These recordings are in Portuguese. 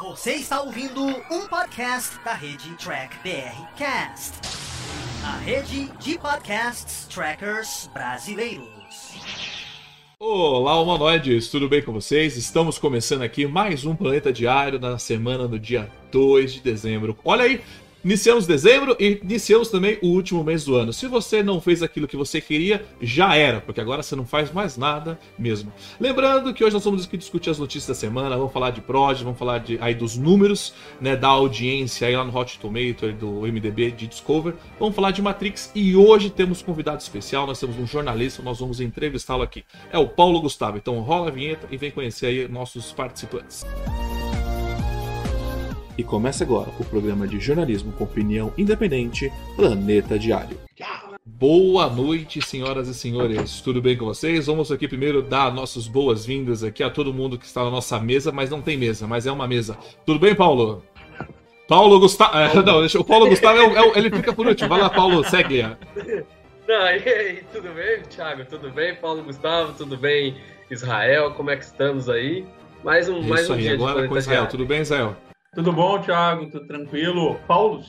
Você está ouvindo um podcast da rede Track BR Cast, a rede de podcasts trackers brasileiros. Olá, humanoides, tudo bem com vocês? Estamos começando aqui mais um Planeta Diário na semana do dia 2 de dezembro. Olha aí, Iniciamos dezembro e iniciamos também o último mês do ano. Se você não fez aquilo que você queria, já era, porque agora você não faz mais nada mesmo. Lembrando que hoje nós vamos discutir as notícias da semana, vamos falar de prod, vamos falar de, aí dos números, né, da audiência aí lá no Hot Tomato, do MDB de Discover. Vamos falar de Matrix e hoje temos convidado especial, nós temos um jornalista, nós vamos entrevistá-lo aqui. É o Paulo Gustavo. Então rola a vinheta e vem conhecer aí nossos participantes. E começa agora o programa de jornalismo com opinião independente, Planeta Diário. Boa noite, senhoras e senhores. Tudo bem com vocês? Vamos aqui primeiro dar nossas boas-vindas aqui a todo mundo que está na nossa mesa, mas não tem mesa, mas é uma mesa. Tudo bem, Paulo? Paulo Gustavo. É, não, deixa, o Paulo Gustavo é o, é o, ele fica por último. Vai lá, Paulo, segue. Não, e aí, tudo bem, Thiago? Tudo bem, Paulo Gustavo? Tudo bem, Israel? Como é que estamos aí? Mais um, Isso mais um aí, dia agora de com Israel. Tudo bem, Israel? Tudo bom, Thiago? Tudo tranquilo? Paulo,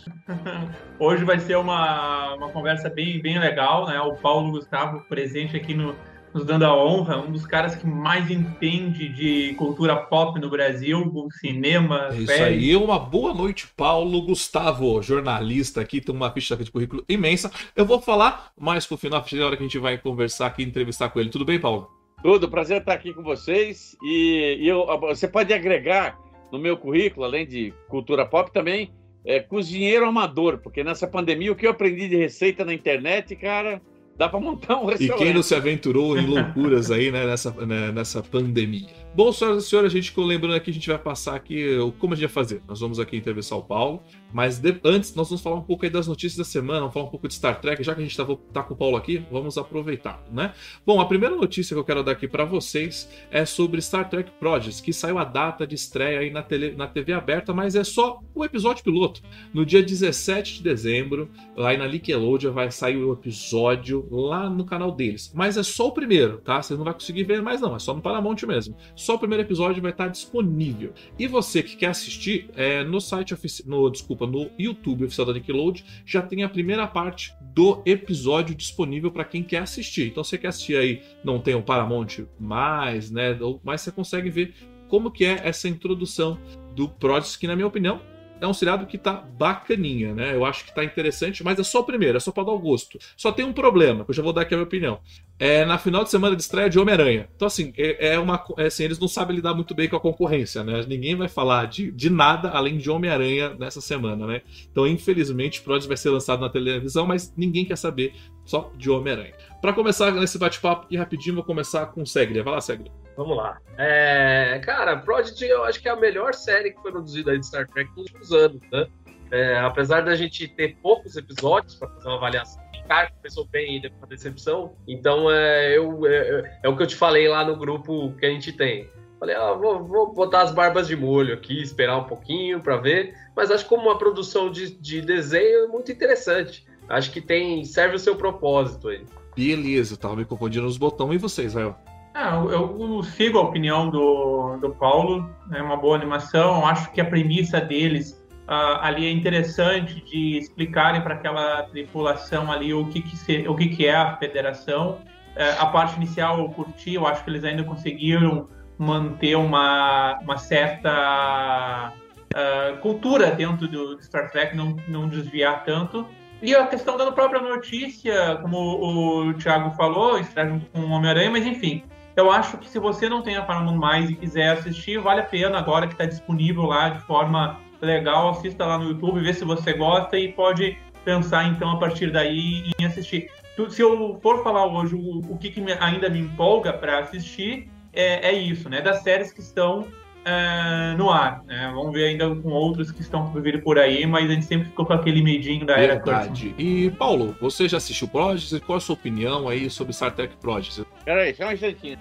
hoje vai ser uma, uma conversa bem, bem legal, né? O Paulo Gustavo presente aqui no, nos dando a honra, um dos caras que mais entende de cultura pop no Brasil, cinema, é Isso aí, uma boa noite, Paulo Gustavo, jornalista aqui, tem uma ficha de currículo imensa. Eu vou falar mais pro final, na hora que a gente vai conversar aqui, entrevistar com ele. Tudo bem, Paulo? Tudo, prazer estar aqui com vocês. E, e eu, você pode agregar no meu currículo, além de cultura pop, também é cozinheiro amador, porque nessa pandemia o que eu aprendi de receita na internet, cara, dá para montar um restaurante. E quem não se aventurou em loucuras aí, né, nessa, né, nessa pandemia? Bom, senhoras e senhores, a gente lembrando aqui, a gente vai passar aqui como a gente vai fazer. Nós vamos aqui entrevistar o Paulo, mas de, antes nós vamos falar um pouco aí das notícias da semana, vamos falar um pouco de Star Trek, já que a gente tá, tá com o Paulo aqui, vamos aproveitar, né? Bom, a primeira notícia que eu quero dar aqui para vocês é sobre Star Trek Projects, que saiu a data de estreia aí na, tele, na TV aberta, mas é só o episódio piloto. No dia 17 de dezembro, lá na Nickelodeon vai sair o episódio lá no canal deles. Mas é só o primeiro, tá? Você não vai conseguir ver mais não, é só no Paramount mesmo. Só o primeiro episódio vai estar disponível. E você que quer assistir, é, no site no, desculpa, no YouTube oficial da Nickelodeon, já tem a primeira parte do episódio disponível para quem quer assistir. Então você quer assistir aí, não tem o Paramount mais, né? Mas você consegue ver como que é essa introdução do Prodigy, que na minha opinião é um seriado que tá bacaninha, né? Eu acho que tá interessante, mas é só o primeiro, é só pra dar o gosto. Só tem um problema, que eu já vou dar aqui a minha opinião. É na final de semana de estreia de Homem-Aranha. Então, assim, é, é uma. É, assim, eles não sabem lidar muito bem com a concorrência, né? Ninguém vai falar de, de nada além de Homem-Aranha nessa semana, né? Então, infelizmente, Prodigy vai ser lançado na televisão, mas ninguém quer saber só de Homem-Aranha. Para começar nesse bate-papo aqui rapidinho, vou começar com Segre. Vai lá, Segre. Vamos lá. É, cara, Prodigy eu acho que é a melhor série que foi produzida de Star Trek nos últimos anos, né? É, apesar da gente ter poucos episódios para fazer uma avaliação, cara começou bem e depois da decepção. Então é, eu, é, é, o que eu te falei lá no grupo que a gente tem. Falei, ah, vou, vou botar as barbas de molho aqui, esperar um pouquinho para ver. Mas acho como uma produção de, de desenho é muito interessante. Acho que tem serve o seu propósito aí. Beleza, tava me confundindo os botões. E vocês, Rael? Ah, eu, eu, sigo a opinião do, do Paulo, é uma boa animação. Acho que a premissa deles uh, ali é interessante de explicarem para aquela tripulação ali o que, que, se, o que, que é a federação. Uh, a parte inicial eu curti, eu acho que eles ainda conseguiram manter uma, uma certa uh, cultura dentro do Star Trek, não, não desviar tanto. E a questão da própria notícia, como o Thiago falou, está junto com o Homem-Aranha, mas enfim, eu acho que se você não tem a Paramount Mais e quiser assistir, vale a pena agora que está disponível lá de forma legal, assista lá no YouTube, vê se você gosta e pode pensar então a partir daí em assistir. Se eu for falar hoje o, que, que ainda me empolga para assistir, é, é, isso, né? Das séries que estão uh, no ar. Né? Vamos ver ainda com outros que estão por vir por aí, mas a gente sempre ficou com aquele medinho da era Verdade. E, Paulo, você já assistiu Prodigy? Qual é a sua opinião aí sobre Star Trek Prodigy? Peraí, só um instantinho.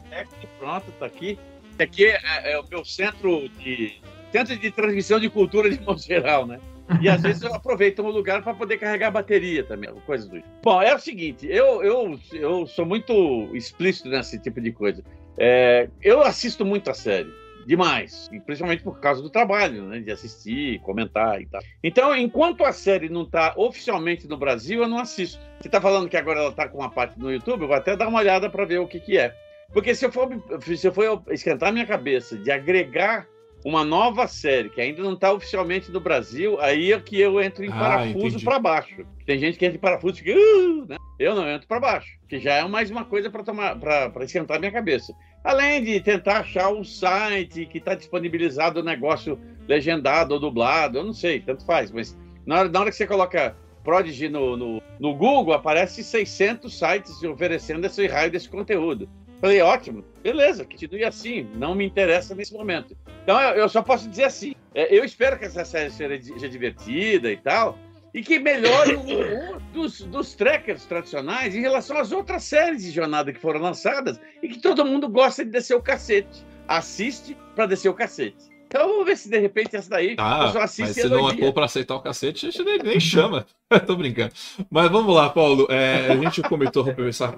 Pronto, tá aqui. Esse aqui é, é, o meu centro de centro de transmissão de cultura de modo geral, né? E às vezes eu aproveito um lugar para poder carregar a bateria também, coisas do tipo. Bom, é o seguinte, eu, eu, eu sou muito explícito nesse tipo de coisa. É, eu assisto muito a série demais, e principalmente por causa do trabalho, né, de assistir, comentar e tal. Então, enquanto a série não está oficialmente no Brasil, eu não assisto. Você está falando que agora ela está com uma parte no YouTube, eu vou até dar uma olhada para ver o que, que é. Porque se eu for, se eu for esquentar minha cabeça de agregar uma nova série que ainda não está oficialmente no Brasil, aí é que eu entro em Ah, parafuso para baixo. Tem gente que entra em parafuso e fica, "Uh", né? eu não entro para baixo, que já é mais uma coisa para tomar, para esquentar minha cabeça. Além de tentar achar um site que está disponibilizado o negócio legendado ou dublado, eu não sei, tanto faz, mas na hora, na hora que você coloca Prodigy no, no, no Google, aparece 600 sites oferecendo esse raio desse conteúdo. Falei, ótimo, beleza, continue assim, não me interessa nesse momento. Então eu, eu só posso dizer assim: é, eu espero que essa série seja divertida e tal, e que melhore o, o dos, dos trackers tradicionais em relação às outras séries de jornada que foram lançadas e que todo mundo gosta de descer o cacete. Assiste para descer o cacete. Então vamos ver se de repente essa daí Ah, mas se e não é pra aceitar o cacete, a gente nem, nem chama. Tô brincando. Mas vamos lá, Paulo. É, a gente comentou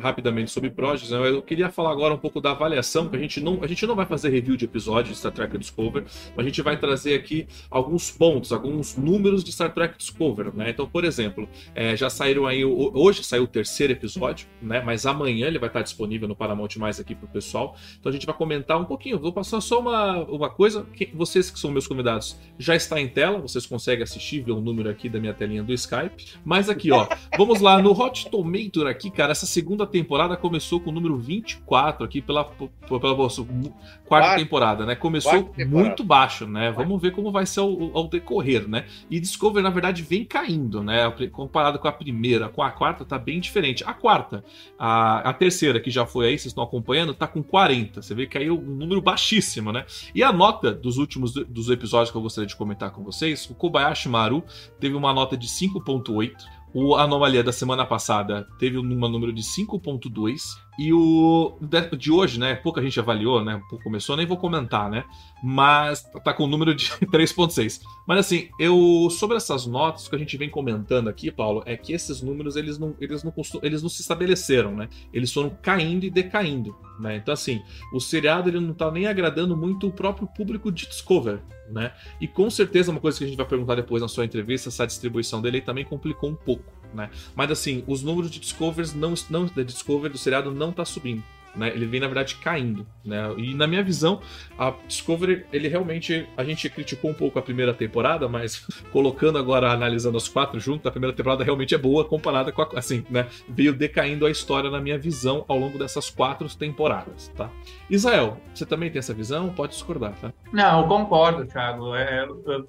rapidamente sobre Prodigy, né? Eu queria falar agora um pouco da avaliação, que a gente não, a gente não vai fazer review de episódios de Star Trek Discovery, mas a gente vai trazer aqui alguns pontos, alguns números de Star Trek Discovery, né? Então, por exemplo, é, já saíram aí, hoje saiu o terceiro episódio, né? Mas amanhã ele vai estar disponível no Paramount Mais aqui pro pessoal. Então a gente vai comentar um pouquinho. Vou passar só uma, uma coisa. Que vocês que são meus convidados já está em tela, vocês conseguem assistir, ver o número aqui da minha telinha do Skype. Mas aqui, ó, vamos lá, no Hot Tomato aqui, cara, essa segunda temporada começou com o número 24 aqui pela, pela, pela quarta Quarta. temporada, né? Começou temporada. muito baixo, né? Vamos ver como vai ser ao, ao decorrer, né? E Discovery, na verdade, vem caindo, né? Comparado com a primeira, com a quarta, tá bem diferente. A quarta, a, a terceira, que já foi aí, vocês estão acompanhando, tá com 40. Você vê que caiu um número baixíssimo, né? E a nota dos últimos dos episódios que eu gostaria de comentar com vocês, o Kobayashi Maru teve uma nota de 5.8. O Anomalia da semana passada teve um número de 5.2 e o de, hoje, né? Pouca gente avaliou, né? Começou, nem vou comentar, né? Mas tá com o número de 3.6. Mas assim, eu sobre essas notas que a gente vem comentando aqui, Paulo, é que esses números eles não eles não eles não se estabeleceram, né? Eles foram caindo e decaindo, né? Então assim, o seriado ele não tá nem agradando muito o próprio público de Discover, né? E com certeza uma coisa que a gente vai perguntar depois na sua entrevista, essa distribuição dele também complicou um pouco, né? Mas assim, os números de Discovers não, não da Discover do seriado não tá subindo. Né, ele vem na verdade caindo, né? E na minha visão, a Discovery, ele realmente a gente criticou um pouco a primeira temporada, mas colocando agora analisando as quatro juntas, a primeira temporada realmente é boa comparada com a assim, né? Veio decaindo a história na minha visão ao longo dessas quatro temporadas, tá? Israel, você também tem essa visão? Pode discordar, tá? Não, eu concordo, Thiago. É,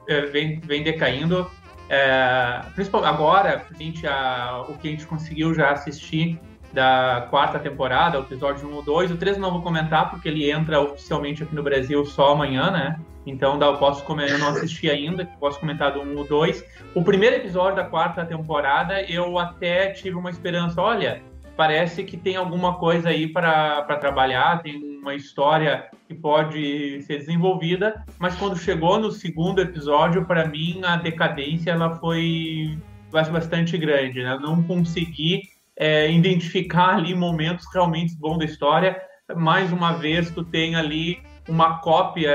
é, vem, vem decaindo. É, principalmente agora, a gente, a, o que a gente conseguiu já assistir da quarta temporada, o episódio 1 ou 2. O 3 eu não vou comentar, porque ele entra oficialmente aqui no Brasil só amanhã, né? Então dá, eu posso comentar, eu não assisti ainda, posso comentar do 1 ou 2. O primeiro episódio da quarta temporada, eu até tive uma esperança, olha, parece que tem alguma coisa aí para trabalhar, tem uma história que pode ser desenvolvida, mas quando chegou no segundo episódio, para mim a decadência ela foi bastante grande, né? Não consegui é, identificar ali momentos realmente bons da história. Mais uma vez, tu tem ali uma cópia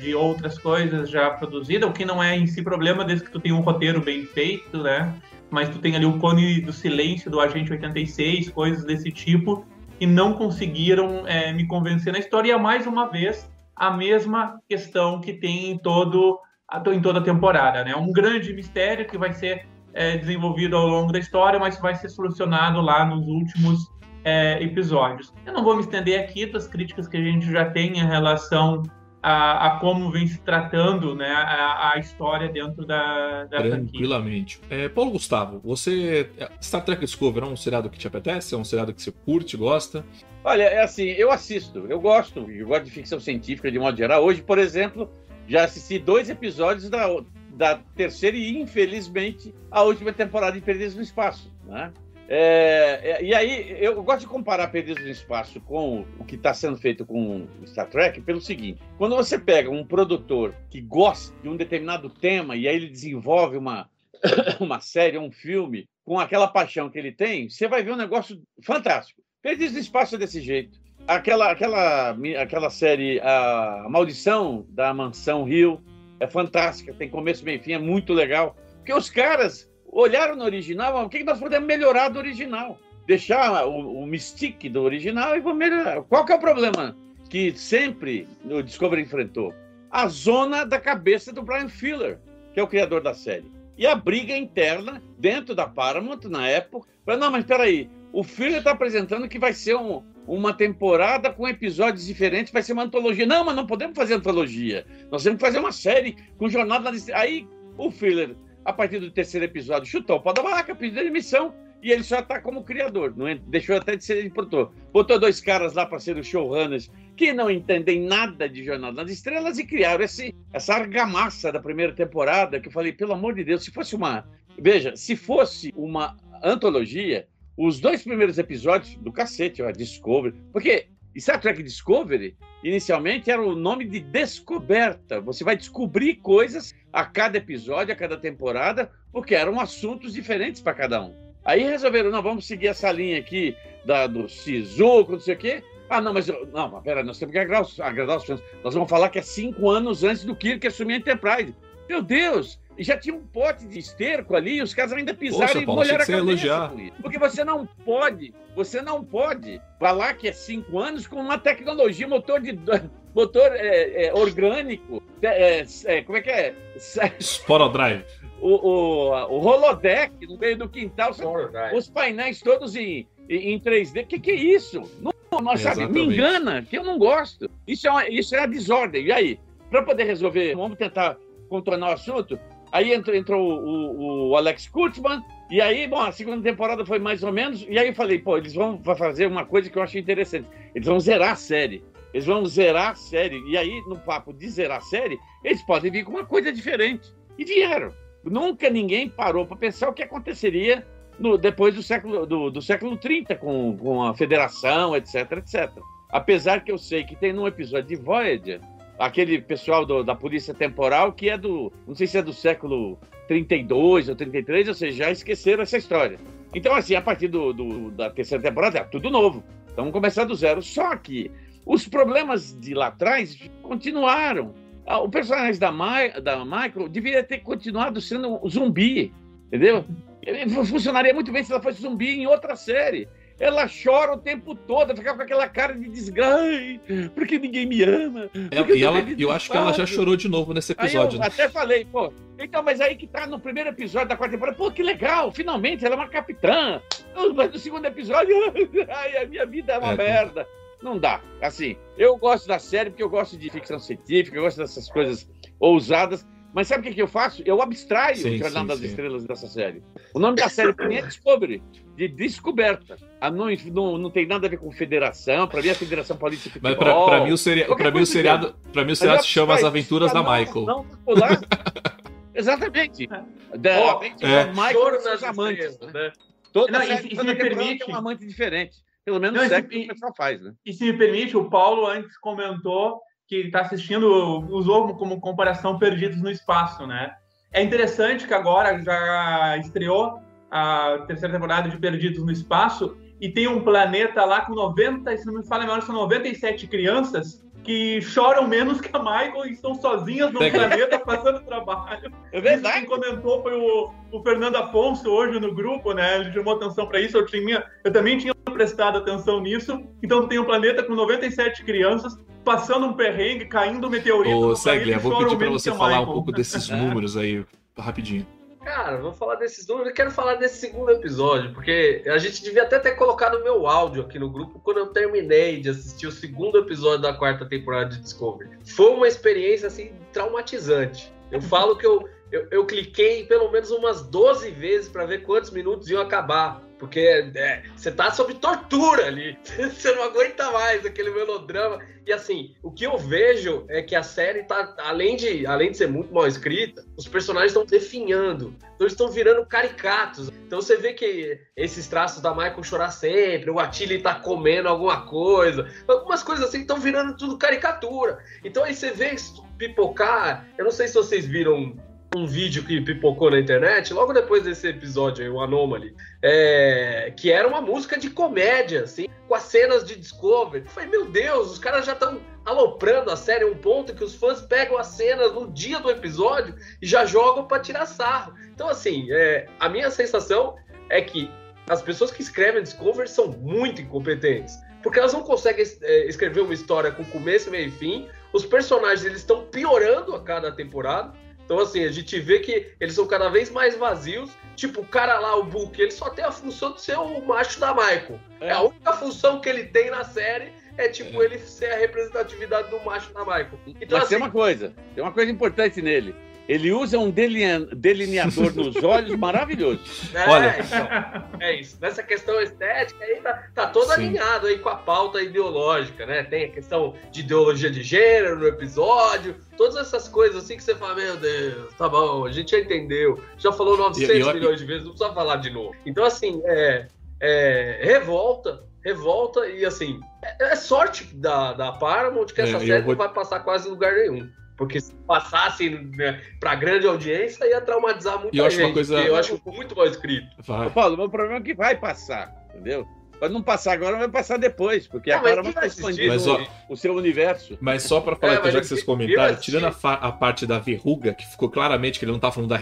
de outras coisas já produzidas, o que não é em si problema, desde que tu tenha um roteiro bem feito, né? Mas tu tem ali o cone do silêncio do Agente 86, coisas desse tipo, e não conseguiram é, me convencer na história. E é mais uma vez a mesma questão que tem em, todo, em toda a temporada, né? Um grande mistério que vai ser é, desenvolvido ao longo da história, mas vai ser solucionado lá nos últimos é, episódios. Eu não vou me estender aqui das críticas que a gente já tem em relação a, a como vem se tratando né, a, a história dentro da, da Tranquilamente. É, Paulo Gustavo, você. Star Trek Discovery é um seriado que te apetece? É um seriado que você curte, gosta? Olha, é assim, eu assisto, eu gosto, eu gosto de ficção científica de modo geral. Hoje, por exemplo, já assisti dois episódios da, da terceira e, infelizmente, a última temporada de Perdidos no Espaço. Né? É, e aí, eu gosto de comparar Perdidos no Espaço com o que está sendo feito com Star Trek pelo seguinte: quando você pega um produtor que gosta de um determinado tema e aí ele desenvolve uma, uma série, um filme, com aquela paixão que ele tem, você vai ver um negócio fantástico. Perdidos no Espaço é desse jeito. aquela, aquela, aquela série, a Maldição da Mansão Rio, é fantástica, tem começo, meio fim, é muito legal. Porque os caras olharam no original, o que nós podemos melhorar do original? Deixar o, o mystique do original e vamos melhorar. Qual que é o problema que sempre o Discovery enfrentou? A zona da cabeça do Brian Fuller, que é o criador da série. E a briga interna dentro da Paramount na época. Não, mas peraí, o Fuller está apresentando que vai ser um, uma temporada com episódios diferentes, vai ser uma antologia. Não, mas não podemos fazer antologia. Nós temos que fazer uma série com jornada. Aí o Fuller, a partir do terceiro episódio, chutou o pau da barraca, pediu demissão e ele só está como criador, não deixou até de ser produtor. Botou dois caras lá para ser os showrunners que não entendem nada de Jornada nas Estrelas e criaram esse, essa argamassa da primeira temporada que eu falei, pelo amor de Deus, se fosse uma. Veja, se fosse uma antologia, os dois primeiros episódios do cacete, a Discovery, porque Star Trek Discovery, inicialmente era o nome de descoberta. Você vai descobrir coisas a cada episódio, a cada temporada, porque eram assuntos diferentes para cada um. Aí resolveram, não, vamos seguir essa linha aqui da, do Shizuko, não sei o quê. Ah, não, mas não, pera, nós temos que agradar os, agradar os fãs. Nós vamos falar que é cinco anos antes do Kirk assumir a Enterprise. Meu Deus! Já tinha um pote de esterco ali e os caras ainda pisaram Poxa, e Paulo, molharam a cabeça. Elogiar. Porque você não pode, você não pode falar que é cinco anos com uma tecnologia, motor de motor é, é, orgânico, é, é como é que é? Sporodrive. O, o, o holodeck no meio do quintal, os painéis todos em, em 3D. O que, que é isso? Não, não sabe, me engana, que eu não gosto. Isso é, uma, isso é a desordem. E aí, para poder resolver, vamos tentar contornar o assunto, Aí entrou, entrou o, o, Alex Kurtzman, e aí, bom, a segunda temporada foi mais ou menos, e aí eu falei, pô, eles vão fazer uma coisa que eu achei interessante. Eles vão zerar a série. Eles vão zerar a série. E aí, no papo de zerar a série, eles podem vir com uma coisa diferente. E vieram. Nunca ninguém parou para pensar o que aconteceria no, depois do século, do, do século 30, com, com a federação, etc, etc. Apesar que eu sei que tem num episódio de Voyager aquele pessoal do, da polícia temporal que é do, não sei se é do século 32 ou 33, ou seja, já esqueceram essa história. Então, assim, a partir do, do, da terceira temporada é tudo novo. Então, vamos começar do zero. Só que os problemas de lá atrás continuaram. Ah, o personagem da, da Michael deveria ter continuado sendo um zumbi, entendeu? Funcionaria muito bem se ela fosse zumbi em outra série. Ela chora o tempo todo, fica com aquela cara de desgraça, porque ninguém me ama. É, e ela, eu acho que ela já chorou de novo nesse episódio. Né? até falei, pô, então, mas aí que tá no primeiro episódio da quarta temporada, pô, que legal, finalmente ela é uma capitã. Mas no segundo episódio, ai, a minha vida é uma é, merda. Não dá. Assim, eu gosto da série porque eu gosto de ficção científica, eu gosto dessas coisas ousadas. Mas sabe o que, que eu faço? Eu abstraio sim, o Jornal sim, das sim. Estrelas dessa série. O nome da série para mim é Discovery, de descoberta. A não, não, não tem nada a ver com federação, para mim a Federação Política Mas para mim o, seri pra mim, o seriado, para mim o seriado se chama As Aventuras da Michael. Não, não Exatamente. Da, oh, é. Michael e seus amantes. Né? Toda, não, série, e, toda me permite... tem um amante diferente. Pelo menos não, o sexo que o pessoal faz, né? E se me permite, o Paulo antes comentou que está assistindo usou como comparação Perdidos no Espaço, né? É interessante que agora já estreou a terceira temporada de Perdidos no Espaço e tem um planeta lá com 90, se não me fala melhor, são 97 crianças que choram menos que a Michael e estão sozinhas no planeta fazendo trabalho. É verdade. Quem comentou foi o, o, Fernando Afonso hoje no grupo, né? Ele chamou atenção para isso. Eu, tinha, eu também tinha prestado atenção nisso. Então tem um planeta com 97 crianças passando um perrengue, caindo um meteorito. Ô, Seglia, vou pedir para você falar um pouco desses números aí, rapidinho. Cara, vou falar desses números. Eu quero falar desse segundo episódio, porque a gente devia até ter colocado meu áudio aqui no grupo quando eu terminei de assistir o segundo episódio da quarta temporada de Discovery. Foi uma experiência, assim, traumatizante. Eu falo que eu, eu, eu cliquei pelo menos umas 12 vezes para ver quantos minutos iam acabar. Porque é, você tá sob tortura ali. Você não aguenta mais aquele melodrama. E assim, o que eu vejo é que a série tá, além de, além de ser muito mal escrita, os personagens estão definhando. Então eles estão virando caricatos. Então você vê que esses traços da Michael chorar sempre, o Atili tá comendo alguma coisa, algumas coisas assim estão virando tudo caricatura. Então aí você vê pipocar. Eu não sei se vocês viram um vídeo que pipocou na internet, logo depois desse episódio aí, o Anomaly, é, que era uma música de comédia, assim, com as cenas de Discovery. Eu falei, meu Deus, os caras já estão aloprando a série a um ponto que os fãs pegam as cenas no dia do episódio e já jogam para tirar sarro. Então, assim, é, a minha sensação é que as pessoas que escrevem Discovery são muito incompetentes. Porque elas não conseguem é, escrever uma história com começo, meio e fim. Os personagens eles estão piorando a cada temporada. Então, assim, a gente vê que eles são cada vez mais vazios. Tipo, o cara lá, o Book, ele só tem a função de ser o macho da Michael. É, é a única função que ele tem na série é tipo é. ele ser a representatividade do macho da Michael. Então, Mas assim, tem uma coisa, tem uma coisa importante nele. Ele usa um delineador nos olhos maravilhoso. É, Olha, então, é isso. Nessa questão estética aí tá, tá todo Sim. alinhado aí com a pauta ideológica, né? Tem a questão de ideologia de gênero no episódio, todas essas coisas assim que você fala, meu Deus, tá bom, a gente já entendeu, já falou 900 e, e, milhões de vezes, não precisa falar de novo. Então, assim, é, é revolta, revolta e assim, é, é sorte da, da Paramount que essa é, série vou... não vai passar quase em lugar nenhum. Porque se passasse né, para grande audiência, ia traumatizar muita eu gente. Acho uma coisa... Eu acho muito mal escrito. Vai. Paulo, o meu problema é que vai passar, entendeu? Pode não passar agora, vai passar depois, porque não, agora vai expandir mas, ó, o seu universo. Mas só para falar, é, que já que vocês comentaram, tirando a, a, parte da verruga, que ficou claramente que ele não tá falando da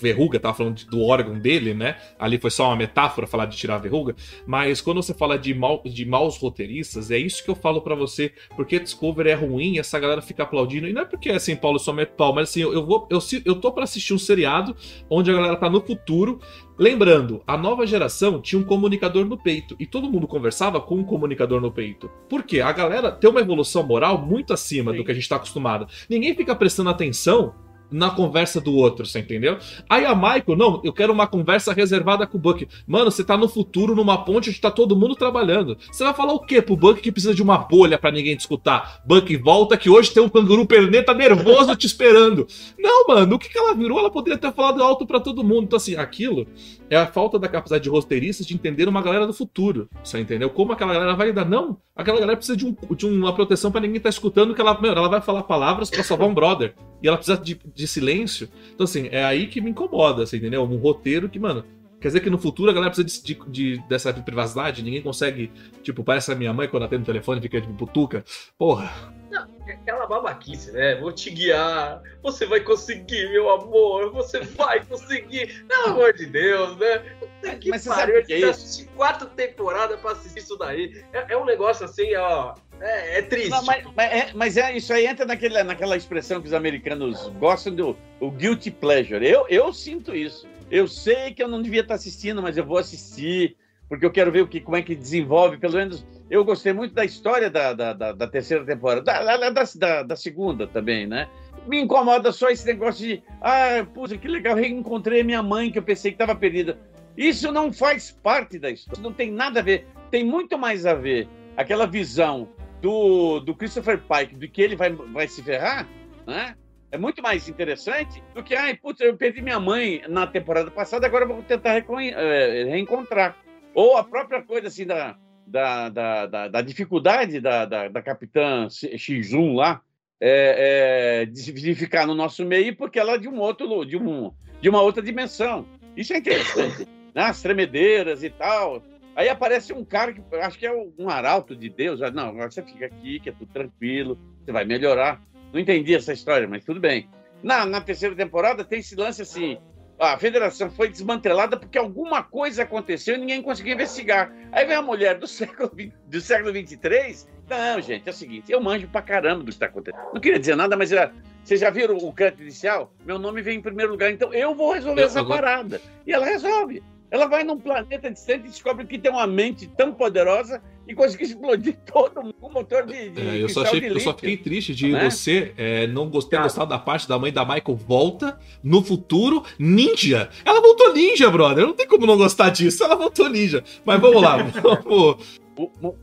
verruga, tava falando do órgão dele, né? Ali foi só uma metáfora falar de tirar a verruga. Mas quando você fala de, mal, de maus roteiristas, é isso que eu falo para você, porque Discovery é ruim e essa galera fica aplaudindo. E não é porque assim, Paulo só mete pau, mas assim, eu, eu, vou, eu, eu tô para assistir um seriado onde a galera tá no futuro Lembrando, a nova geração tinha um comunicador no peito e todo mundo conversava com um comunicador no peito. Por quê? A galera tem uma evolução moral muito acima Sim. do que a gente está acostumado. Ninguém fica prestando atenção na conversa do outro, você entendeu? Aí a Michael, não, eu quero uma conversa reservada com o Buck. Mano, você tá no futuro, numa ponte onde tá todo mundo trabalhando. Você vai falar o quê pro Buck que precisa de uma bolha para ninguém te escutar? Buck, volta que hoje tem um canguru perneta nervoso te esperando. Não, mano, o que, que ela virou? Ela poderia ter falado alto para todo mundo. Então, assim, aquilo é a falta da capacidade de roteiristas de entender uma galera do futuro. Você entendeu? Como aquela galera vai lidar? Não, aquela galera precisa de, um, de uma proteção para ninguém estar tá escutando que ela, meu, ela vai falar palavras para salvar um brother. E ela precisa de, de silêncio. Então, assim, é aí que me incomoda, você entendeu? Um roteiro que, mano, Quer dizer que no futuro a galera precisa de, de, de, dessa privacidade, ninguém consegue. Tipo, parece a minha mãe quando atende o telefone fica tipo putuca. Porra. Não, é aquela babaquice, né? Vou te guiar, você vai conseguir, meu amor, você vai conseguir. Pelo amor de Deus, né? Que Mas pariu, que é isso? quatro temporadas pra assistir isso daí. É, é um negócio assim, ó. É, é triste. Não, mas, mas, é, mas é, isso aí entra naquele, naquela expressão que os americanos gostam do o guilty pleasure. Eu, eu sinto isso. Eu sei que eu não devia estar assistindo, mas eu vou assistir, porque eu quero ver o que, como é que desenvolve. Pelo menos eu gostei muito da história da, da, da, da terceira temporada, da, da, da, da, segunda também, né? Me incomoda só esse negócio de, ah, puxa, que legal, reencontrei a minha mãe que eu pensei que estava perdida. Isso não faz parte da história, não tem nada a ver. Tem muito mais a ver aquela visão do, do Christopher Pike, de que ele vai, vai se ferrar, né? É muito mais interessante do que, ai, putz, eu perdi minha mãe na temporada passada, agora vou tentar é, reencontrar. Ou a própria coisa, assim, da, da, da, da, da dificuldade da, da, da capitã X1 lá, é, é, de ficar no nosso meio, porque ela é de um outro, de, um, de uma outra dimensão. Isso é interessante. né? As tremedeiras e tal. Aí aparece um cara que acho que é um arauto de Deus. Não, você fica aqui, que é tudo tranquilo, você vai melhorar. Não entendi essa história, mas tudo bem. Na, na terceira temporada tem esse lance assim: a federação foi desmantelada porque alguma coisa aconteceu e ninguém conseguiu investigar. Aí vem a mulher do século, do século 23. Não, gente, é o seguinte: eu manjo pra caramba do que está acontecendo. Não queria dizer nada, mas era. Vocês já viram o crédito inicial? Meu nome vem em primeiro lugar, então eu vou resolver eu, essa agora... parada. E ela resolve. Ela vai num planeta distante e descobre que tem uma mente tão poderosa e conseguiu explodir todo o motor de, de é, eu, só achei, eu só fiquei triste de né? você é, não gostar gostado da parte da mãe da Michael volta no futuro ninja. Ela voltou ninja, brother. Não tem como não gostar disso. Ela voltou ninja. Mas vamos lá. vamos.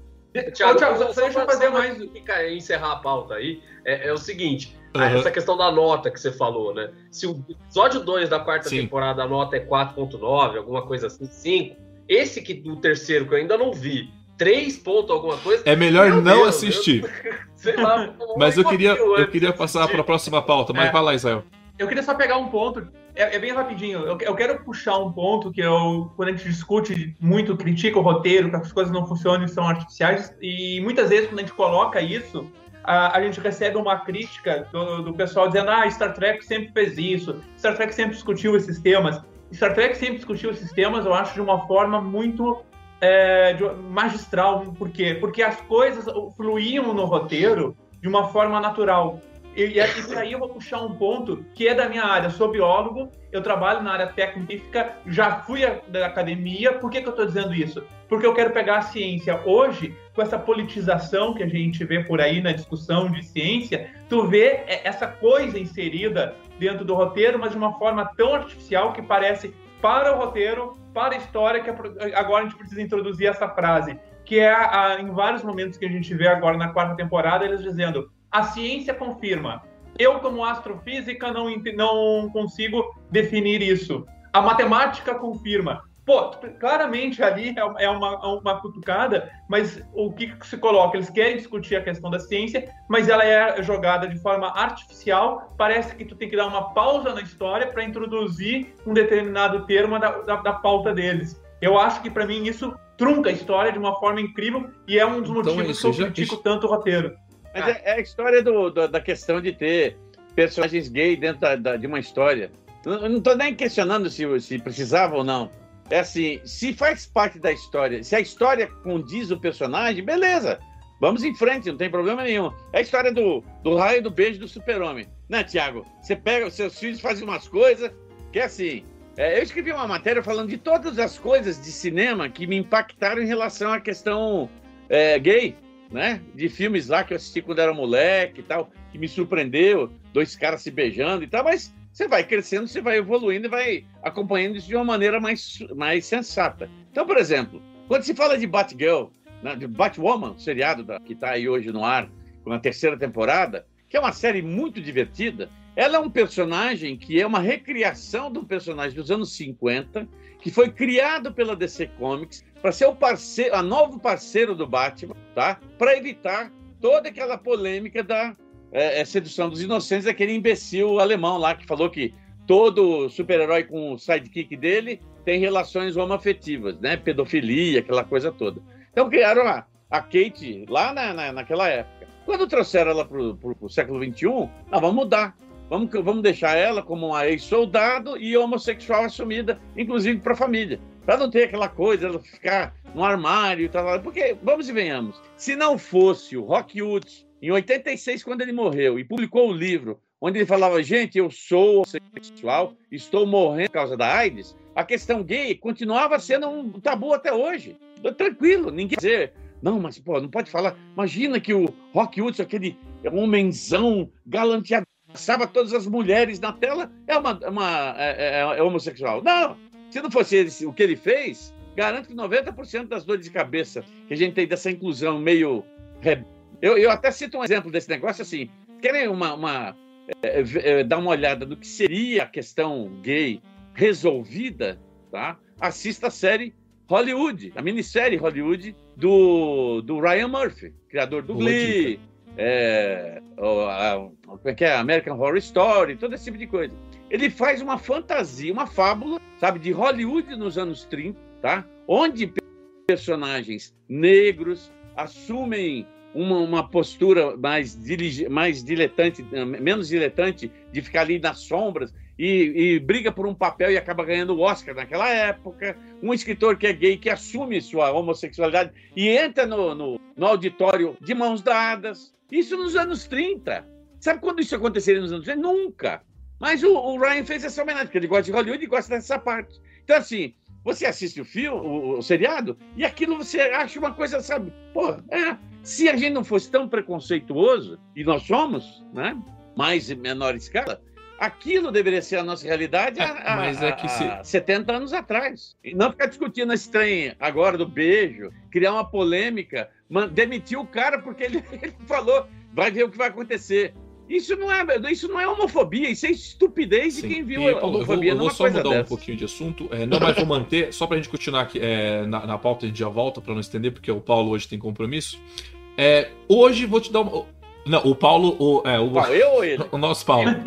Tiago, Thiago, só, deixa eu fazer mais do que encerrar a pauta aí. É, é o seguinte. Uhum. Essa questão da nota que você falou, né? Se o episódio 2 da quarta Sim. temporada a nota é 4.9, alguma coisa assim, 5. Esse que o terceiro que eu ainda não vi, 3 pontos alguma coisa. É melhor não Deus, assistir. Sei lá. mas eu queria, eu queria passar para a próxima pauta, mas é. vai lá, Israel. Eu queria só pegar um ponto, é, é bem rapidinho. Eu, eu, quero puxar um ponto que eu, quando a gente discute muito, critica o roteiro, que as coisas não funcionam e são artificiais, e muitas vezes quando a gente coloca isso, a, a gente recebe uma crítica do, do, pessoal dizendo: ah, Star Trek sempre fez isso, Star Trek sempre discutiu esses temas. Star Trek sempre discutiu esses temas, eu acho, de uma forma muito é, magistral. Por quê? Porque as coisas fluíam no roteiro de uma forma natural. E, e, e aí eu vou puxar um ponto que é da minha área. Eu sou biólogo, eu trabalho na área científica, já fui da academia. Por que, que eu estou dizendo isso? Porque eu quero pegar a ciência hoje, com essa politização que a gente vê por aí na discussão de ciência, tu vê essa coisa inserida dentro do roteiro, mas de uma forma tão artificial que parece para o roteiro, para a história, que agora a gente precisa introduzir essa frase, que é a, em vários momentos que a gente vê agora na quarta temporada, eles dizendo a ciência confirma. Eu, como astrofísica, não, não consigo definir isso. A matemática confirma. Pô, claramente ali é, é uma, uma cutucada, mas o que, que se coloca? Eles querem discutir a questão da ciência, mas ela é jogada de forma artificial. Parece que tu tem que dar uma pausa na história para introduzir um determinado termo da, da, da pauta deles. Eu acho que para mim isso trunca a história de uma forma incrível e é um dos então, motivos que eu critico tanto o roteiro. Mas é, é a história do, do, da questão de ter personagens gay dentro da, da, de uma história. Eu não estou nem questionando se, se precisava ou não. É assim, se faz parte da história, se a história condiz o personagem, beleza. Vamos em frente, não tem problema nenhum. É a história do, do raio do beijo do super-homem. Né, Tiago? Você pega, os seus filhos fazem umas coisas que é assim. É, eu escrevi uma matéria falando de todas as coisas de cinema que me impactaram em relação à questão é, gay né? De filmes lá que eu assisti quando era moleque e tal, que me surpreendeu, dois caras se beijando e tal, mas você vai crescendo, você vai evoluindo e vai acompanhando isso de uma maneira mais, mais sensata. Então, por exemplo, quando se fala de Batgirl, né, de Batwoman, seriado da, que está aí hoje no ar, com a terceira temporada, que é uma série muito divertida, ela é um personagem que é uma recriação de um personagem dos anos 50, que foi criado pela DC Comics para ser o parceiro, a novo parceiro do Batman, tá? Para evitar toda aquela polêmica da é, é, sedução dos inocentes, aquele imbecil alemão lá que falou que todo super-herói com o sidekick dele tem relações homoafetivas, né? Pedofilia, aquela coisa toda. Então criaram a, a Kate lá na, na, naquela época. Quando trouxeram ela para o século XXI, ah, vamos mudar. Vamos, vamos deixar ela como uma ex-soldado e homossexual assumida, inclusive para a família. Para não ter aquela coisa, ela ficar no armário e tal. Porque, vamos e venhamos, se não fosse o Rock Hudson, em 86, quando ele morreu, e publicou o livro onde ele falava, gente, eu sou homossexual, estou morrendo por causa da AIDS, a questão gay continuava sendo um tabu até hoje. Tranquilo, ninguém dizer, não, mas pô, não pode falar. Imagina que o Rock Hudson, aquele homenzão galanteado, passava todas as mulheres na tela, é uma, uma é, é, é homossexual. Não, se não fosse ele, o que ele fez, garanto que 90% das dores de cabeça que a gente tem dessa inclusão meio. Eu, eu até cito um exemplo desse negócio assim. Querem uma, uma é, é, dar uma olhada no que seria a questão gay resolvida, tá? Assista a série Hollywood, a minissérie Hollywood do, do Ryan Murphy, criador do Glee, é, como é que é? American Horror Story, todo esse tipo de coisa. Ele faz uma fantasia, uma fábula, sabe, de Hollywood nos anos 30, tá? Onde personagens negros assumem uma, uma postura mais, mais diletante, menos diletante, de ficar ali nas sombras e, e, briga por um papel e acaba ganhando o Oscar naquela época. Um escritor que é gay, que assume sua homossexualidade e entra no, no, no auditório de mãos dadas. Isso nos anos 30. Sabe quando isso aconteceria nos anos 30? Nunca. Mas o, o, Ryan fez essa homenagem, porque ele gosta de Hollywood e gosta dessa parte. Então, assim, você assiste o filme, o, o seriado, e aquilo você acha uma coisa, sabe? Pô, é, se a gente não fosse tão preconceituoso, e nós somos, né? Mais em menor escala, aquilo deveria ser a nossa realidade há, mas é que se... há 70 anos atrás. E não ficar discutindo esse trem agora do beijo, criar uma polêmica, demitir o cara porque ele, ele falou, vai ver o que vai acontecer. Isso não é, isso não é homofobia, isso é estupidez Sim. de quem viu a homofobia. Eu vou, eu vou só mudar dessa. um pouquinho de assunto. É, não, mas vou manter, só para a gente continuar aqui é, na, na pauta, a gente já volta para não estender, porque o Paulo hoje tem compromisso. É, hoje vou te dar uma. Não, o Paulo. O, é, o, Qual, eu ou ele? o nosso Paulo.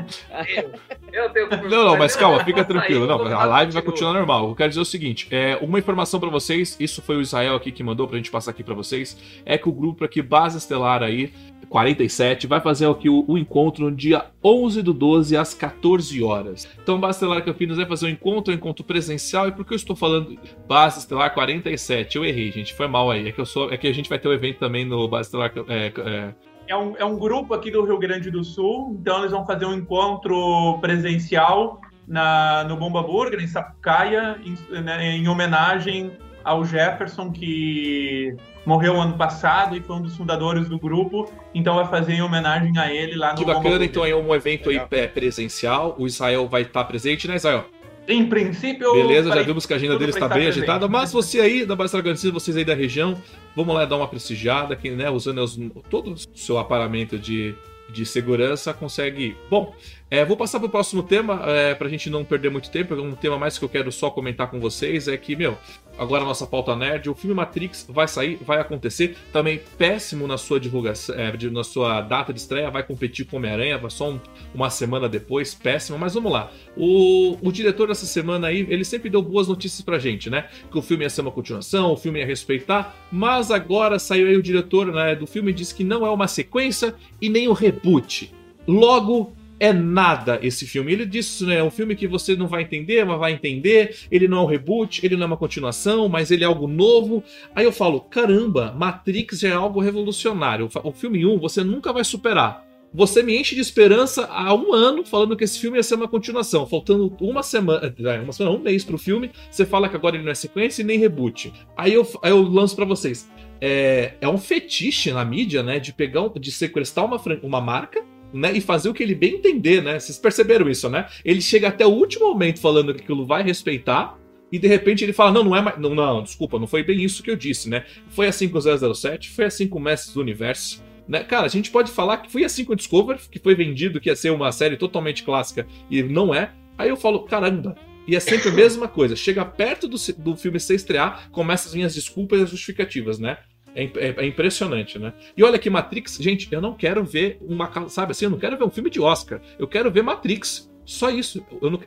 Eu, eu tenho Não, não, mas calma, fica tranquilo. Não, a live vai continua. continuar normal. Eu quero dizer o seguinte: é, uma informação pra vocês, isso foi o Israel aqui que mandou pra gente passar aqui pra vocês, é que o grupo aqui, Base Estelar aí, 47, vai fazer aqui o, o encontro no dia 11 do 12 às 14 horas. Então, Base Estelar Campinas vai fazer um encontro, um encontro presencial. E por que eu estou falando Base Estelar 47? Eu errei, gente, foi mal aí. É que, eu sou, é que a gente vai ter o evento também no Base Estelar. É, é, É um, é um grupo aqui do Rio Grande do Sul, então eles vão fazer um encontro presencial na, no Bomba Burger, em Sapucaia, em, né, em homenagem ao Jefferson, que morreu ano passado e foi um dos fundadores do grupo, então vai fazer em homenagem a ele lá no que bacana, então é um evento aí Legal. é, presencial. O Israel vai estar presente, né, Israel? Em princípio, Beleza, já vimos que a agenda deles pra está bem presente. agitada, mas você aí da Base Organização, vocês aí da região, vamos lá dar uma prestigiada, que, né, usando os- todo o seu aparamento de, de segurança, consegue ir. Bom, é, vou passar para o próximo tema, é, para a gente não perder muito tempo, um tema mais que eu quero só comentar com vocês é que, meu, agora a nossa pauta nerd, o filme Matrix vai sair, vai acontecer, também péssimo na sua divulgação, é, na sua data de estreia, vai competir com Homem-Aranha, só um- uma semana depois, péssimo, mas vamos lá. O, o diretor dessa semana aí, ele sempre deu boas notícias pra gente, né? Que o filme ia ser uma continuação, o filme ia respeitar, mas agora saiu aí o diretor né, do filme e disse que não é uma sequência e nem um reboot. Logo, é nada esse filme. Ele disse, né, é um filme que você não vai entender, mas vai entender. Ele não é um reboot, ele não é uma continuação, mas ele é algo novo. Aí eu falo, caramba, Matrix é algo revolucionário. O filme 1 você nunca vai superar. Você me enche de esperança há um ano falando que esse filme ia ser uma continuação. Faltando uma semana, é, uma semana, um mês pro filme, você fala que agora ele não é sequência e nem reboot. Aí eu, aí eu lanço pra vocês. É, é um fetiche na mídia, né? De pegar, de sequestrar uma, uma marca né, e fazer o que ele bem entender, né? Vocês perceberam isso, né? Ele chega até o último momento falando que aquilo vai respeitar. E de repente ele fala: Não, não é mais. Não, não, desculpa, não foi bem isso que eu disse, né? Foi assim com o 007, foi assim com o Mestres do Universo. Né? Cara, a gente pode falar que foi assim com o Discovery, que foi vendido que ia ser uma série totalmente clássica e não é. Aí eu falo: Caramba, e é sempre a mesma coisa. Chega perto do, do filme ser estrear, começa as minhas desculpas e as justificativas, né? É, é- é impressionante, né? E olha que Matrix, gente, eu não quero ver uma. Sabe assim, eu não quero ver um filme de Oscar. Eu quero ver Matrix. Só isso. Eu não,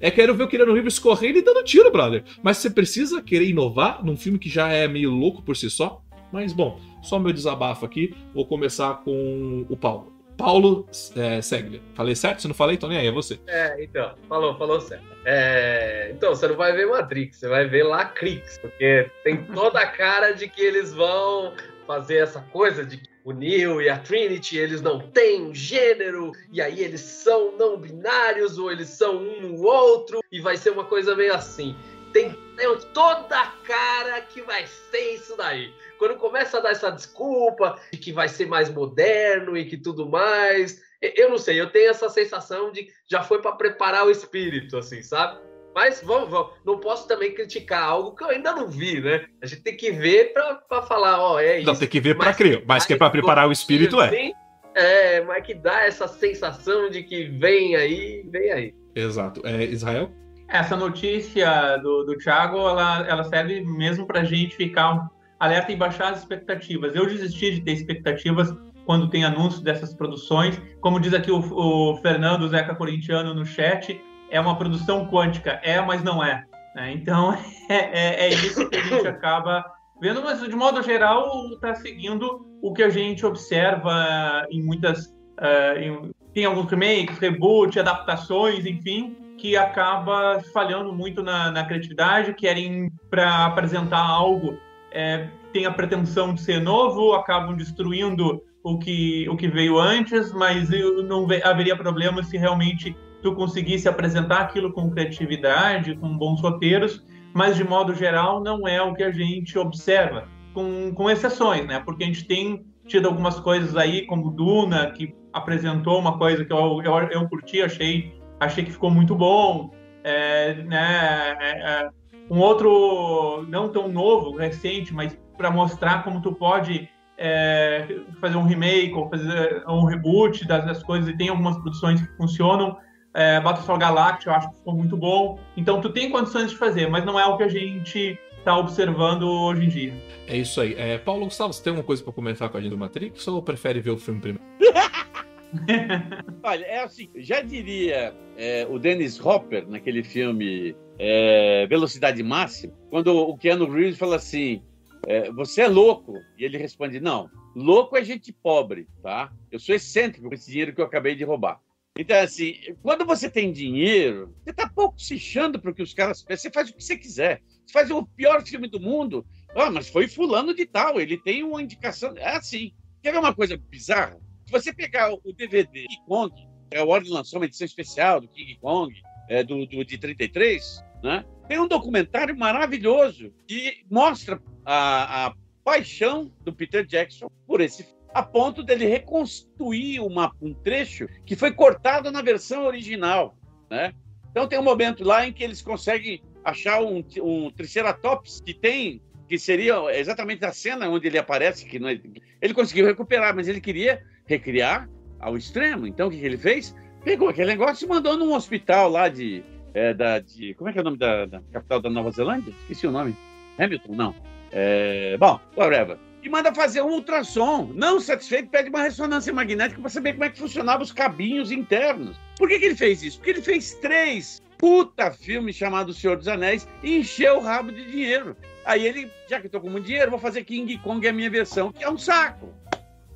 é quero ver o Keanu Reeves correndo e dando tiro, brother. Mas você precisa querer inovar num filme que já é meio louco por si só? Mas bom, só meu desabafo aqui. Vou começar com o Paulo. Paulo é, segue. Falei certo? Se não falei, então nem aí, é você. É, então, falou, falou certo. É, então, você não vai ver Matrix, você vai ver Lacrix, porque tem toda a cara de que eles vão fazer essa coisa de que o Neo e a Trinity, eles não têm gênero, e aí eles são não binários, ou eles são um no outro, e vai ser uma coisa meio assim. Tem, tem toda a cara que vai ser isso daí. Quando começa a dar essa desculpa de que vai ser mais moderno e que tudo mais, eu não sei, eu tenho essa sensação de que já foi para preparar o espírito, assim, sabe? Mas vamos, vamos, não posso também criticar algo que eu ainda não vi, né? A gente tem que ver para falar, ó, é isso. Não, tem que ver pra Mas- crer. Mas que é pra preparar o espírito, é. Assim, é, mas que dá essa sensação de que vem aí, vem aí. Exato. É, Israel? Essa notícia do, do Thiago, ela, ela serve mesmo para a gente ficar alerta e baixar as expectativas. Eu desisti de ter expectativas quando tem anúncio dessas produções. Como diz aqui o, o Fernando Zeca Corintiano no chat, é uma produção quântica. É, mas não é. né? Então, é, é, é isso que a gente acaba vendo, mas de modo geral, está seguindo o que a gente observa em muitas. eh, em- tem alguns remakes, reboot, adaptações, enfim, que acaba falhando muito na, na criatividade, querem para apresentar algo, é, tem a pretensão de ser novo, acabam destruindo o que, o que veio antes, mas não ve- haveria problema se realmente tu conseguisse apresentar aquilo com criatividade, com bons roteiros, mas de modo geral não é o que a gente observa, com, com exceções, né? Porque a gente tem tido algumas coisas aí, como Duna, que apresentou uma coisa que eu, eu, eu curti, achei, achei que ficou muito bom. É, né, é, é, um outro, não tão novo, recente, mas para mostrar como tu pode é, fazer um remake ou fazer um reboot das, das coisas, e tem algumas produções que funcionam. É, Battlestar Galactica, eu acho que ficou muito bom. Então, tu tem condições de fazer, mas não é o que a gente está observando hoje em dia. É isso aí. É, Paulo Gustavo, você tem alguma coisa pra comentar com a gente do Matrix ou prefere ver o filme primeiro? Olha, é assim, já diria é, o Dennis Hopper naquele filme é, Velocidade Máxima, quando o Keanu Reeves fala assim, é, você é louco? E ele responde, não, louco é gente pobre, tá? Eu sou excêntrico com esse dinheiro que eu acabei de roubar. Então, assim, quando você tem dinheiro, você tá pouco se chando para os caras Você faz o que você quiser. Você faz o pior filme do mundo. Ah, mas foi fulano de tal, ele tem uma indicação. É assim. Quer ver uma coisa bizarra? Se você pegar o DVD King Kong, é, o Warner lançou uma edição especial do King Kong, é, do, do, de 33, né? Tem um documentário maravilhoso que mostra a, a paixão do Peter Jackson por esse a ponto dele reconstruir uma, um trecho que foi cortado na versão original, né? Então tem um momento lá em que eles conseguem achar um, um Triceratops que tem que seria exatamente a cena onde ele aparece que não é, ele conseguiu recuperar, mas ele queria recriar ao extremo. Então o que, que ele fez? Pegou aquele negócio e mandou num hospital lá de, é, da, de como é que é o nome da, da, capital da Nova Zelândia? Esqueci o nome. Hamilton, não. É, bom, whatever e manda fazer um ultrassom. Não satisfeito, pede uma ressonância magnética para saber como é que funcionavam os cabinhos internos. Por que, que ele fez isso? Porque ele fez três puta filmes chamados Senhor dos Anéis e encheu o rabo de dinheiro. Aí ele, já que estou com muito dinheiro, vou fazer King Kong, a minha versão, que é um saco.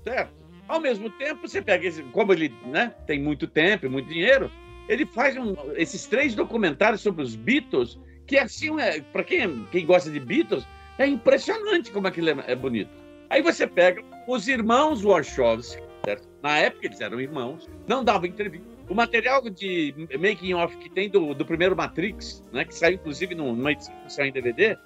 Certo? Ao mesmo tempo, você pega esse, como ele né, tem muito tempo e muito dinheiro, ele faz um, esses três documentários sobre os Beatles, que assim, é, para quem, quem gosta de Beatles, é impressionante como aquilo é, é bonito. Aí você pega os irmãos Warshawski, certo? Na época eles eram irmãos, não davam entrevista. O material de making off que tem do, do primeiro Matrix, né, que saiu inclusive numa edição em DVD,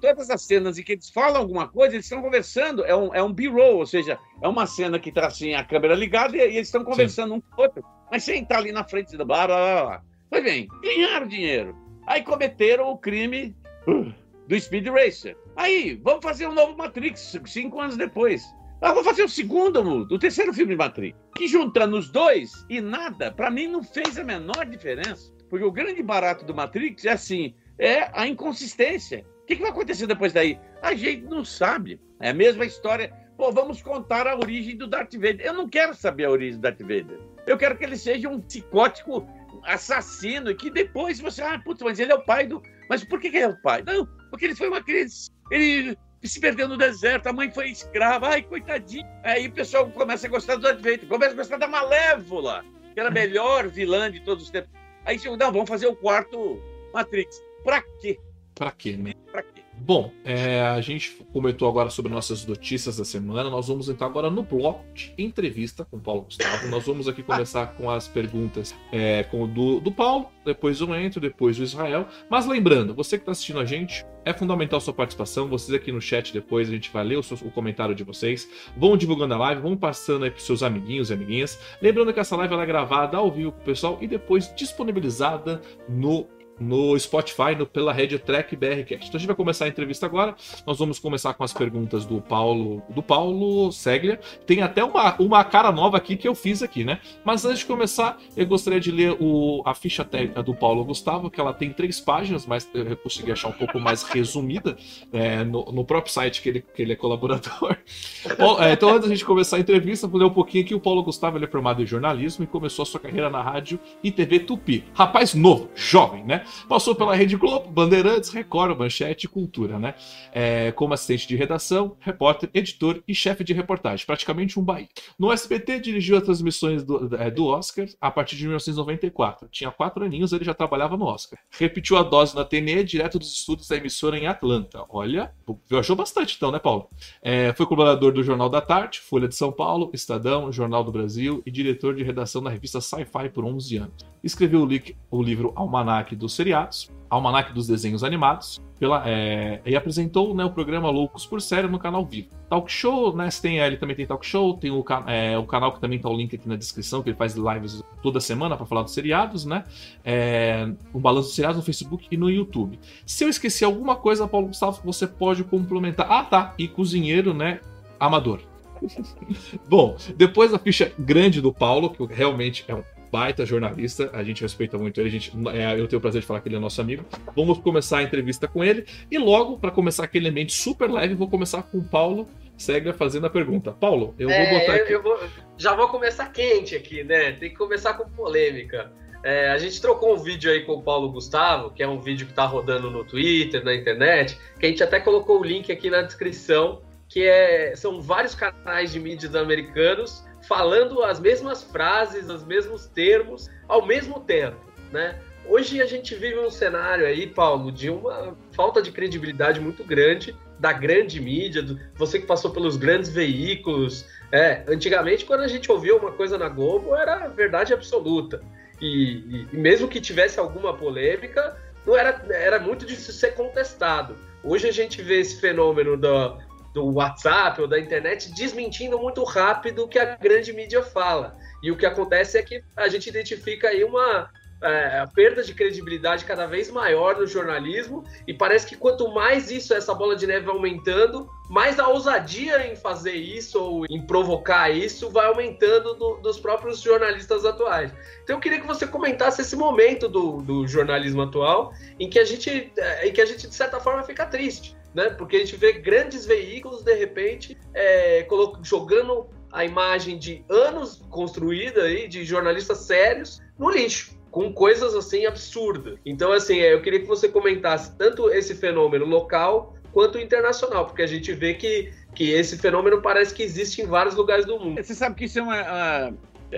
todas as cenas em que eles falam alguma coisa, eles estão conversando, é um, é um B-roll, ou seja, é uma cena que está assim, a câmera ligada e, e eles estão conversando Sim. um com o outro, mas sem estar ali na frente do blá, blá, blá, blá. Pois bem, ganharam dinheiro. Aí cometeram o crime uh, do Speed Racer. Aí, vamos fazer um novo Matrix, cinco anos depois. Ah, vou fazer o segundo, o terceiro filme de Matrix. Que juntando os dois e nada, para mim não fez a menor diferença. Porque o grande barato do Matrix é assim, é a inconsistência. Que, que vai acontecer depois daí? A gente não sabe. É a mesma história. Pô, vamos contar a origem do Darth Vader. Eu não quero saber a origem do Darth Vader. Eu quero que ele seja um psicótico assassino e que depois você, ah, putz, mas ele é o pai do. Mas por que, que ele é o pai? Não, porque ele foi uma criança ele se perdeu no deserto, a mãe foi escrava, ai, coitadinho. Aí o pessoal começa a gostar do Darth Vader, começa a gostar da Malévola, que era a melhor vilã de todos os tempos. Aí chegou, não, vamos fazer o quarto Matrix. Pra quê? Pra quê, né? Pra quê? Bom, é, a gente comentou agora sobre nossas notícias da semana. Nós vamos entrar agora no bloco de entrevista com o Paulo Gustavo. Nós vamos aqui começar com as perguntas é, com do, do Paulo, depois o Entro, depois o Israel. Mas lembrando, você que está assistindo a gente, é fundamental a sua participação. Vocês aqui no chat depois, a gente vai ler o, seu, o comentário de vocês. Vão divulgando a live, vão passando aí para seus amiguinhos e amiguinhas. Lembrando que essa live ela é gravada ao vivo pro pessoal e depois disponibilizada no no Spotify, no, pela rede Track BRCast. Então a gente vai começar a entrevista agora. Nós vamos começar com as perguntas do Paulo, do Paulo Seglia. Tem até uma, uma cara nova aqui que eu fiz aqui, né? Mas antes de começar, eu gostaria de ler o, a ficha técnica do Paulo Gustavo, que ela tem três páginas, mas eu consegui achar um pouco mais resumida é, no, no, próprio site que ele, que ele é colaborador. Bom, é, então, antes da gente começar a entrevista, vou ler um pouquinho aqui. O Paulo Gustavo ele é formado em jornalismo e começou a sua carreira na rádio e TV Tupi. Rapaz novo, jovem, né? Passou pela Rede Globo, Bandeirantes, Record, Manchete e Cultura, né? É, como assistente de redação, repórter, editor e chefe de reportagem, praticamente um Bahia. No SBT, dirigiu as transmissões do, é, do Oscar a partir de 1994. Tinha quatro aninhos, ele já trabalhava no Oscar. Repetiu a dose na TNE, direto dos estúdios da emissora em Atlanta. Olha, viajou bastante então, né, Paulo? É, foi colaborador do Jornal da Tarde, Folha de São Paulo, Estadão, Jornal do Brasil e diretor de redação da revista Sci-Fi por 11 anos. Escreveu o, o livro Almanac dos seriados, Almanac dos Desenhos Animados, pela, é, e apresentou né, o programa Loucos por Série no canal Vivo. Talk Show, né? Tem, ele também tem Talk Show, tem o, é, o canal que também tá o link aqui na descrição, que ele faz lives toda semana para falar dos seriados, né? É, o balanço dos seriados no Facebook e no YouTube. Se eu esqueci alguma coisa, Paulo Gustavo, você pode complementar. Ah, tá. E cozinheiro, né? Amador. Bom, depois da ficha grande do Paulo, que realmente é um baita jornalista, a gente respeita muito ele, a gente, é, eu tenho o prazer de falar que ele é nosso amigo. Vamos começar a entrevista com ele e logo, para começar aquele ambiente super leve, vou começar com o Paulo segue fazendo a pergunta. Paulo, eu É, vou botar eu- aqui. eu vou- já vou começar quente aqui, né? Tem que começar com polêmica. É, a gente trocou um vídeo aí com o Paulo Gustavo, que é um vídeo que tá rodando no Twitter, na internet, que a gente até colocou o link aqui na descrição, que é, são vários canais de mídias americanos falando as mesmas frases, os mesmos termos, ao mesmo tempo, né? Hoje a gente vive um cenário aí, Paulo, de uma falta de credibilidade muito grande da grande mídia, do- você que passou pelos grandes veículos. É, antigamente, quando a gente ouvia uma coisa na Globo, era verdade absoluta. E, e- e mesmo que tivesse alguma polêmica, não era, era muito difícil ser contestado. Hoje a gente vê esse fenômeno da, do WhatsApp ou da internet desmentindo muito rápido o que a grande mídia fala. E o que acontece é que a gente identifica aí uma é, perda de credibilidade cada vez maior no jornalismo e parece que quanto mais isso, essa bola de neve aumentando, mais a ousadia em fazer isso ou em provocar isso vai aumentando do- dos próprios jornalistas atuais. Então eu queria que você comentasse esse momento do, do jornalismo atual em que a gente, é, em que a gente de certa forma fica triste, né? Porque a gente vê grandes veículos de repente é, jogando a imagem de anos construída aí de jornalistas sérios no lixo com coisas assim absurdas. Então, assim, é, eu queria que você comentasse tanto esse fenômeno local quanto internacional, porque a gente vê que, que esse fenômeno parece que existe em vários lugares do mundo. Você sabe que isso é uma. uma-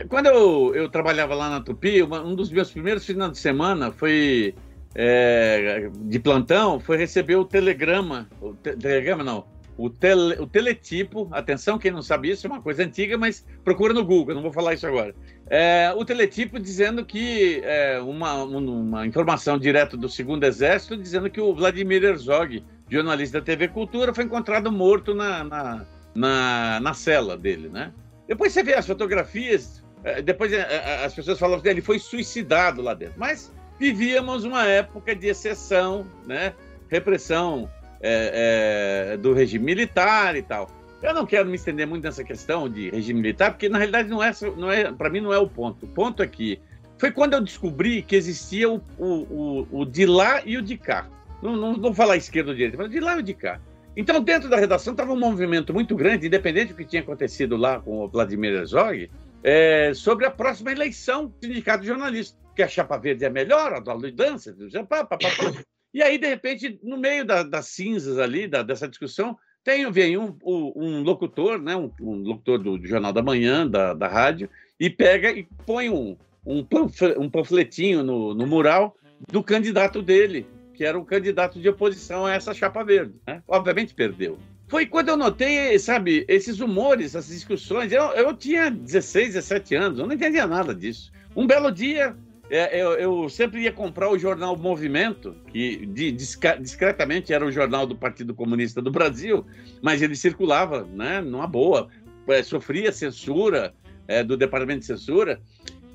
Quando eu, eu trabalhava lá na Tupi, uma- um dos meus primeiros finais de semana foi. É, de plantão, foi receber o telegrama. O te- telegrama não. O, tele, o teletipo, atenção, quem não sabe isso, é uma coisa antiga, mas procura no Google, não vou falar isso agora. É, o teletipo dizendo que é, uma, uma informação direto do segundo exército dizendo que o Vladimir Herzog, jornalista da TV Cultura, foi encontrado morto na, na, na, na cela dele, né? Depois você vê as fotografias, eh, depois eh, eh, as pessoas falam que ele foi suicidado lá dentro. Mas vivíamos uma época de exceção, né? Repressão eh, eh, do regime militar e tal. Eu não quero me estender muito nessa questão de regime militar, porque na realidade não é, não é para mim não é o ponto. O ponto é que foi quando eu descobri que existia o, o, o, o de lá e o de cá. Não, não vou falar esquerda ou direita, mas de lá e o de cá. Então, dentro da redação, estava um movimento muito grande, independente do que tinha acontecido lá com o Vladimir Herzog, é, sobre a próxima eleição do Sindicato de Jornalistas. Que a Chapa Verde é melhor, a do Dança, pá, pá, pá, pá. E aí, de repente, no meio da- das cinzas ali, da- dessa discussão, tem, vem um, um- um locutor, né, um, um locutor do, do Jornal da Manhã, da, da rádio, e pega e põe um, um, panfle- um panfletinho no, no mural do candidato dele, que era o candidato de oposição a essa chapa verde. Né? Obviamente perdeu. Foi quando eu notei, sabe, esses humores, essas discussões. Eu, eu tinha 16, 17 anos, eu não entendia nada disso. Um belo dia, é, eu, eu sempre ia comprar o jornal Movimento, que discretamente era o jornal do Partido Comunista do Brasil, mas ele circulava né, numa boa, é, sofria censura é, do Departamento de Censura,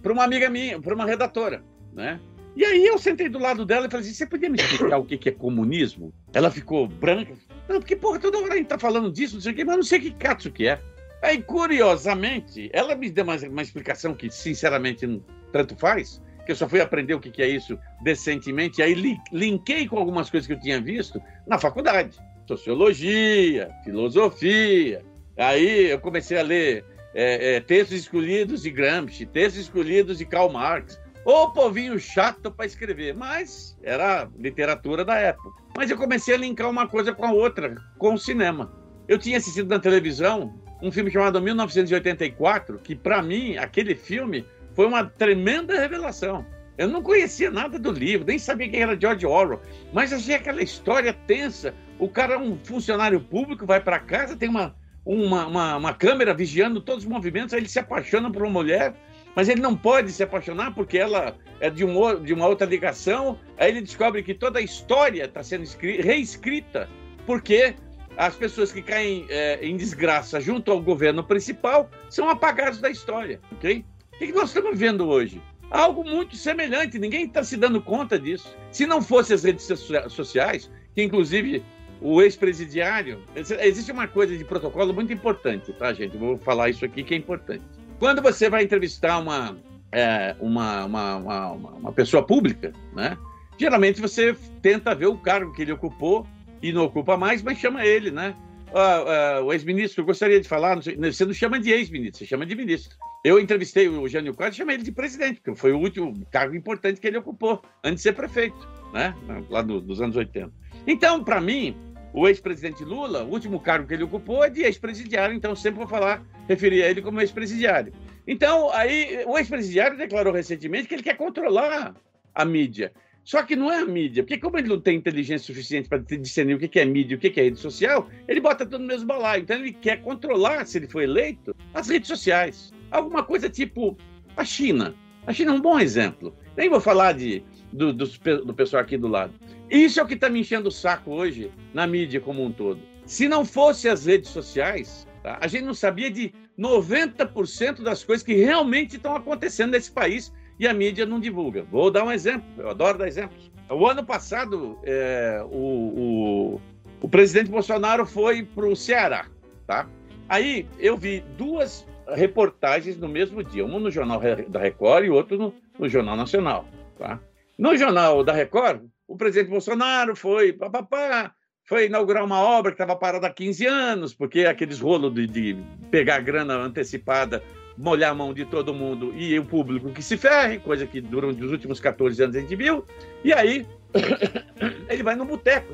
para uma amiga minha, para uma redatora. Né? E aí eu sentei do lado dela e falei assim: você podia me explicar o que é comunismo? Ela ficou branca. Não, porque, porra, toda hora a gente tá falando disso, não sei o quê, mas não sei que catso que é. Aí, curiosamente, ela me deu uma, uma explicação que, sinceramente, tanto faz, que eu só fui aprender o que que é isso decentemente, e aí li- linkei com algumas coisas que eu tinha visto na faculdade. Sociologia, filosofia. Aí eu comecei a ler é, é, textos escolhidos de Gramsci, textos escolhidos de Karl Marx. Ô povinho chato para escrever, mas era literatura da época. Mas eu comecei a linkar uma coisa com a outra, com o cinema. Eu tinha assistido na televisão um filme chamado 1984, que para mim, aquele filme foi uma tremenda revelação. Eu não conhecia nada do livro, nem sabia quem era George Orwell, mas achei aquela história tensa. O cara é um funcionário público, vai para casa, tem uma, uma, uma, uma câmera vigiando todos os movimentos, aí ele se apaixona por uma mulher, mas ele não pode se apaixonar porque ela é de, um, de uma outra ligação. Aí ele descobre que toda a história está sendo escri- reescrita, porque as pessoas que caem é, em desgraça junto ao governo principal são apagados da história, ok? O que nós estamos vendo hoje? Algo muito semelhante, ninguém está se dando conta disso. Se não fosse as redes socia- sociais, que inclusive o ex-presidiário. Existe uma coisa de protocolo muito importante, tá, gente? Vou falar isso aqui que é importante. Quando você vai entrevistar uma, é, uma, uma, uma, uma- pessoa pública, né? Geralmente você tenta ver o cargo que ele ocupou e não ocupa mais, mas chama ele, né? uh, uh, o ex-ministro, eu gostaria de falar, não sei, você não chama de ex-ministro, você chama de ministro. Eu entrevistei o Jânio Quadros e chamei ele de presidente, porque foi o último cargo importante que ele ocupou antes de ser prefeito, né? lá do, dos anos 80. Então, para mim, o ex-presidente Lula, o último cargo que ele ocupou é de ex-presidiário, então sempre vou falar, referir a ele como ex-presidiário. Então, aí, o ex-presidiário declarou recentemente que ele quer controlar a mídia. Só que não é a mídia, porque como ele não tem inteligência suficiente para discernir o que é mídia e o que é rede social, ele bota tudo no mesmo balaio. Então ele quer controlar, se ele for eleito, as redes sociais. Alguma coisa tipo a China. A China é um bom exemplo. Nem vou falar de, do, do, do pessoal aqui do lado. Isso é o que está me enchendo o saco hoje na mídia como um todo. Se não fosse as redes sociais, tá? a gente não sabia de 90% das coisas que realmente estão acontecendo nesse país e a mídia não divulga. Vou dar um exemplo, eu adoro dar exemplos. O ano passado, é, o, o, o, presidente Bolsonaro foi para o Ceará, tá? Aí eu vi duas reportagens no mesmo dia, uma no Jornal da Record e outra no, no Jornal Nacional, tá? No Jornal da Record, o presidente Bolsonaro foi, papapá, foi inaugurar uma obra que estava parada há 15 anos, porque aqueles rolos de, de pegar grana antecipada molhar a mão de todo mundo e o público que se ferre, coisa que durante os últimos 14 anos a gente viu. E aí ele vai no boteco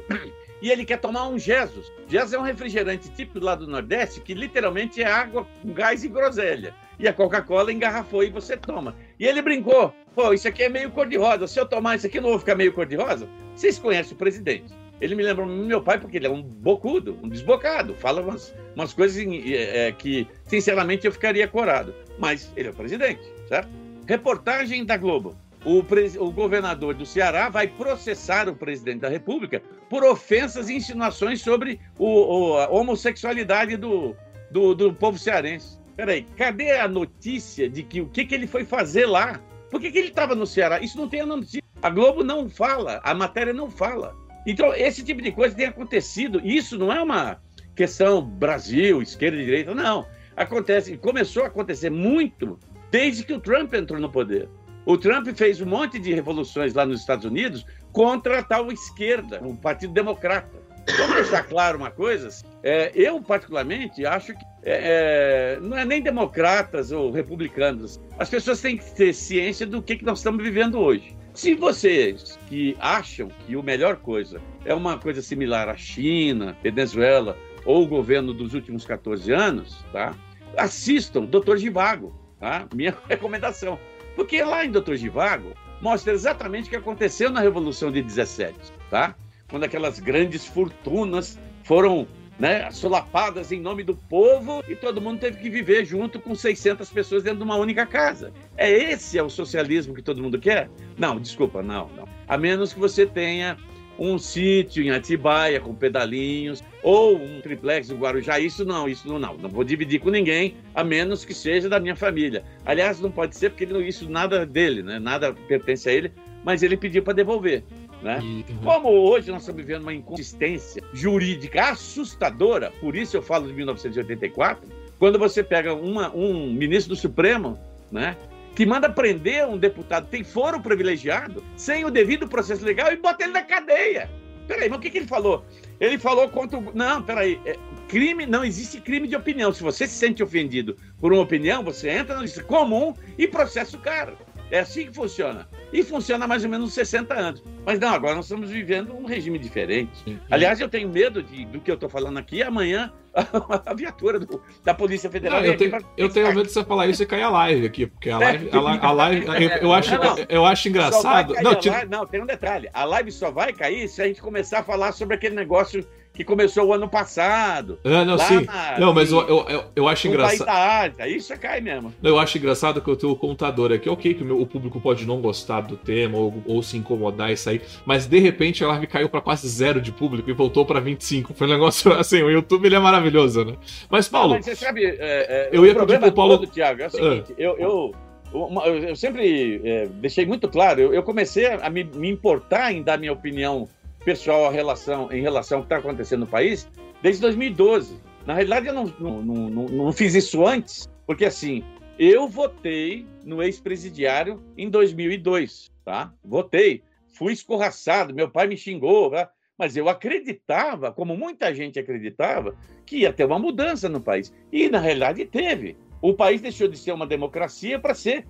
e ele quer tomar um Jesus. Jesus é um refrigerante típico lado do Nordeste que literalmente é água com gás e groselha. E a Coca-Cola engarrafou e você toma. E ele brincou: pô, isso aqui é meio cor-de-rosa. Se eu tomar isso aqui, não vou ficar meio cor-de-rosa? Vocês conhecem o presidente? Ele me lembra meu pai porque ele é um bocudo, um desbocado, fala umas, umas coisas é, é, que, sinceramente, eu ficaria corado. Mas ele é o presidente, certo? Reportagem da Globo. O, o, governador do Ceará vai processar o presidente da República por ofensas e insinuações sobre o, o, a homossexualidade do, do, do, povo cearense. Peraí, cadê a notícia de que o que, que ele foi fazer lá? Por que, que ele estava no Ceará? Isso não tem a notícia. A Globo não fala, a matéria não fala. Então, esse tipo de coisa tem acontecido. Isso não é uma questão Brasil, esquerda e direita, não. Acontece, começou a acontecer muito desde que o Trump entrou no poder. O Trump fez um monte de revoluções lá nos Estados Unidos contra a tal esquerda, o Partido Democrata. Vamos deixar claro uma coisa: é, eu, particularmente, acho que é, é, não é nem democratas ou republicanos. As pessoas têm que ter ciência do que, que nós estamos vivendo hoje. Se vocês que acham que a melhor coisa é uma coisa similar à China, Venezuela ou o governo dos últimos 14 anos, tá? assistam Doutor Givago, tá? minha recomendação. Porque lá em Doutor Givago mostra exatamente o que aconteceu na Revolução de 17, tá? quando aquelas grandes fortunas foram né, solapadas em nome do povo e todo mundo teve que viver junto com 600 pessoas dentro de uma única casa. É esse é o socialismo que todo mundo quer? Não, desculpa, não, não. A menos que você tenha um sítio em Atibaia com pedalinhos ou um triplex no Guarujá, isso não, isso não, não, não vou dividir com ninguém, a menos que seja da minha família. Aliás, não pode ser porque isso nada dele, né? Nada pertence a ele, mas ele pediu para devolver. Né? Como hoje nós estamos vivendo uma inconsistência jurídica assustadora, por isso eu falo de 1984, quando você pega uma, um ministro do Supremo, né, que manda prender um deputado tem foro privilegiado, sem o devido processo legal e bota ele na cadeia. Peraí, mas o que, que ele falou? Ele falou contra o. Não, peraí. É, crime, não existe crime de opinião. Se você se sente ofendido por uma opinião, você entra na lista comum e processa o cara. É assim que funciona. E funciona há mais ou menos 60 anos. Mas não, agora nós estamos vivendo um regime diferente. Sim. Aliás, eu tenho medo de, do que eu estou falando aqui. Amanhã, a, viatura do, da Polícia Federal. Não, eu, tenho, eu tenho medo de você falar isso e cair a live aqui, porque a live. A live, a live eu, eu, acho, não, não. eu acho engraçado. Não, live, não, tem um detalhe. A live só vai cair se a gente começar a falar sobre aquele negócio que começou o ano passado. Ah, não, sim. Na, não, mas eu, eu, eu, acho engraçado. Isso cai mesmo. Eu acho engraçado que eu tenho o contador aqui. Ok, que o, meu, o público pode não gostar do tema ou, ou, se incomodar e sair, mas de repente a live caiu para quase zero de público e voltou para 25. Foi um negócio assim. O YouTube ele é maravilhoso, né? Mas, Paulo. Não, mas você sabe, é, é, eu ia pedir pro Paulo. Todo, Thiago, é o seguinte, ah. eu, eu eu sempre é, deixei muito claro, eu, eu comecei a me, me, importar em dar minha opinião pessoal a relação, em relação ao que está acontecendo no país desde 2012. Na realidade, eu não, não, não, não fiz isso antes, porque assim, eu votei no ex-presidiário em 2002, tá? Votei. Fui escorraçado, meu pai me xingou, tá? Mas eu acreditava, como muita gente acreditava, que ia ter uma mudança no país. E, na realidade, teve. O país deixou de ser uma democracia para ser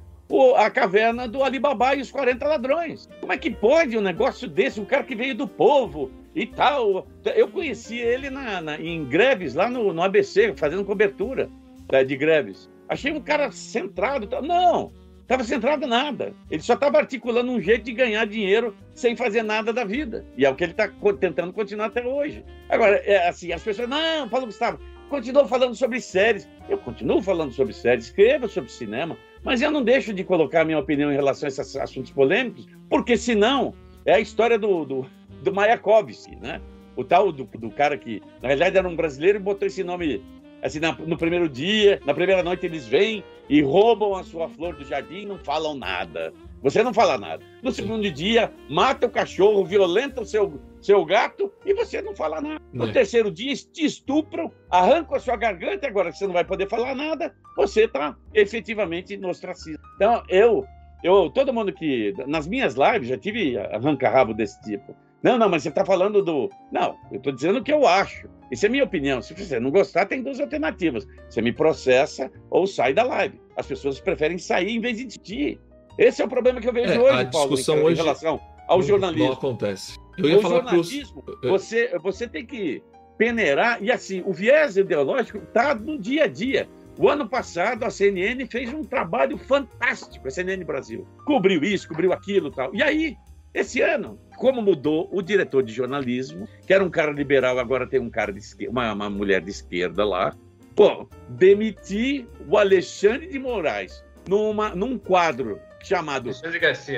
a caverna do Alibaba e os 40 ladrões. Como é que pode um negócio desse? Um cara que veio do povo e tal. Eu conheci ele na, na em greves lá no, no ABC, fazendo cobertura né, de greves. Achei um cara centrado. Não, estava centrado nada. Ele só estava articulando um jeito de ganhar dinheiro sem fazer nada da vida. E é o que ele está tentando continuar até hoje. Agora, é assim, as pessoas, não, Paulo Gustavo, continua falando sobre séries. Eu continuo falando sobre séries, escrevo sobre cinema, mas eu não deixo de colocar minha opinião em relação a esses assuntos polêmicos, porque senão é a história do, do, do Mayakovsky, né? O tal do, do cara que, na verdade, era um brasileiro e botou esse nome assim, na, no primeiro dia, na primeira noite eles vêm e roubam a sua flor do jardim e não falam nada. Você não fala nada. No segundo dia, mata o cachorro, violenta o seu, seu gato e você não fala nada. No é. terceiro dia, te estupram, arrancam a sua garganta, agora você não vai poder falar nada, você está efetivamente no ostracismo. Então, eu, eu, todo mundo que. Nas minhas lives já tive arranca-rabo desse tipo. Não, não, mas você está falando do. Não, eu estou dizendo o que eu acho. Isso é minha opinião. Se você não gostar, tem duas alternativas. Você me processa ou sai da live. As pessoas preferem sair em vez de ti. Esse é o problema que eu vejo é, hoje, a discussão Paulo, em, hoje relação ao jornalismo. Não acontece. Eu ia o falar jornalismo, pros... você, você tem que peneirar. E assim, o viés ideológico está no dia a dia. O ano passado, a CNN fez um trabalho fantástico, a CNN Brasil. Cobriu isso, cobriu aquilo tal. E aí, esse ano, como mudou o diretor de jornalismo, que era um cara liberal, agora tem um cara de esquerda, uma, uma mulher de esquerda lá. Pô, demiti o Alexandre de Moraes numa, num quadro chamado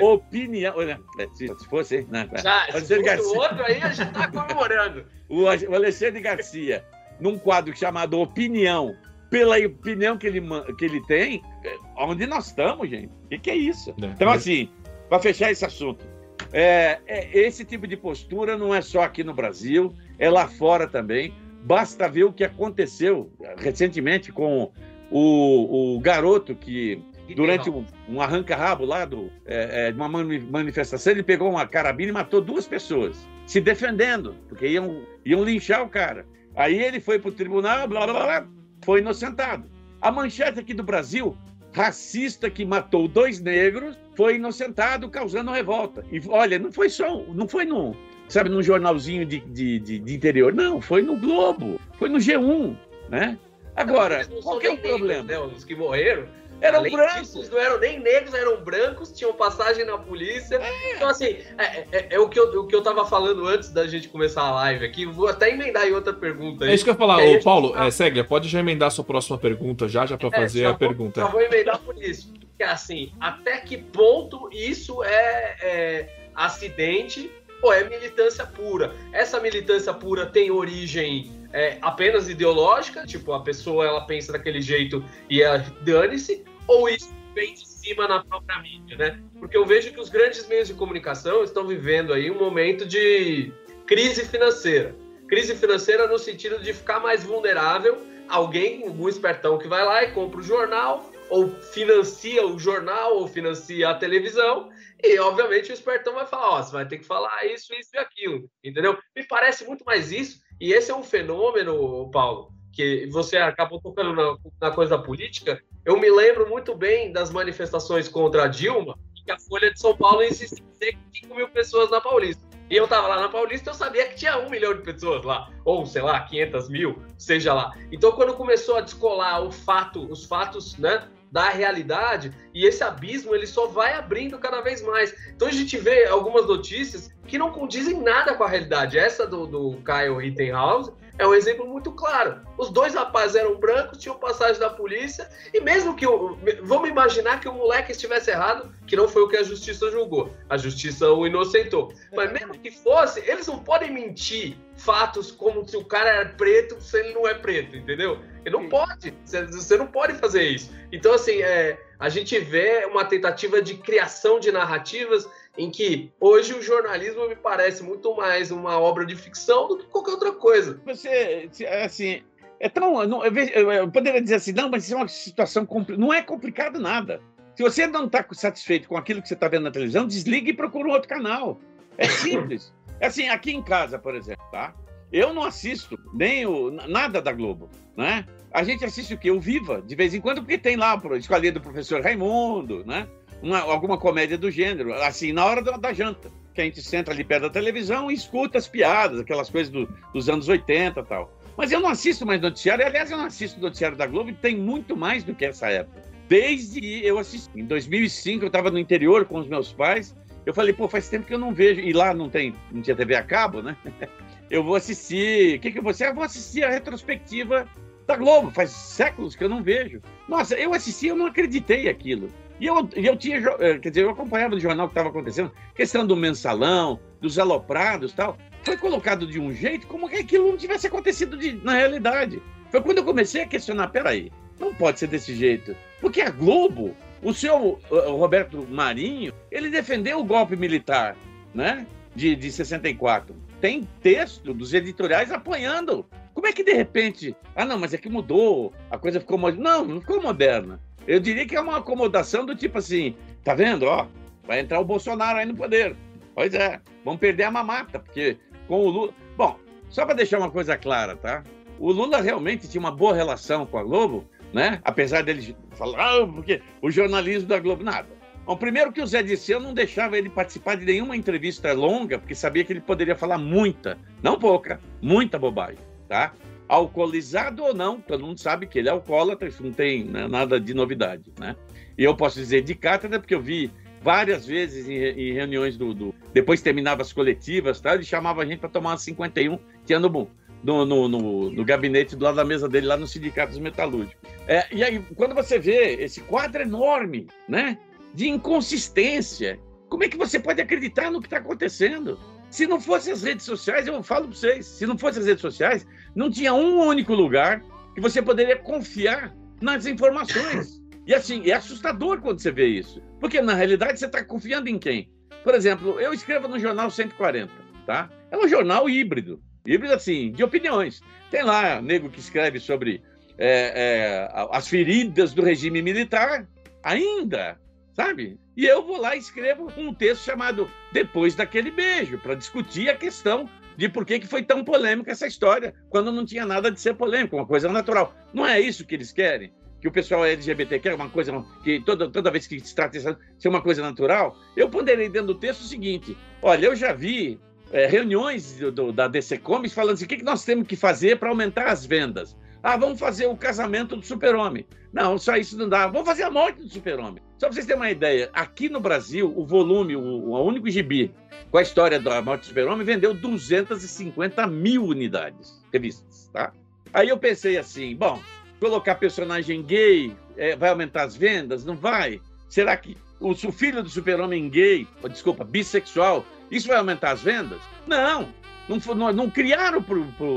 Opinião. É, se fosse, né? Já, se fosse o outro aí, a gente está comemorando. o Alexandre Garcia, num quadro chamado Opinião, pela opinião que ele, que ele tem, é, onde nós estamos, gente? O que, que, é isso? É, então, assim, para fechar esse assunto, é, é, esse tipo de postura não é só aqui no Brasil, é lá fora também. Basta ver o que aconteceu recentemente com o, o garoto que, durante um, um arranca-rabo lá do, é, é, de uma manifestação, ele pegou uma carabina e matou duas pessoas, se defendendo, porque iam, iam linchar o cara. Aí ele foi para o tribunal, blá, blá, blá, foi inocentado. A manchete aqui do Brasil racista que matou dois negros foi inocentado, causando revolta. E olha, não foi só, não foi no, sabe, num jornalzinho de, de, de, de interior, não, foi no Globo, foi no G1, né? Agora, qual que é o problema? Negros, né? Os que morreram eram Além brancos. Disso, não eram nem negros, eram brancos, tinham passagem na polícia. É. Então, assim, é, é, é, o, que eu, o que eu tava falando antes da gente começar a live aqui. Vou até emendar em outra pergunta. Aí. É isso que eu ia falar. Ô, Paulo, é, Seglia, pode já emendar a sua próxima pergunta já, já para é, fazer já a vou, pergunta. Já vou emendar por isso. Porque, assim, até que ponto isso é, é acidente ou é militância pura? Essa militância pura tem origem é, apenas ideológica, tipo, a pessoa ela pensa daquele jeito e é, dane-se, ou isso vem de cima na própria mídia, né? Porque eu vejo que os grandes meios de comunicação estão vivendo aí um momento de crise financeira. Crise financeira no sentido de ficar mais vulnerável alguém, algum espertão que vai lá e compra o jornal, ou financia o jornal, ou financia a televisão, e obviamente o espertão vai falar, ó, oh, você vai ter que falar isso, isso e aquilo, entendeu? Me parece muito mais isso e esse é um fenômeno, Paulo, que você acabou tocando na, na coisa da política. Eu me lembro muito bem das manifestações contra a Dilma, que a Folha de São Paulo insistia em que 5 mil pessoas na Paulista. E eu tava lá na Paulista, eu sabia que tinha um milhão de pessoas lá, ou sei lá, 500 mil, seja lá. Então, quando começou a descolar o fato, os fatos, né, da realidade, e esse abismo ele só vai abrindo cada vez mais. Então a gente vê algumas notícias que não condizem nada com a realidade. Essa do, do Kyle Rittenhouse é um exemplo muito claro. Os dois rapazes eram brancos, tinham passagem da polícia, e mesmo que. O, vamos imaginar que o moleque estivesse errado, que não foi o que a justiça julgou. A justiça o inocentou. Mas mesmo que fosse, eles não podem mentir fatos como se o cara era preto se ele não é preto, entendeu? Ele não pode. Você não pode fazer isso. Então, assim, é, a gente vê uma tentativa de criação de narrativas em que hoje o jornalismo me parece muito mais uma obra de ficção do que qualquer outra coisa. Você, assim, é tão. Não, eu, eu, poderia dizer assim, não, mas isso é uma situação. Não é complicado nada. Se você não está satisfeito com aquilo que você está vendo na televisão, desligue e procure um outro canal. É simples. Assim, aqui em casa, por exemplo, tá? Eu não assisto nem o, nada da Globo, né? A gente assiste o quê? O Viva, de vez em quando, porque tem lá a escolinha do professor Raimundo, né? Uma, alguma comédia do gênero, assim, na hora da, da, janta, que a gente senta ali perto da televisão e escuta as piadas, aquelas coisas do, dos anos 80 e tal. Mas eu não assisto mais noticiário, aliás, eu não assisto noticiário da Globo, tem muito mais do que essa época. Desde eu assisti, em 2005, eu estava no interior com os meus pais, eu falei, pô, faz tempo que eu não vejo, e lá não tem, não tinha TV a cabo, né? Eu vou assistir, o que que vou assistir? Eu vou assistir a retrospectiva da Globo, faz séculos que eu não vejo. Nossa, eu assisti, eu não acreditei aquilo. E eu, eu tinha, eh, quer dizer, eu acompanhava o jornal que estava acontecendo, questão do mensalão, dos aloprados tal. Foi colocado de um jeito como que aquilo não tivesse acontecido de, na realidade. Foi quando eu comecei a questionar: peraí, não pode ser desse jeito. Porque a Globo, o senhor o Roberto Marinho, ele defendeu o golpe militar, né? De, de 64. Tem texto dos editoriais apoiando. Como é que de repente. Ah, não, mas é que mudou, a coisa ficou moderna. Não, não ficou moderna. Eu diria que é uma acomodação do tipo assim: tá vendo? Ó, vai entrar o Bolsonaro aí no poder. Pois é, vamos perder a mamata, porque com o Lula. Bom, só para deixar uma coisa clara, tá? O Lula realmente tinha uma boa relação com a Globo, né? Apesar dele falar, ah, porque o jornalismo da Globo, nada. Bom, primeiro que o Zé Disseu não deixava ele participar de nenhuma entrevista longa, porque sabia que ele poderia falar muita, não pouca, muita bobagem, tá? Alcoolizado ou não, todo mundo sabe que ele é alcoólatra, isso não tem né, nada de novidade, né? E eu posso dizer de cátedra, porque eu vi várias vezes em, em reuniões do, do, Depois terminava as coletivas, tá? ele chamava a gente para tomar uma 51, tinha no, no, no, no, no, gabinete do lado da mesa dele, lá no Sindicato dos Metalúrgicos. É, e aí, quando você vê esse quadro enorme, né? De inconsistência, como é que você pode acreditar no que está acontecendo? Se não fossem as redes sociais, eu falo para vocês, se não fossem as redes sociais, não tinha um único lugar que você poderia confiar nas informações. E assim, é assustador quando você vê isso. Porque na realidade você está confiando em quem? Por exemplo, eu escrevo no Jornal 140, tá? É um jornal híbrido. Híbrido, assim, de opiniões. Tem lá nego que escreve sobre é, é, as feridas do regime militar, ainda, sabe? E eu vou lá e escrevo um texto chamado Depois daquele Beijo, para discutir a questão de por que, que foi tão polêmica essa história, quando não tinha nada de ser polêmico, uma coisa natural. Não é isso que eles querem? que o pessoal LGBT quer uma coisa que toda, toda vez que se trata de ser uma coisa natural, eu ponderei dentro do texto o seguinte: olha, eu já vi é, reuniões do, do, da DC Comics falando assim: o que, que nós temos que fazer para aumentar as vendas? Ah, vamos fazer o casamento do super-homem. Não, só isso não dá. Vamos fazer a morte do super-homem. Só para vocês terem uma ideia, aqui no Brasil, o volume, o, o único gibi com a história da morte do super-homem vendeu 250 mil unidades revistas, tá? Aí eu pensei assim, bom, colocar personagem gay é, vai aumentar as vendas? Não vai? Será que o filho do super-homem gay, desculpa, bissexual, isso vai aumentar as vendas? Não, não, não, não criaram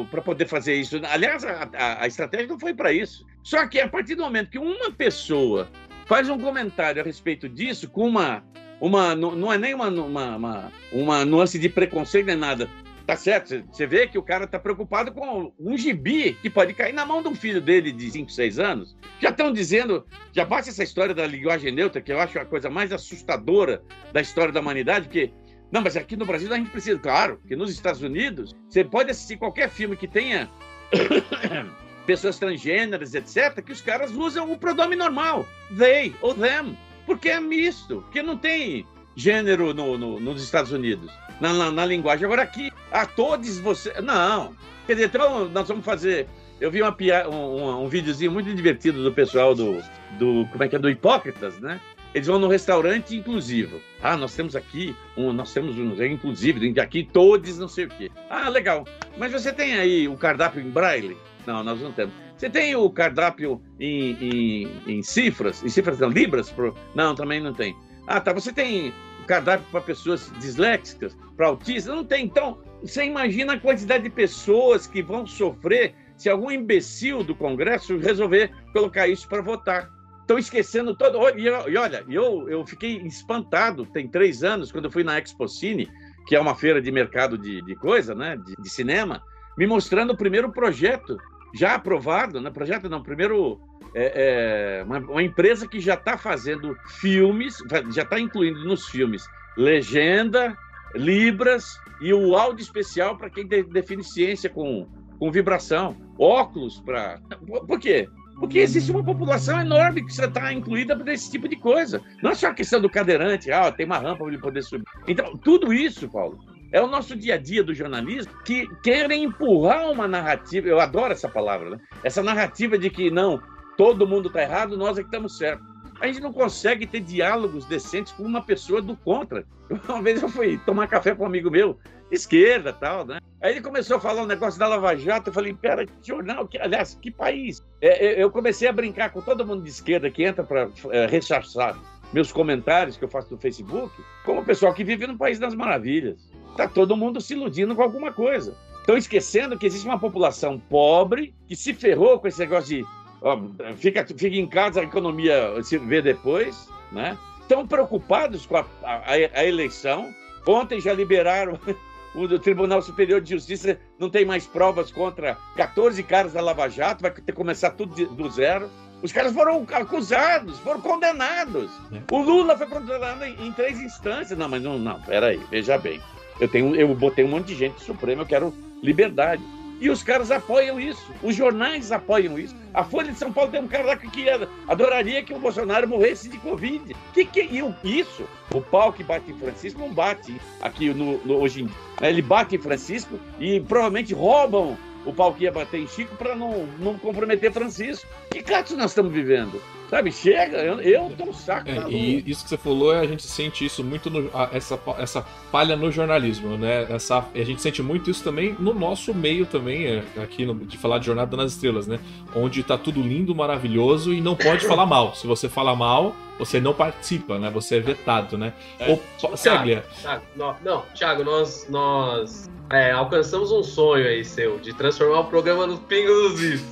para poder fazer isso. Aliás, a, a, a estratégia não foi para isso. Só que a partir do momento que uma pessoa faz um comentário a respeito disso, com uma. uma não é nem uma, uma, uma, uma nuance de preconceito nem nada, Tá certo, você vê que o cara tá preocupado com um gibi que pode cair na mão de um filho dele de 5, 6 anos. Já estão dizendo, já basta essa história da linguagem neutra, que eu acho a coisa mais assustadora da história da humanidade, porque não, mas aqui no Brasil a gente precisa, claro, que nos Estados Unidos você pode assistir qualquer filme que tenha pessoas transgêneras, etc., que os caras usam o pronome normal, they ou them, porque é misto, porque não tem gênero no, no, nos Estados Unidos, na, na, na, linguagem. Agora aqui, a todos você. Não. Quer dizer, então nós vamos fazer. Eu vi uma, um, um, um videozinho muito divertido do pessoal do, do. Como é que é? Do Hipócritas, né? Eles vão no restaurante inclusivo. Ah, nós temos aqui, um, nós temos um inclusive, aqui todos não sei o quê. Ah, legal. Mas você tem aí o cardápio em braille? Não, nós não temos. Você tem o cardápio em, em, em cifras? Em cifras não, libras? Pro... Não, também não tem. Ah, tá. Você tem cardápio para pessoas disléxicas, para autistas? Não tem. Então, você imagina a quantidade de pessoas que vão sofrer se algum imbecil do Congresso resolver colocar isso para votar. Estão esquecendo todo. E olha, eu, eu fiquei espantado, tem três anos, quando eu fui na Expocine, que é uma feira de mercado de, de coisa, né, de, de cinema, me mostrando o primeiro projeto já aprovado, né? Projeto não, primeiro é, é uma, uma, empresa que já está fazendo filmes, já está incluindo nos filmes legenda libras e o áudio especial para quem de, define ciência com, com vibração, óculos para. Por quê? Porque existe uma população enorme que está incluída nesse tipo de coisa. Não é só a questão do cadeirante, ah, tem uma rampa para ele poder subir. Então, tudo isso, Paulo, é o nosso dia a dia do jornalismo que querem empurrar uma narrativa. Eu adoro essa palavra, né? Essa narrativa de que não, todo mundo está errado, nós é que estamos certos. A gente não consegue ter diálogos decentes com uma pessoa do contra. Uma vez eu fui tomar café com um amigo meu, esquerda tal, né? Aí ele começou a falar um negócio da Lava Jato, eu falei, pera, que jornal, que, aliás, que país? É, eu comecei a brincar com todo mundo de esquerda que entra para é, rechaçar meus comentários que eu faço no Facebook, como o pessoal que vive no País das Maravilhas. Tá todo mundo se iludindo com alguma coisa. Estão esquecendo que existe uma população pobre que se ferrou com esse negócio de ó, fica, fica em casa, a economia se vê depois, né? Estão preocupados com a, a, a eleição. Ontem já liberaram o Tribunal Superior de Justiça não tem mais provas contra 14 caras da Lava Jato, vai ter que começar tudo de, do zero. Os caras foram acusados, foram condenados. É. O Lula foi condenado em, em, três instâncias. Não, mas não, não, peraí, veja bem. Eu, tenho, eu botei um monte de gente Supremo, eu quero liberdade. E os caras apoiam isso. Os jornais apoiam isso. A Folha de São Paulo tem um cara lá que adoraria que o Bolsonaro morresse de Covid. Que que é isso? O pau que bate em Francisco não bate aqui no, no hoje em dia. Ele bate em Francisco e provavelmente roubam o pau que ia bater em Chico para não, não comprometer Francisco. Que caso nós estamos vivendo? Sabe, chega, eu, eu tô um saco. É, e isso que você falou, a gente sente isso muito, no, essa, essa palha no jornalismo, né? Essa, a gente sente muito isso também no nosso meio também, é, aqui no, de falar de Jornada nas Estrelas, né? Onde tá tudo lindo, maravilhoso e não pode falar mal. Se você fala mal, você não participa, né? Você é vetado, né? É. Ou, Thiago, Thiago, não, Thiago, nós, nós é, alcançamos um sonho aí seu, de transformar o programa no Pingo dos Is.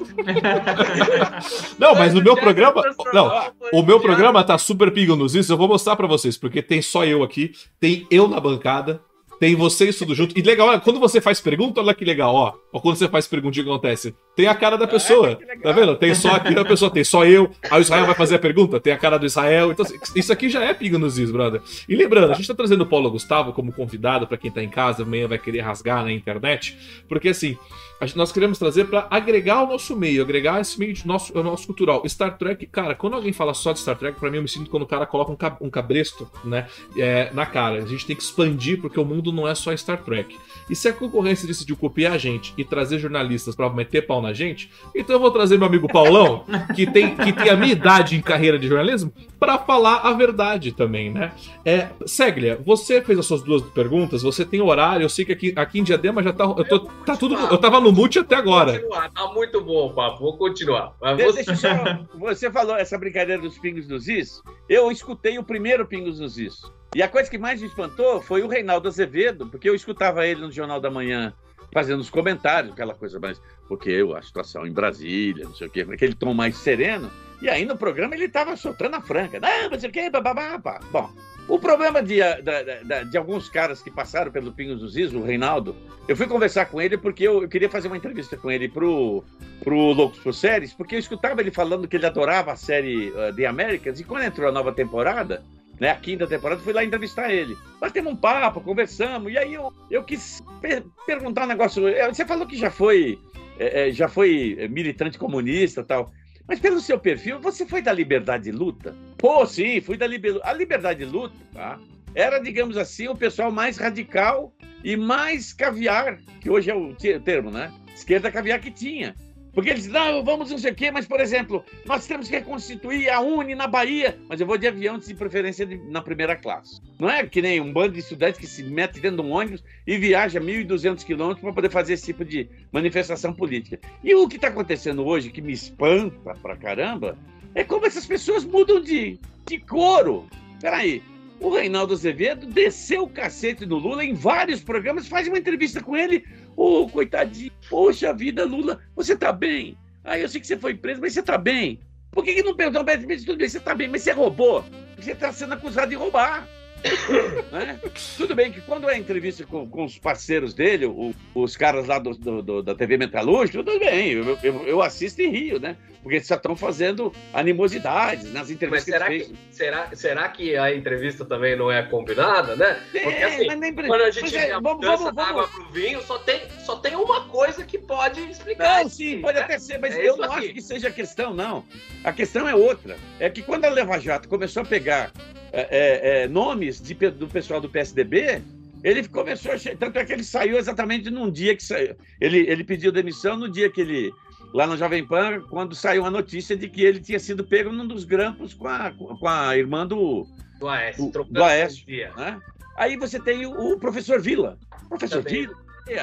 não, mas o meu programa. Não, o meu programa tá super Pingo nos Is, eu vou mostrar para vocês, porque tem só eu aqui, tem eu na bancada, tem vocês tudo junto. E legal, quando você faz pergunta, olha que legal, ó. Ou quando você faz pergunta, o que acontece? Tem a cara da pessoa. Ah, tá vendo? Tem só aqui da pessoa, tem só eu. Aí o Israel vai fazer a pergunta, tem a cara do Israel. Então, isso aqui já é pingo nos is, brother. E lembrando, a gente tá trazendo o Paulo Gustavo como convidado para quem tá em casa, amanhã vai querer rasgar na internet. Porque assim, nós queremos trazer para agregar o nosso meio, agregar esse meio de nosso, nosso cultural. Star Trek, cara, quando alguém fala só de Star Trek, para mim eu me sinto quando o cara coloca um, cabresto, né, é, na cara. A gente tem que expandir porque o mundo não é só Star Trek. E se a concorrência decidiu copiar a gente e trazer jornalistas para meter pau na gente, então eu vou trazer meu amigo Paulão, que tem, que tem a minha idade em carreira de jornalismo, para falar a verdade também, né? É, Seglia, você fez as suas duas perguntas, você tem horário, eu sei que aqui, aqui em Diadema já tá. Eu tô, tá tudo. Eu tava no mute até agora. Tá muito bom o papo, vou continuar. Você... você falou essa brincadeira dos pingos dos is. Eu escutei o primeiro Pingos dos Is. E a coisa que mais me espantou foi o Reinaldo Azevedo, porque eu escutava ele no Jornal da Manhã fazendo os comentários, aquela coisa mais. Porque a situação em Brasília, não sei o quê, aquele tom mais sereno. E aí no programa ele estava soltando a franca. Não, não sei o quê, babá. Bom, o problema de, de, de, alguns caras que passaram pelo Pingos dos Is, o Reinaldo, eu fui conversar com ele porque eu, eu queria fazer uma entrevista com ele pro, pro Loucos por Séries, porque eu escutava ele falando que ele adorava a série uh, The Americans, e quando entrou a nova temporada, né, a quinta temporada, fui lá entrevistar ele. Nós temos um papo, conversamos, e aí eu, eu quis per perguntar um negócio. É, você falou que já foi, é, é já foi militante comunista tal. Mas pelo seu perfil, você foi da Liberdade Luta? Pô, sim, fui da Liberdade. A Liberdade Luta, tá? Era, digamos assim, o pessoal mais radical e mais caviar, que hoje é o termo, né? Esquerda caviar que tinha. Porque eles não, vamos não sei o quê, mas, por exemplo, nós temos que reconstituir a Uni na Bahia, mas eu vou de avião de preferência de, na primeira classe. Não é que nem um bando de estudantes que se mete dentro de um ônibus e viaja 1.200 quilômetros para poder fazer esse tipo de manifestação política. E o que está acontecendo hoje, que me espanta pra caramba, é como essas pessoas mudam de, de coro. Peraí, o Reinaldo Azevedo desceu o cacete do Lula em vários programas, faz uma entrevista com ele Ô, oh, coitadinho, poxa vida, Lula, você tá bem? Ah, eu sei que você foi preso, mas você tá bem? Por que, que não perguntou? Mas tudo bem, você tá bem, mas você roubou. Você tá sendo acusado de roubar. Né? Tudo bem que quando é entrevista com, com os parceiros dele, o, os caras lá do, do, do, da TV Metalúrgica, tudo bem, eu, eu, eu assisto em Rio, né? Porque eles só estão fazendo animosidades nas entrevistas Mas será que, que, será, será que a entrevista também não é combinada, né? Porque É, assim, mas nem quando a gente é, a vamos- vamos- da água pro vinho, só tem, só tem uma coisa que pode explicar. Não, sim, pode né? até ser, mas É eu não aqui. acho que seja a questão, não. A questão é outra. É que quando a Leva Jato começou a pegar é, é, é, nomes de do pessoal do PSDB, ele começou a. che- Tanto é que ele saiu exatamente num dia que saiu. Ele, ele pediu demissão no dia que ele. Lá no Jovem Pan, quando saiu a notícia de que ele tinha sido pego num dos grampos com a, com a irmã do. Do Aécio, Do- do Aécio. né? Aí você tem o, o professor Vila. Professor Também. Vila,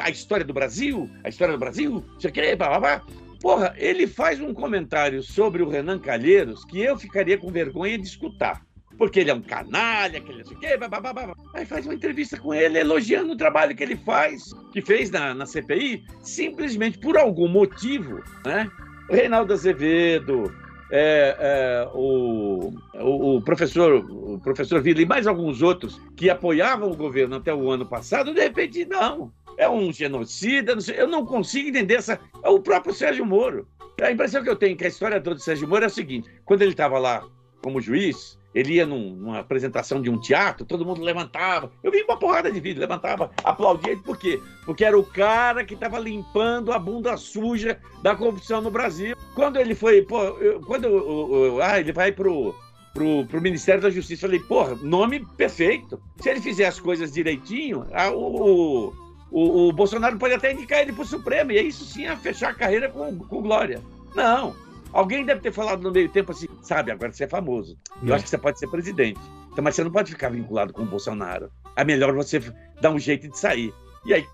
a história do Brasil, a história do Brasil, não sei o que, blá, blá, blá. Porra, ele faz um comentário sobre o Renan Calheiros que eu ficaria com vergonha de escutar. Porque ele é um canalha, que ele não sei o quê, blá, blá, blá. Aí faz uma entrevista com ele, elogiando o trabalho que ele faz, que fez na, na CPI, simplesmente por algum motivo, né? Reinaldo Azevedo, é, é, o, o, o professor o professor Vila e mais alguns outros que apoiavam o governo até o ano passado, de repente, não. É um genocida, não sei, eu não consigo entender essa. É o próprio Sérgio Moro. A impressão que eu tenho é que a história toda do Sérgio Moro é o seguinte: quando ele estava lá como juiz, ele ia num- numa apresentação de um teatro, todo mundo levantava. Eu vi uma porrada de vídeo, levantava, aplaudia. Por quê? Porque era o cara que estava limpando a bunda suja da corrupção no Brasil. Quando ele foi, pô, eu- quando eu- eu- ah, ele vai pro, pro, pro Ministério da Justiça, eu falei, porra, nome perfeito. Se ele fizer as coisas direitinho, ah, o, o, o Bolsonaro pode até indicar ele pro Supremo, e isso sim a fechar a carreira com, com glória. Não. Alguém deve ter falado no meio tempo assim, sabe, agora você é famoso. Eu É. acho que você pode ser presidente. Então, mas você não pode ficar vinculado com o Bolsonaro. É melhor você dar um jeito de sair. E aí,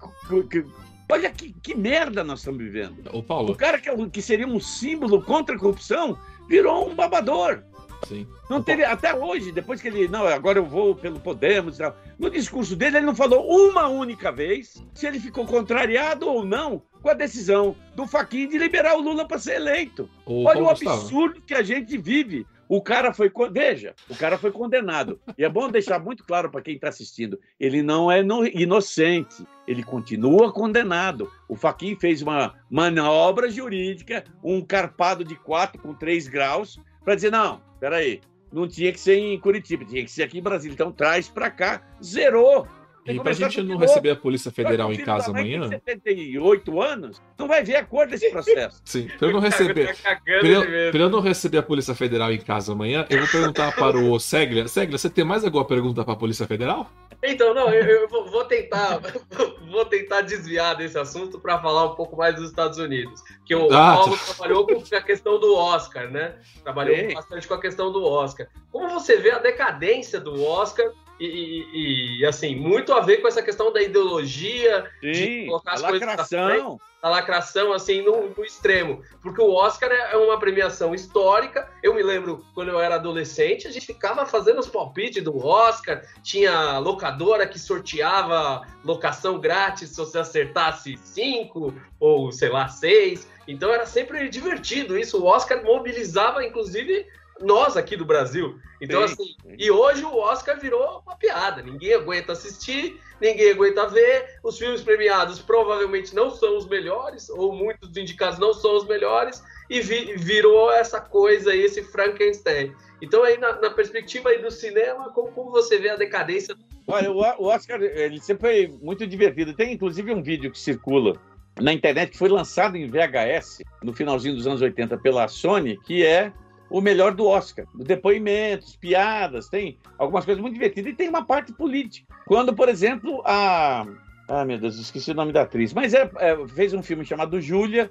olha que, que merda nós estamos vivendo. Ô, O Paulo, cara que, é que seria um símbolo contra a corrupção virou um babador. sim. Não teve, até hoje, depois que ele, não, agora eu vou pelo Podemos e tal. No discurso dele, ele não falou uma única vez se ele ficou contrariado ou não com a decisão do Faquin de liberar o Lula para ser eleito. Ô, Olha o Gustavo. absurdo que a gente vive. O cara foi. Veja, o cara foi condenado. E é bom deixar muito claro para quem está assistindo: ele não é no- inocente, ele continua condenado. O Faquin fez uma manobra jurídica, um carpado de 4 com 3 graus, para dizer: não, peraí, não tinha que ser em Curitiba, tinha que ser aqui em Brasília. Então traz para cá, zerou. E pra começar gente não novo. receber a Polícia Federal em casa amanhã. Tem 78 anos, não vai ver a cor desse processo. Sim, pra eu não receber. Tá Pra eu, pra eu não receber a Polícia Federal em casa amanhã, eu vou perguntar para o Seglia. Seglia, você tem mais alguma pergunta para a Polícia Federal? Então, não, eu, eu vou- tentar, vou tentar desviar desse assunto para falar um pouco mais dos Estados Unidos. Que o Ah, Paulo trabalhou com a questão do Oscar, né? Trabalhou Sim. bastante com a questão do Oscar. Como você vê a decadência do Oscar e, e- e, assim, muito a ver com essa questão da ideologia, de colocar as a coisas frente, lacração. da lacração, assim, no, no extremo. Porque o Oscar é uma premiação histórica. Eu me lembro, quando eu era adolescente, a gente ficava fazendo os palpites do Oscar. Tinha locadora que sorteava locação grátis se você acertasse cinco ou, sei lá, seis. Então era sempre divertido isso. O Oscar mobilizava, inclusive, nós aqui do Brasil. Então, Sim, assim, sim. e hoje o Oscar virou uma piada. Ninguém aguenta assistir, ninguém aguenta ver. Os filmes premiados provavelmente não são os melhores, ou muitos dos indicados não são os melhores, e vi- virou essa coisa aí, esse Frankenstein. Então, aí, na, na perspectiva aí do cinema, como, como você vê a decadência Olha, o o Oscar, ele sempre foi muito divertido. Tem inclusive um vídeo que circula na internet que foi lançado em VHS no finalzinho dos anos 80 pela Sony, que é o melhor do Oscar. Depoimentos, piadas, tem algumas coisas muito divertidas e tem uma parte política. Quando, por exemplo, a. Ah, meu Deus, esqueci o nome da atriz. Mas é, é, fez um filme chamado Júlia,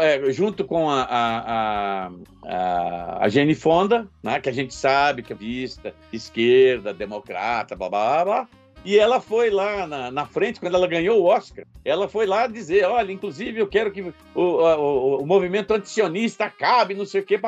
é, junto com a, a, a, a, Jane Fonda, né, que a gente sabe que é vista esquerda, democrata, blá blá blá. E ela foi lá na, na frente, quando ela ganhou o Oscar, ela foi lá dizer: olha, inclusive eu quero que o, o, o, o movimento antisionista acabe, não sei o quê.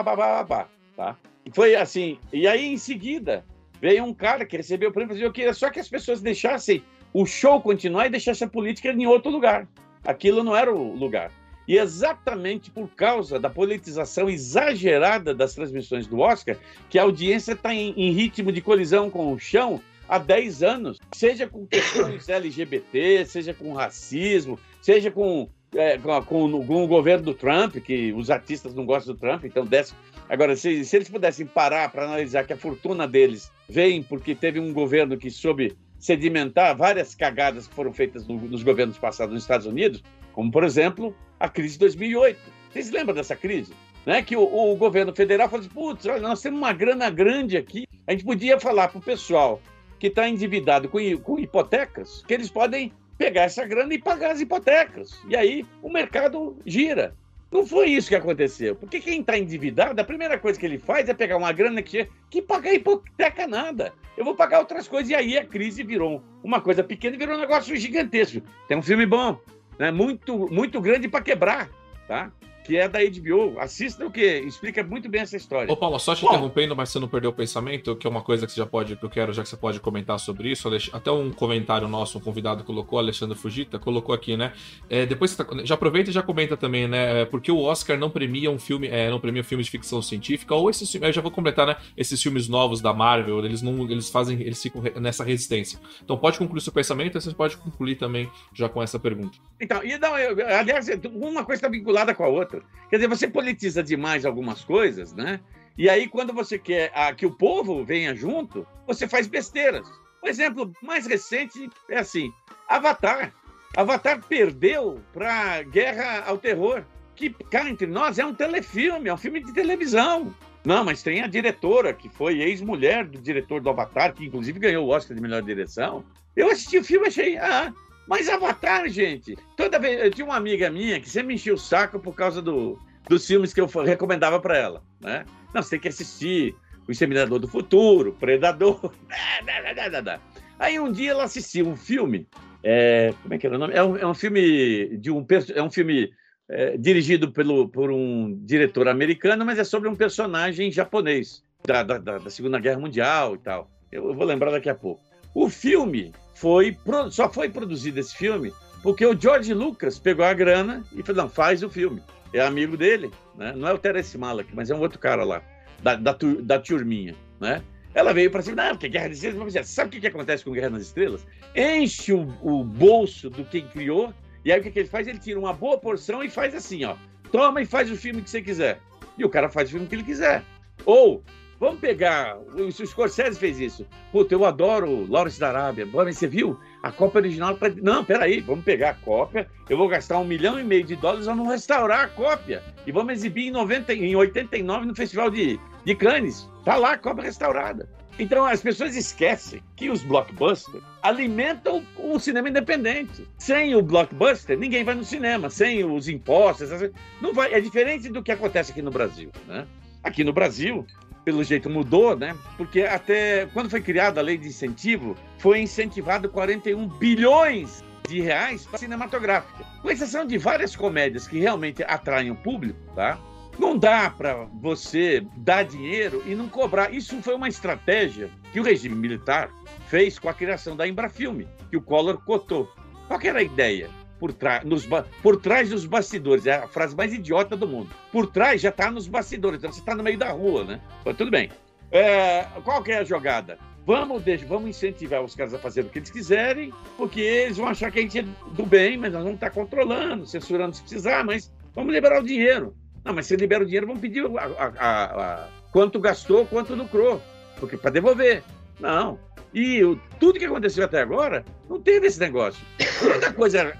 Tá? E foi assim. E aí, em seguida, veio um cara que recebeu o prêmio e disse: eu queria só que as pessoas deixassem o show continuar e deixassem a política em outro lugar. Aquilo não era o lugar. E exatamente por causa da politização exagerada das transmissões do Oscar, que a audiência está em, em ritmo de colisão com o chão, há 10 anos, seja com questões LGBT, seja com racismo, seja com, é, com, com, com, o governo do Trump, que os artistas não gostam do Trump, então desce. Agora, se, se eles pudessem parar para analisar que a fortuna deles vem porque teve um governo que soube sedimentar várias cagadas que foram feitas no, nos governos passados nos Estados Unidos, como, por exemplo, a crise de 2008. Vocês lembram dessa crise? Né? Que o, o governo federal falou assim, putz, nós temos uma grana grande aqui, a gente podia falar para o pessoal que está endividado com, com hipotecas que eles podem pegar essa grana e pagar as hipotecas. E aí o mercado gira. Não foi isso que aconteceu. Porque quem está endividado, a primeira coisa que ele faz é pegar uma grana que, que pagar hipoteca nada. Eu vou pagar outras coisas. E aí a crise virou uma coisa pequena e virou um negócio gigantesco. Tem um filme bom, né? muito, muito grande para quebrar. Tá? Que é da HBO. Assista o que explica muito bem essa história. Ô, Paulo, só te Bom, interrompendo, mas você não perdeu o pensamento, que é uma coisa que você já pode, que eu quero, já que você pode comentar sobre isso. Até um comentário nosso, um convidado colocou, Alexandre Fugita, colocou aqui, né? É, depois tá, já aproveita e já comenta também, né? É, porque o Oscar não premia um filme, é, não premia filmes de ficção científica, ou esses eu já vou completar, né? Esses filmes novos da Marvel, eles não, eles fazem, eles ficam nessa resistência. Então pode concluir seu pensamento, e você pode concluir também já com essa pergunta. Então, e não, eu, aliás, uma coisa está vinculada com a outra. Quer dizer, você politiza demais algumas coisas, né? E aí, quando você quer ah, que o povo venha junto, você faz besteiras. O exemplo mais recente é assim: Avatar. Avatar perdeu para Guerra ao Terror, que cá entre nós é um telefilme, é um filme de televisão. Não, mas tem a diretora, que foi ex-mulher do diretor do Avatar, que inclusive ganhou o Oscar de melhor direção. Eu assisti o filme e achei, ah, mas Avatar, gente, toda vez. Eu tinha uma amiga minha que sempre enchia o saco por causa do, dos filmes que eu recomendava para ela, né? Não, você tem que assistir O Exterminador do Futuro, Predador. Aí um dia ela assistiu um filme. É, como é que era o nome? É um, é um filme de um é um filme é, dirigido pelo, por um diretor americano, mas é sobre um personagem japonês da, da, da Segunda Guerra Mundial e tal. Eu, eu vou lembrar daqui a pouco. O filme foi só foi produzido esse filme porque o George Lucas pegou a grana e falou: não, faz o filme. É amigo dele, né? não é o Terence Malick, mas é um outro cara lá, da, da, da turminha. Né? Ela veio para cima, não, porque Guerra nas Estrelas. Sabe o que, que acontece com Guerra nas Estrelas? Enche o, o bolso do quem criou, e aí o que, que ele faz? Ele tira uma boa porção e faz assim: ó, toma e faz o filme que você quiser. E o cara faz o filme que ele quiser. Ou Vamos pegar. O Scorsese fez isso. Puta, eu adoro Lawrence da Arábia. Mas você viu? A cópia original. Pra... Não, peraí. Vamos pegar a cópia. Eu vou gastar um milhão e meio de dólares. Vamos restaurar a cópia. E vamos exibir em, 90, em 89 no Festival de, de Cannes. Tá lá a cópia restaurada. Então as pessoas esquecem que os blockbusters alimentam o cinema independente. Sem o blockbuster, ninguém vai no cinema. Sem os impostos, não vai. É diferente do que acontece aqui no Brasil, né? Aqui no Brasil, pelo jeito mudou, né? Porque até quando foi criada a lei de incentivo, foi incentivado 41 bilhões de reais para cinematográfica. Com exceção de várias comédias que realmente atraem o público, tá? Não dá para você dar dinheiro e não cobrar. Isso foi uma estratégia que o regime militar fez com a criação da Embrafilme, que o Collor cotou. Qual era a ideia? Por, nos, por trás dos bastidores. É a frase mais idiota do mundo. Por trás já está nos bastidores. Então você está no meio da rua, né? Mas tudo bem. É, qual que é a jogada? Vamos, deixa, vamos incentivar os caras a fazer o que eles quiserem, porque eles vão achar que a gente é do bem, mas nós vamos estar controlando, censurando se precisar, mas vamos liberar o dinheiro. Não, mas se libera o dinheiro, vamos pedir a, a, a quanto gastou, quanto lucrou, porque para devolver. Não, e o, tudo que aconteceu até agora não teve esse negócio. Muita coisa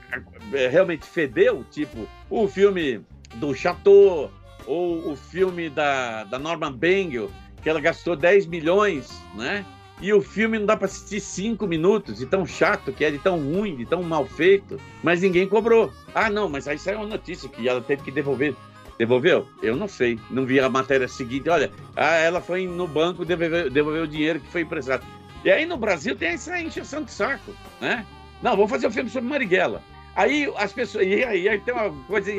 é, realmente fedeu, tipo o filme do Chateau, ou o filme da, da Norman Bengel, que ela gastou 10 milhões, né? E o filme não dá para assistir cinco minutos, de tão chato que é, de tão ruim, de tão mal feito, mas ninguém cobrou. Ah, não, mas aí saiu uma notícia que ela teve que devolver. Devolveu? Eu não sei. Não vi a matéria seguinte. Olha, ah, ela foi no banco devolver, devolver o dinheiro que foi emprestado. E aí no Brasil tem essa encheção de saco, né? Não, vamos fazer um filme sobre Marighella. Aí as pessoas. E aí, aí tem uma coisa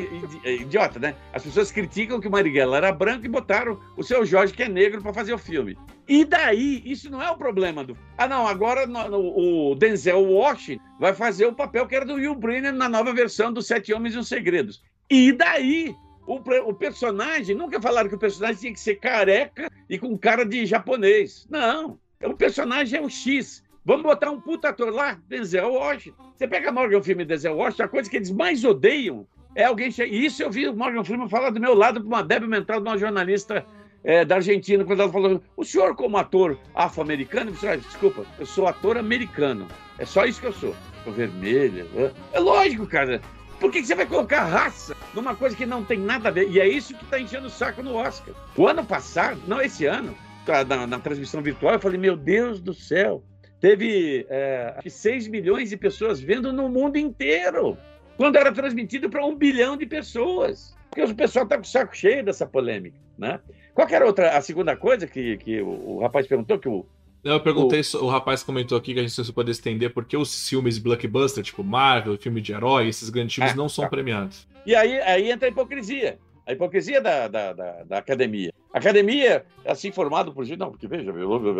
idiota, né? As pessoas criticam que o Marighella era branco e botaram o seu Jorge, que é negro, para fazer o filme. E daí, isso não é o problema do. Ah, não, agora no, no, o Denzel Washington vai fazer o papel que era do Will Brenner na nova versão dos Sete Homens e os Segredos. E daí? O, o personagem, nunca falaram que o personagem tinha que ser careca e com cara de japonês. Não. O personagem é o X. Vamos botar um puta ator lá, Denzel Washington. Você pega Morgan Freeman e Denzel Washington, a coisa que eles mais odeiam é alguém chegar. E isso eu vi o Morgan Freeman falar do meu lado para uma débil mental de uma jornalista é, da Argentina, quando ela falou: o senhor, como ator afro-americano, ah, desculpa, eu sou ator americano. É só isso que eu sou. Sou vermelha. É lógico, cara. Por que você vai colocar raça numa coisa que não tem nada a ver? E é isso que está enchendo o saco no Oscar. O ano passado, não esse ano, na, na transmissão virtual, eu falei: meu Deus do céu, teve é, 6 milhões de pessoas vendo no mundo inteiro quando era transmitido para um bilhão de pessoas. Porque o pessoal está com o saco cheio dessa polêmica, né? Qual era outra, a segunda coisa que, que o, o rapaz perguntou, que o, eu perguntei, o... o rapaz comentou aqui que a gente pode estender porque os filmes blockbuster, tipo Marvel, filme de herói, esses grandes filmes é, não são tá. premiados. E aí, aí entra a hipocrisia. A hipocrisia da, da, da, da academia. A academia, assim formado por gente. Não, porque veja,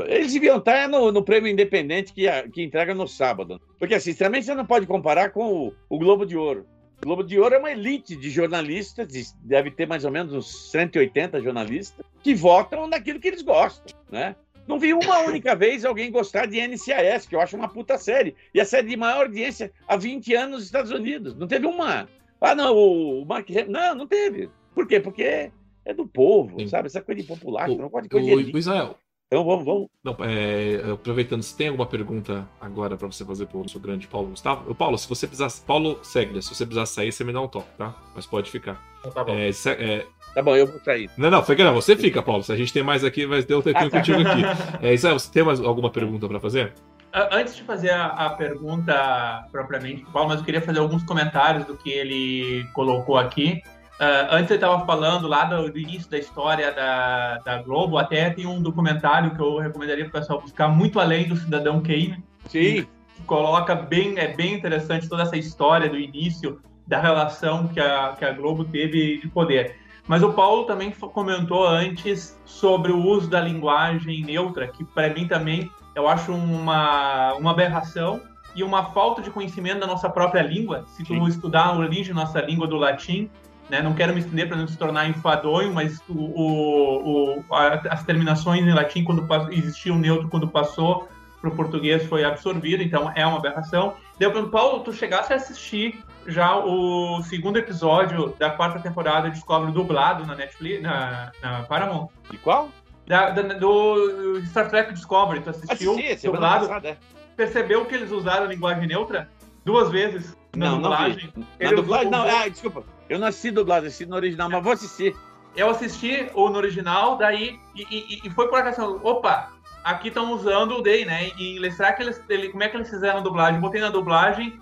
eles deviam estar no, no prêmio independente que, que entrega no sábado. Porque, assim, também você não pode comparar com o, o Globo de Ouro. O Globo de Ouro é uma elite de jornalistas, deve ter mais ou menos uns 180 jornalistas, que votam naquilo que eles gostam, né? Não vi uma única vez alguém gostar de NCIS, que eu acho uma puta série. E a série de maior audiência há 20 anos nos Estados Unidos. Não teve uma. Ah, não, o Mark Não, não teve. Por quê? Porque é do povo, Sim. sabe? Essa coisa de popular, o, não pode coisa o, de Israel. Então vamos, vamos. Não, é, aproveitando, se tem alguma pergunta agora para você fazer para o nosso grande Paulo Gustavo? Paulo, se você precisar. Paulo, segue, se você precisar sair, você me dá um toque, tá? Mas pode ficar. Então, tá bom. É, se, é... Tá bom, eu vou sair. Não, não, fica, não, você fica, Paulo. Se a gente tem mais aqui, vai ter outro ah, tá. contigo aqui. É, Israel, você tem mais alguma pergunta para fazer? Antes de fazer a, a, pergunta propriamente, Paulo, mas eu queria fazer alguns comentários do que ele colocou aqui. Uh, antes eu estava falando lá do, do, início da história da, da Globo, até tem um documentário que eu recomendaria para o pessoal buscar, muito além do Cidadão Kane. Sim. Que coloca bem, é bem interessante toda essa história do início da relação que a, que a Globo teve de poder. Mas o Paulo também comentou antes sobre o uso da linguagem neutra, que para mim também eu acho uma, uma aberração e uma falta de conhecimento da nossa própria língua. Se tu Sim. estudar a origem da nossa língua do latim, né? Não quero me estender para não se tornar enfadonho, mas o, o, o, as terminações em latim, quando existia um neutro, quando passou para o português, foi absorvido, então é uma aberração. Deu para Paulo, tu chegasse a assistir já o segundo episódio da quarta temporada de Discovery dublado na Netflix, na, na Paramount. De qual? Da, da, do Star Trek Discovery, tu assistiu Assisti, dublado? Passada, é. Percebeu que eles usaram a linguagem neutra duas vezes na não, dublagem? Não vi. Na dublagem, não, ah, desculpa. Eu não assisti dublado, assisti no original, mas vou assistir. Eu assisti o no original, daí, e, e, e foi por acaso, opa, aqui estão usando o Day, né? E será que eles, ele, como é que eles fizeram a dublagem? Botei na dublagem,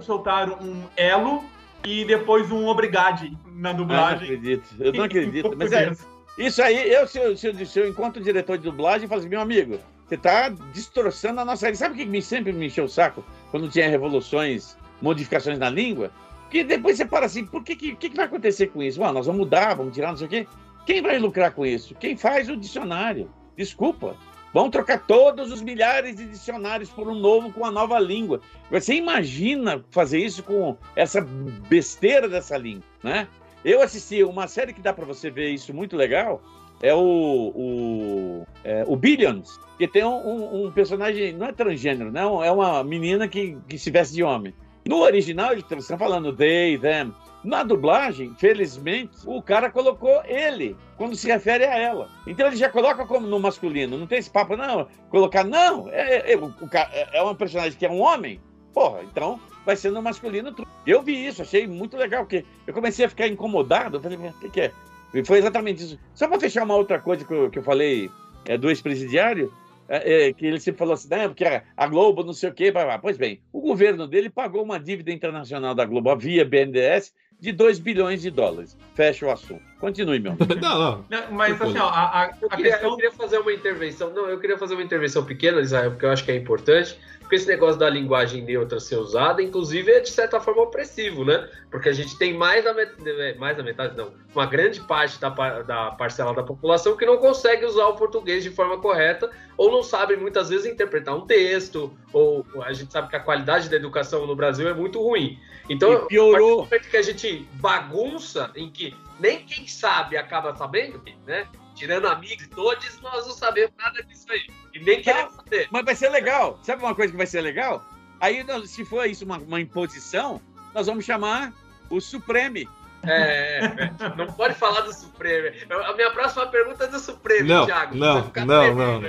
soltaram um elo e depois um obrigade na dublagem. Ah, não acredito, eu não acredito. mas é, isso aí, eu se, eu, se, eu, se eu encontro o diretor de dublagem, eu falo assim, meu amigo, você está destroçando a nossa língua. Sabe o que me, sempre me encheu o saco quando tinha revoluções, modificações na língua? Porque depois você para assim, por que, que, que vai acontecer com isso? Ah, nós vamos mudar, vamos tirar, não sei o quê. Quem vai lucrar com isso? Quem faz o dicionário? Desculpa. Vão trocar todos os milhares de dicionários por um novo com a nova língua. Você imagina fazer isso com essa besteira dessa língua, né? Eu assisti uma série que dá para você ver isso muito legal, é o, o, é, o Billions, que tem um, um, personagem, não é transgênero, não, é uma menina que, que se veste de homem. No original, eles estão falando they, them. Na dublagem, felizmente, o cara colocou ele quando se refere a ela. Então ele já coloca como no masculino. Não tem esse papo, não. Colocar, não. É, é, o, é, é um personagem que é um homem. Porra, então vai ser no masculino. Eu vi isso, achei muito legal, porque eu comecei a ficar incomodado. Falei, o que, que é? E foi exatamente isso. Só para fechar uma outra coisa que eu, que eu falei é, do ex-presidiário, é, é, que ele sempre falou assim, né, porque a Globo não sei o quê. Pois bem, o governo dele pagou uma dívida internacional da Globo via BNDES de 2 bilhões de dólares. Fecha o assunto. Continue, meu. não, não. não mas assim, ó, a, a, eu, queria, questão... eu, queria, fazer uma intervenção. Não, eu queria fazer uma intervenção pequena, Israel, porque eu acho que é importante porque esse negócio da linguagem neutra ser usada, inclusive, é de certa forma opressivo, né? Porque a gente tem mais da, met... mais da metade, não, uma grande parte da, da parcela da população que não consegue usar o português de forma correta ou não sabe muitas vezes interpretar um texto, ou a gente sabe que a qualidade da educação no Brasil é muito ruim. Então, e piorou. a que a gente bagunça, em que nem quem sabe acaba sabendo, né? Tirando amigos e todos, nós não sabemos nada disso aí. E nem queremos saber. Mas vai ser legal. Sabe uma coisa que vai ser legal? Aí, se for isso uma, uma imposição, nós vamos chamar o Supreme. É, é, não pode falar do Supreme. A minha próxima pergunta é do Supreme, não, Thiago. Não, não, não.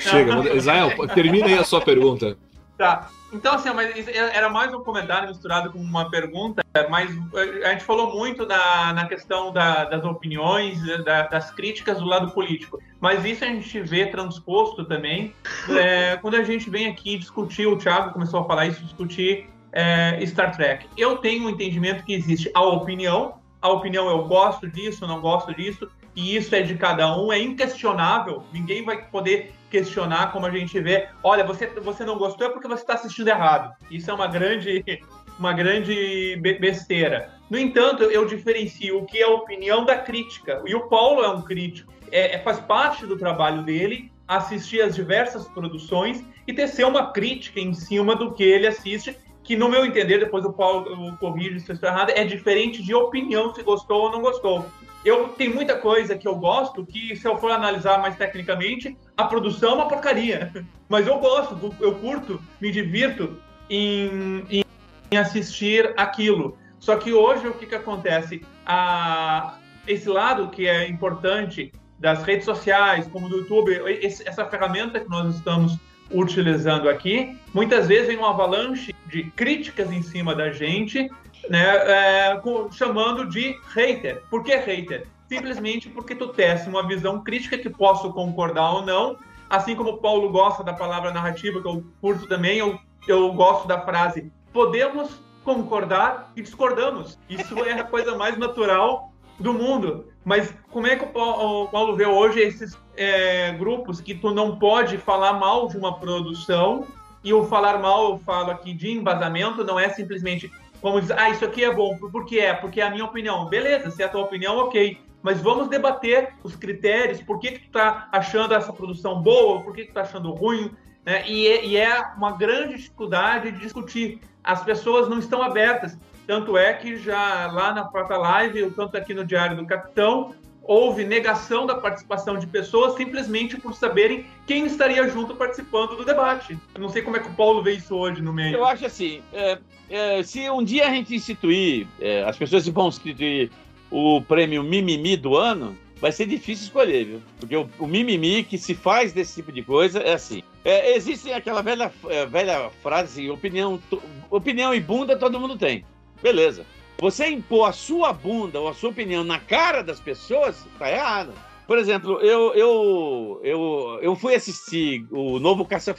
Chega, Israel, termina aí a sua pergunta. Tá. Então, assim, mas era mais um comentário misturado com uma pergunta, mas a gente falou muito da, na questão da, das opiniões, da, das críticas do lado político. Mas isso a gente vê transposto também é, quando a gente vem aqui discutir, o Thiago começou a falar isso, discutir é, Star Trek. Eu tenho um entendimento que existe a opinião, a opinião eu gosto disso, não gosto disso, e isso é de cada um, é inquestionável, ninguém vai poder questionar como a gente vê, olha, você, você não gostou é porque você está assistindo errado. Isso é uma grande, uma grande besteira. No entanto, eu diferencio o que é opinião da crítica, e o Paulo é um crítico, é, é faz parte do trabalho dele assistir as diversas produções e tecer uma crítica em cima do que ele assiste que no meu entender, depois o Paulo corrige se eu estou errado, é diferente de opinião se gostou ou não gostou. Eu tenho muita coisa que eu gosto que, se eu for analisar mais tecnicamente, a produção é uma porcaria. Mas eu gosto, eu curto, me divirto em, em, em assistir aquilo. Só que hoje o que, que acontece? A, esse lado que é importante das redes sociais, como do YouTube, esse, essa ferramenta que nós estamos utilizando aqui, muitas vezes vem uma avalanche de críticas em cima da gente, né, é, chamando de hater. Por que hater? Simplesmente porque tu testa uma visão crítica que posso concordar ou não, assim como o Paulo gosta da palavra narrativa, que eu curto também, eu, eu gosto da frase podemos concordar e discordamos. Isso é a coisa mais natural do mundo. Mas como é que o Paulo vê hoje esses é, grupos que tu não pode falar mal de uma produção e o falar mal, eu falo aqui de embasamento, não é simplesmente como dizer, ah, isso aqui é bom, por que é? Porque é a minha opinião. Beleza, se é a tua opinião, ok. Mas vamos debater os critérios, por que, que tu tá achando essa produção boa, por que, que tu tá achando ruim, né? E, é, e é uma grande dificuldade de discutir. As pessoas não estão abertas. Tanto é que já lá na própria live, tanto aqui no Diário do Capitão, houve negação da participação de pessoas simplesmente por saberem quem estaria junto participando do debate. Eu não sei como é que o Paulo vê isso hoje no meio. Eu acho assim, é, é, se um dia a gente instituir, é, as pessoas vão instituir o prêmio Mimimi do ano, vai ser difícil escolher, viu? Porque o, o mimimi que se faz desse tipo de coisa é assim. É, existe aquela velha, é, velha frase, opinião, opinião e bunda todo mundo tem. Beleza. Você impor a sua bunda ou a sua opinião na cara das pessoas, tá errado. Por exemplo, eu, eu, eu, eu fui assistir o novo Caça,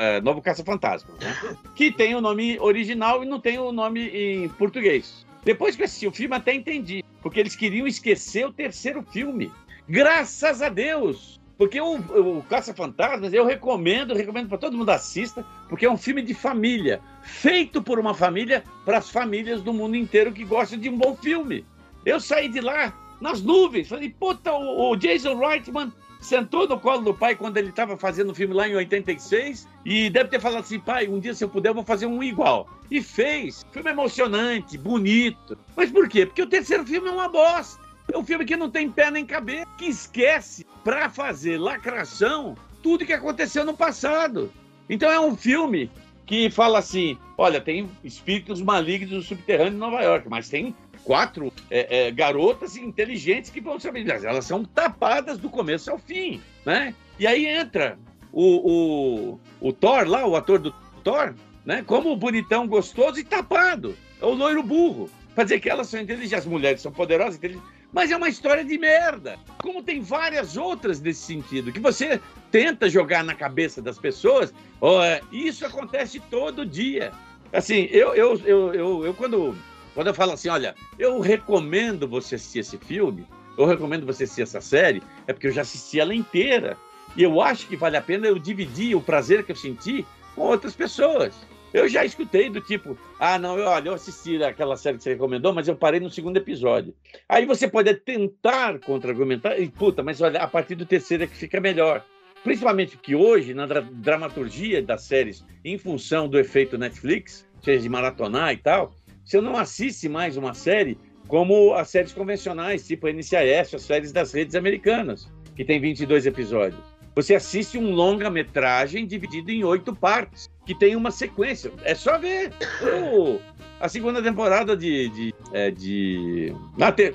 é, novo Caça Fantasma, né? que tem o nome original e não tem o nome em português. Depois que eu assisti o filme, até entendi, porque eles queriam esquecer o terceiro filme. Graças a Deus! Porque o, o Caça-Fantasmas eu recomendo, recomendo para todo mundo assista, porque é um filme de família, feito por uma família para as famílias do mundo inteiro que gostam de um bom filme. Eu saí de lá nas nuvens, falei, puta, o, o Jason Reitman sentou no colo do pai quando ele estava fazendo o filme lá em 86 e deve ter falado assim, pai, um dia se eu puder eu vou fazer um igual. E fez. Filme emocionante, bonito. Mas por quê? Porque o terceiro filme é uma bosta. É um filme que não tem pé nem cabeça, que esquece para fazer lacração tudo que aconteceu no passado. Então é um filme que fala assim: olha, tem espíritos malignos no subterrâneo de Nova York, mas tem quatro é, é, garotas inteligentes que vão saber. Elas são tapadas do começo ao fim, né? E aí entra o, o, o Thor lá, o ator do Thor, né? Como bonitão, gostoso e tapado. É o loiro burro. Pra dizer que elas são inteligentes, as mulheres são poderosas, inteligentes mas é uma história de merda. Como tem várias outras nesse sentido, que você tenta jogar na cabeça das pessoas, oh, isso acontece todo dia. Assim, eu, eu, eu, eu, eu quando, quando eu falo assim, olha, eu recomendo você assistir esse filme, eu recomendo você assistir essa série, é porque eu já assisti ela inteira. E eu acho que vale a pena eu dividir o prazer que eu senti com outras pessoas. Eu já escutei do tipo, ah, não, eu, olha, eu assisti aquela série que você recomendou, mas eu parei no segundo episódio. Aí você pode tentar contra-argumentar, e puta, mas olha, a partir do terceiro é que fica melhor. Principalmente que hoje, na dra dramaturgia das séries, em função do efeito Netflix, seja de maratonar e tal, eu não assiste mais uma série, como as séries convencionais, tipo a NCIS, as séries das redes americanas, que tem 22 episódios. Você assiste um longa-metragem dividido em oito partes, que tem uma sequência. É só ver. A segunda temporada de. de, é, de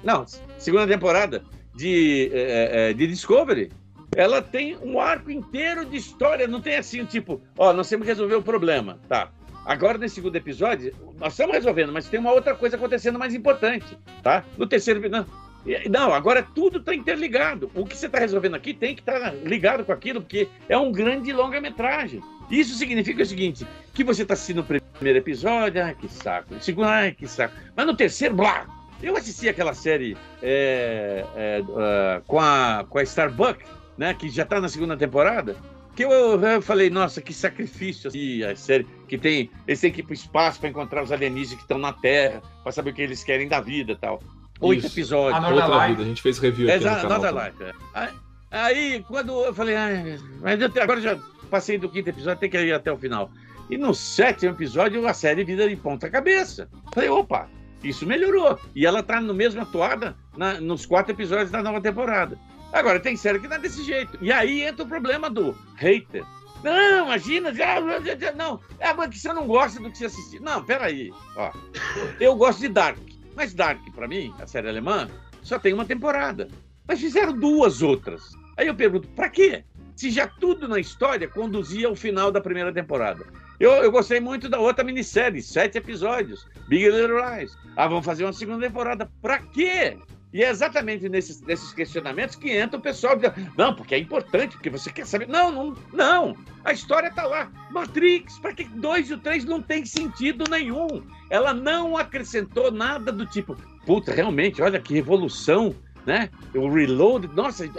não, segunda temporada de, é, é, de Discovery. Ela tem um arco inteiro de história. Não tem assim, tipo, ó, nós temos que resolver o problema. Tá. Agora, nesse segundo episódio, nós estamos resolvendo, mas tem uma outra coisa acontecendo mais importante, tá? No terceiro, não, não agora tudo está interligado. O que você está resolvendo aqui tem que estar tá ligado com aquilo, porque é um grande longa-metragem. Isso significa o seguinte, que você está assistindo o primeiro episódio, ah, que saco. O segundo, ah, que saco. Mas no terceiro, blá! Eu assisti aquela série é, é, uh, com, a, com a Starbucks, né, que já está na segunda temporada, que eu, eu, falei, nossa, que sacrifício assim, a série que tem, eles têm que ir para o espaço para encontrar os alienígenas que estão na Terra, para saber o que eles querem da vida tal. Oito Isso. episódios. Another Outra vida, a gente fez review aqui Exato, no canal. Life. Aí, aí, quando eu falei, ah, mas eu, agora já passei do quinto episódio, tem que ir até o final. E no sétimo episódio, a série vira de ponta cabeça. Falei, opa, isso melhorou. E ela tá no mesmo atuada na, nos quatro episódios da nova temporada. Agora, tem série que não é desse jeito. E aí entra o problema do hater. Não, imagina, não, é que você não gosta do que você assistiu. Não, peraí, ó. Eu gosto de Dark, mas Dark, para mim, a série alemã, só tem uma temporada. Mas fizeram duas outras. Aí eu pergunto, para quê? Se já tudo na história conduzia ao final da primeira temporada. Eu, eu gostei muito da outra minissérie, sete episódios, Big Little Lies. Ah, vamos fazer uma segunda temporada. Pra quê? E é exatamente nesses, nesses questionamentos que entra o pessoal não, porque é importante, porque você quer saber. Não, não, não. A história está lá. Matrix, para que dois e o três não tem sentido nenhum. Ela não acrescentou nada do tipo, puta, realmente, olha que revolução, né? O reload, nossa,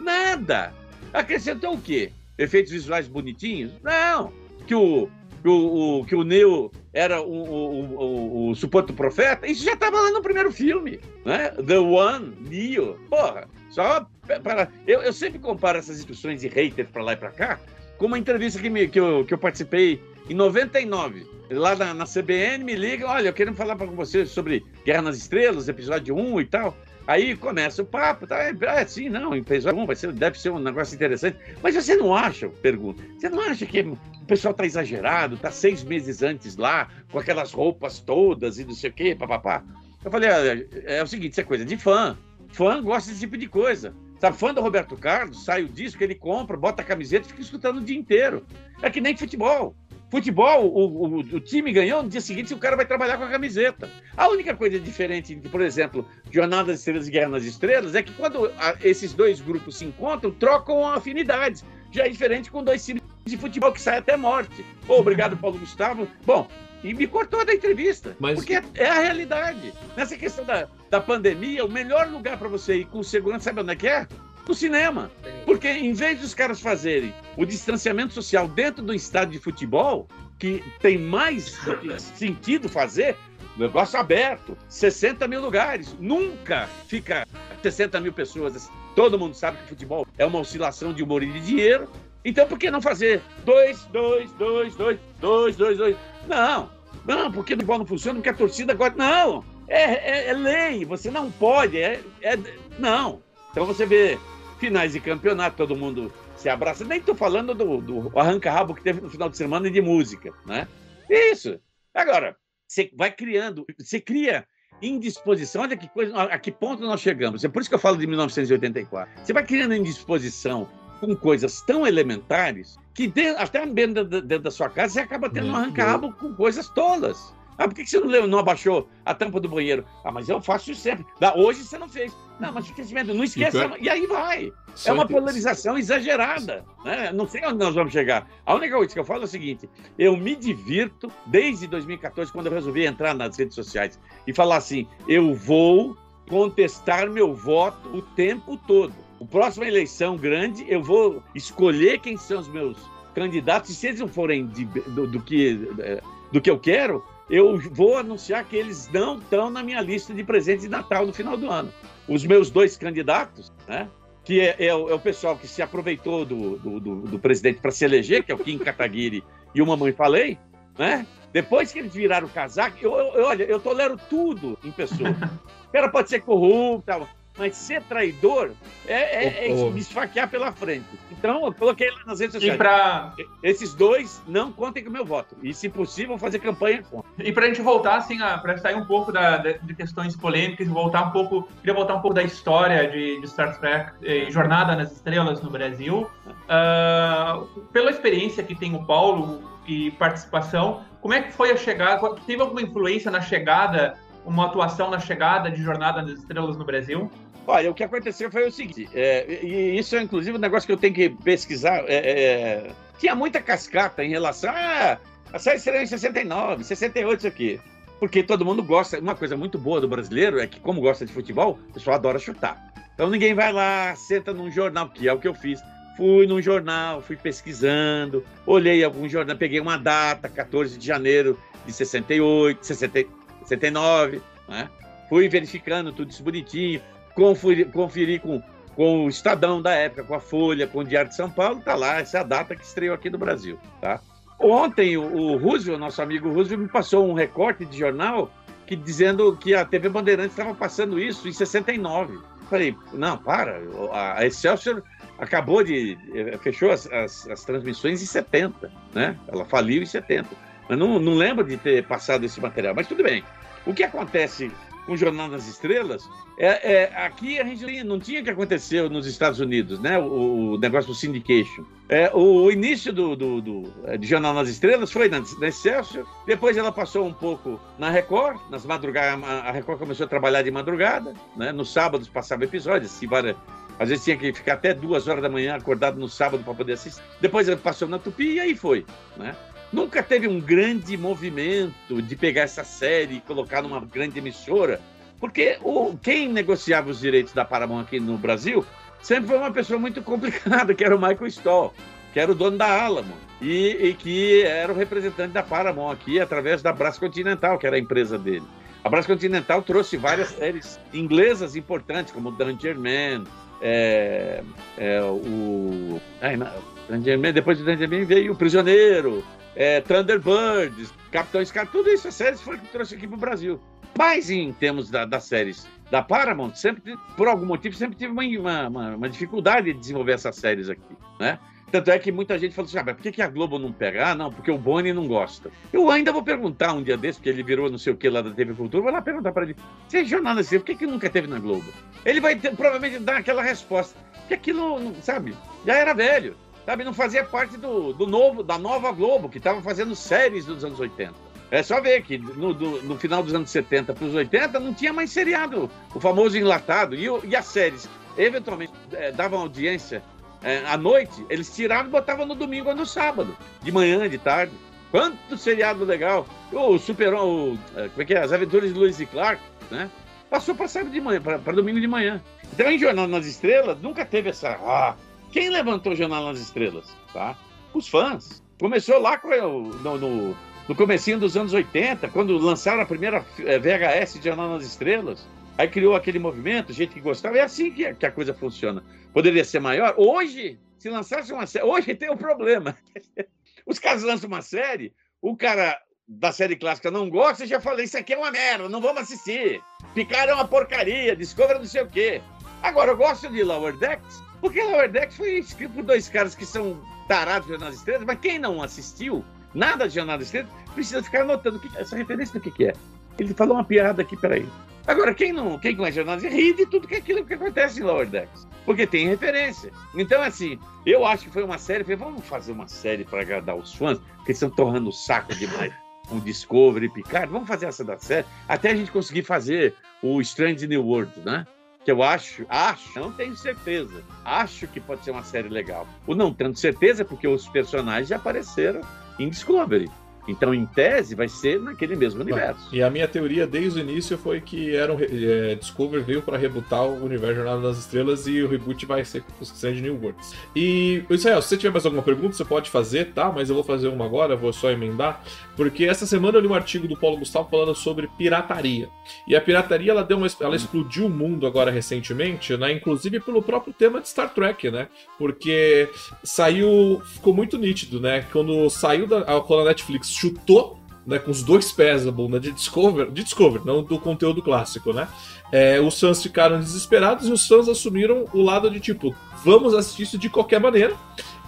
nada. Acrescentou o quê? Efeitos visuais bonitinhos? Não. Que o, que o, o, que o Neo era o, o, o, o suposto profeta, isso já estava lá no primeiro filme, né? The One, Neo. Porra, só para. Eu, eu sempre comparo essas discussões de haters para lá e para cá com uma entrevista que, me, que, eu, que eu participei em 99. Lá na, na CBN me liga, olha, eu quero falar para você sobre Guerra nas Estrelas, episódio 1 e tal. Aí começa o papo, tá? É, é sim, não, episódio 1 vai ser, deve ser um negócio interessante. Mas você não acha, pergunta, você não acha que pessoal tá exagerado, tá seis meses antes lá, com aquelas roupas todas e não sei o quê, papapá. Eu falei, é, é o seguinte, isso é coisa de fã. Fã gosta desse tipo de coisa. Sabe, fã do Roberto Carlos, sai o disco, ele compra, bota a camiseta e fica escutando o dia inteiro. É que nem futebol. Futebol, o, o, o, time ganhou, no dia seguinte o cara vai trabalhar com a camiseta. A única coisa diferente por exemplo, Jornada das Estrelas e Guerra nas Estrelas é que quando a, esses dois grupos se encontram, trocam afinidades. Já é diferente com dois times de futebol que sai até morte. Oh, obrigado, Paulo Gustavo. Bom, e me cortou da entrevista. Mas... Porque é, é, a realidade. Nessa questão da, da pandemia, o melhor lugar para você ir com segurança, sabe onde é que é? No cinema. Porque em vez dos caras fazerem o distanciamento social dentro do estádio de futebol, que tem mais sentido fazer, negócio aberto, 60 mil lugares. Nunca fica 60 mil pessoas. Todo mundo sabe que futebol é uma oscilação de humor e de dinheiro. Então, por que não fazer dois, dois, dois, dois, dois, dois, dois? Não, não, porque o futebol não funciona, porque a torcida agora. Não, é, é, é lei, você não pode. É, é, não. Então você vê finais de campeonato, todo mundo se abraça. Nem estou falando do, do arranca-rabo que teve no final de semana e de música, né? Isso. Agora, você vai criando, você cria indisposição. Olha que coisa, a que ponto nós chegamos. É por isso que eu falo de 1984. Você vai criando indisposição com coisas tão elementares que dentro, até dentro, dentro, da sua casa você acaba tendo um arranca-rabo com coisas tolas. Ah, por que você não, não abaixou a tampa do banheiro? Ah, mas eu faço isso sempre. Hoje você não fez. Não, mas esquecimento, não esquece. E, e aí vai. é uma polarização exagerada. Né? Não sei onde nós vamos chegar. A única coisa que eu falo é o seguinte: eu me divirto desde 2014, quando eu resolvi entrar nas redes sociais e falar assim: eu vou contestar meu voto o tempo todo. O próxima eleição grande, eu vou escolher quem são os meus candidatos, e se eles não forem de, do, do, que, é, do que eu quero, eu vou anunciar que eles não estão na minha lista de presentes de Natal no final do ano. Os meus dois candidatos, né? Que é, é, o, é o, pessoal que se aproveitou do, do, do, do presidente para se eleger, que é o Kim Kataguiri e o Mamãe Falei, né? Depois que eles viraram o casaco, eu, eu, olha, eu tolero tudo em pessoa. O cara pode ser corrupto, tal, mas ser traidor é, é, é Ô, ô. me esfaquear pela frente. Então, eu coloquei lá nas redes E sociais. para Esses dois não contem com o meu voto. E, se possível, fazer campanha contra. E pra gente voltar, assim, para sair um pouco da, de questões polêmicas e voltar um pouco. Queria voltar um pouco da história de, de Star Trek e Jornada nas Estrelas no Brasil. Ah, pela experiência que tem o Paulo e participação, como é que foi a chegada? Teve alguma influência na chegada, uma atuação na chegada de Jornada nas Estrelas no Brasil? Olha, o que aconteceu foi o seguinte, é, e isso é inclusive um negócio que eu tenho que pesquisar. é, é, tinha muita cascata em relação a. A série estreou em 69, 68, isso aqui. Porque todo mundo gosta. Uma coisa muito boa do brasileiro é que, como gosta de futebol, o pessoal adora chutar. Então ninguém vai lá, senta num jornal, que é o que eu fiz. Fui num jornal, fui pesquisando, olhei algum jornal, peguei uma data, 14 de janeiro de 68, 60, 69, né? Fui verificando tudo isso bonitinho, conferi, conferi com, com o Estadão da época, com a Folha, com o Diário de São Paulo, tá lá, essa é a data que estreou aqui no Brasil, tá? Ontem o, o Roosevelt, nosso amigo Roosevelt, me passou um recorte de jornal que dizendo que a TV Bandeirantes estava passando isso em 69. Falei, não, para, a Excelsior acabou de. eh, fechou as, as, as transmissões em 70, né? Ela faliu em 70. Mas não, não lembro de ter passado esse material, mas tudo bem. O que acontece com Jornal das Estrelas é, é, aqui a gente não tinha que acontecer nos Estados Unidos, né? O, o negócio do syndication. É, o, o início do, do, do é, Jornal nas Estrelas foi na, na Excelsior, depois ela passou um pouco na Record, nas madrugadas, a Record começou a trabalhar de madrugada, né? Nos sábados passava episódios, várias, às vezes tinha que ficar até duas horas da manhã acordado no sábado para poder assistir. Depois passou na Tupi e aí foi, né? Nunca teve um grande movimento de pegar essa série e colocar numa grande emissora, porque o, quem negociava os direitos da Paramount aqui no Brasil sempre foi uma pessoa muito complicada, que era o Michael Stoll, que era o dono da Alamo, e, e que era o representante da Paramount aqui através da Brás Continental, que era a empresa dele. A Brás Continental trouxe várias séries inglesas importantes, como Danger Man, é, é, o. Ai, não, Man, depois de Man veio O Prisioneiro, é, Thunderbirds, Capitão Scar, tudo isso, as séries foi que trouxe aqui para o Brasil. Mas em termos da- das séries da Paramount, sempre, por algum motivo, sempre tive uma, uma, uma- dificuldade de desenvolver essas séries aqui, né? Tanto é que muita gente falou assim, ah, mas por que, que a Globo não pega? Ah, não, porque o Boni não gosta. Eu ainda vou perguntar um dia desse, porque ele virou não sei o que lá da TV Cultura, vou lá perguntar para ele, você é jornalista, por que, que nunca teve na Globo? Ele vai ter- provavelmente dar aquela resposta, que aquilo, sabe, já era velho, sabe, não fazia parte do, do novo, da nova Globo, que estava fazendo séries dos anos 80. É só ver que no, do- no final dos anos 70 para os 80 não tinha mais seriado, o famoso enlatado. E, e as séries, eventualmente, eh, davam audiência eh, à noite, eles tiravam e botavam no domingo ou no sábado, de manhã, de tarde. Quanto seriado legal! O Super, o, eh, como é que é? As Aventuras de Lewis e Clark, né? Passou para sábado de manhã, para domingo de manhã. Então, em Jornal nas Estrelas, nunca teve essa. Ah, quem levantou o Jornal nas Estrelas? Tá? Os fãs. Começou lá no, no, no comecinho dos anos 80, quando lançaram a primeira eh, VHS de Jornal nas Estrelas. Aí criou aquele movimento, gente que gostava. É assim que, que a coisa funciona. Poderia ser maior. Hoje, se lançasse uma série. Hoje tem um problema. Os caras lançam uma série, o cara da série clássica não gosta, já falei, isso aqui é uma merda, não vamos assistir. Picard é uma porcaria, Discovery não sei o quê. Agora, eu gosto de Lower Decks, porque Lower Decks foi escrito por dois caras que são tarados de Jornal das Estrelas, mas quem não assistiu nada de Jornal das Estrelas precisa ficar anotando que, essa referência do que, que é. Ele falou uma piada aqui, peraí. Agora, quem não quem conhece Jornal das Estrelas ri de tudo que é aquilo que acontece em Lower Decks, porque tem referência. Então, assim, eu acho que foi uma série, falei, vamos fazer uma série para agradar os fãs, que estão torrando o saco demais com Discovery Picard, vamos fazer essa da série, até a gente conseguir fazer o Strange New World, né? Que eu acho, acho, não tenho certeza, acho que pode ser uma série legal. O não tendo certeza, porque os personagens já apareceram em Discovery. Então, em tese, vai ser naquele mesmo universo. E a minha teoria desde o início foi que era um, é, Discovery veio para rebutar o universo Jornada das Estrelas e o reboot vai ser Strange New Worlds. E, Israel, se você tiver mais alguma pergunta, você pode fazer, tá? Mas eu vou fazer uma agora, vou só emendar, porque essa semana eu li um artigo do Paulo Gustavo falando sobre pirataria. E a pirataria, ela deu uma, ela explodiu o mundo agora recentemente, né? Inclusive pelo próprio tema de Star Trek, né? Porque saiu, ficou muito nítido, né? Quando saiu da, quando a Netflix chutou né, com os dois pés na bunda de Discovery, de Discovery, não do conteúdo clássico, né? É, os fãs ficaram desesperados e os fãs assumiram o lado de tipo, vamos assistir isso de qualquer maneira.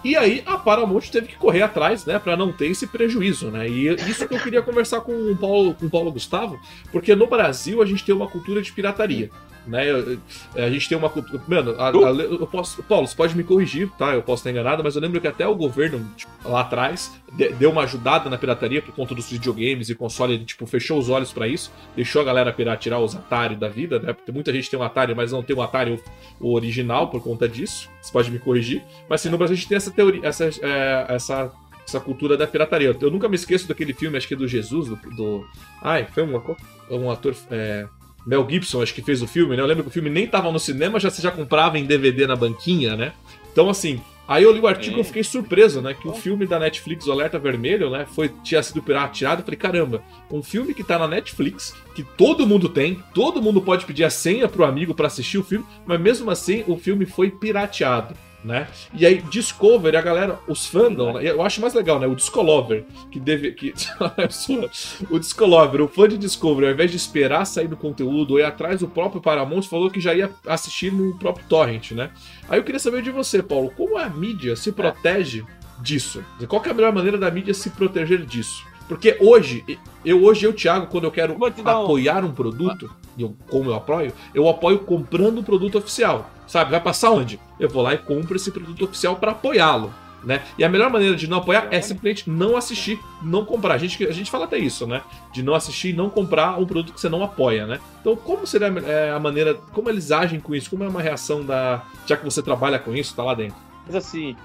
E aí a Paramount teve que correr atrás, né, para não ter esse prejuízo, né? E isso que eu queria conversar com o Paulo, com o Paulo Gustavo, porque no Brasil a gente tem uma cultura de pirataria. Né? A gente tem uma cultura. Mano, a, a, eu posso. Paulo, você pode me corrigir, tá? Eu posso estar enganado, mas eu lembro que até o governo, tipo, lá atrás, deu uma ajudada na pirataria por conta dos videogames e console, ele, tipo, fechou os olhos para isso, deixou a galera pirar, tirar os Atari da vida, né? Porque muita gente tem um Atari, mas não tem um Atari o, o original por conta disso. Você pode me corrigir. Mas assim, no Brasil a gente tem essa teoria, essa, é, essa essa cultura da pirataria. Eu nunca me esqueço daquele filme, acho que é do Jesus, do. do... Ai, foi um, um ator. É... Mel Gibson, acho que fez o filme, né? Eu lembro que o filme nem tava no cinema, já você já comprava em DVD na banquinha, né? Então, assim, aí eu li o artigo e é. fiquei surpreso, né? Que o filme da Netflix, o Alerta Vermelho, né? Foi, tinha sido pirateado. Eu falei, caramba, um filme que tá na Netflix, que todo mundo tem, todo mundo pode pedir a senha pro amigo para assistir o filme, mas mesmo assim o filme foi pirateado né? E aí, Discover, a galera, os fandom, né? eu acho mais legal, né? O Discolover, que deve. Que, o Discolover, o fã de Discover, ao invés de esperar sair do conteúdo ou ir atrás, o próprio Paramount falou que já ia assistir no próprio Torrent, né? Aí eu queria saber de você, Paulo, como a mídia se protege disso? Qual é a melhor maneira da mídia se proteger disso? Porque hoje, eu hoje, eu, Thiago, quando eu quero apoiar um... um produto, eu, como eu apoio, eu apoio comprando um produto oficial. Sabe? Vai passar onde? Eu vou lá e compro esse produto oficial para apoiá-lo. Né? E a melhor maneira de não apoiar é simplesmente não assistir, não comprar. A gente, a gente fala até isso, né? De não assistir e não comprar um produto que você não apoia, né? Então, como seria a maneira, como eles agem com isso? Como é uma reação da. Já que você trabalha com isso, tá lá dentro? Mas assim,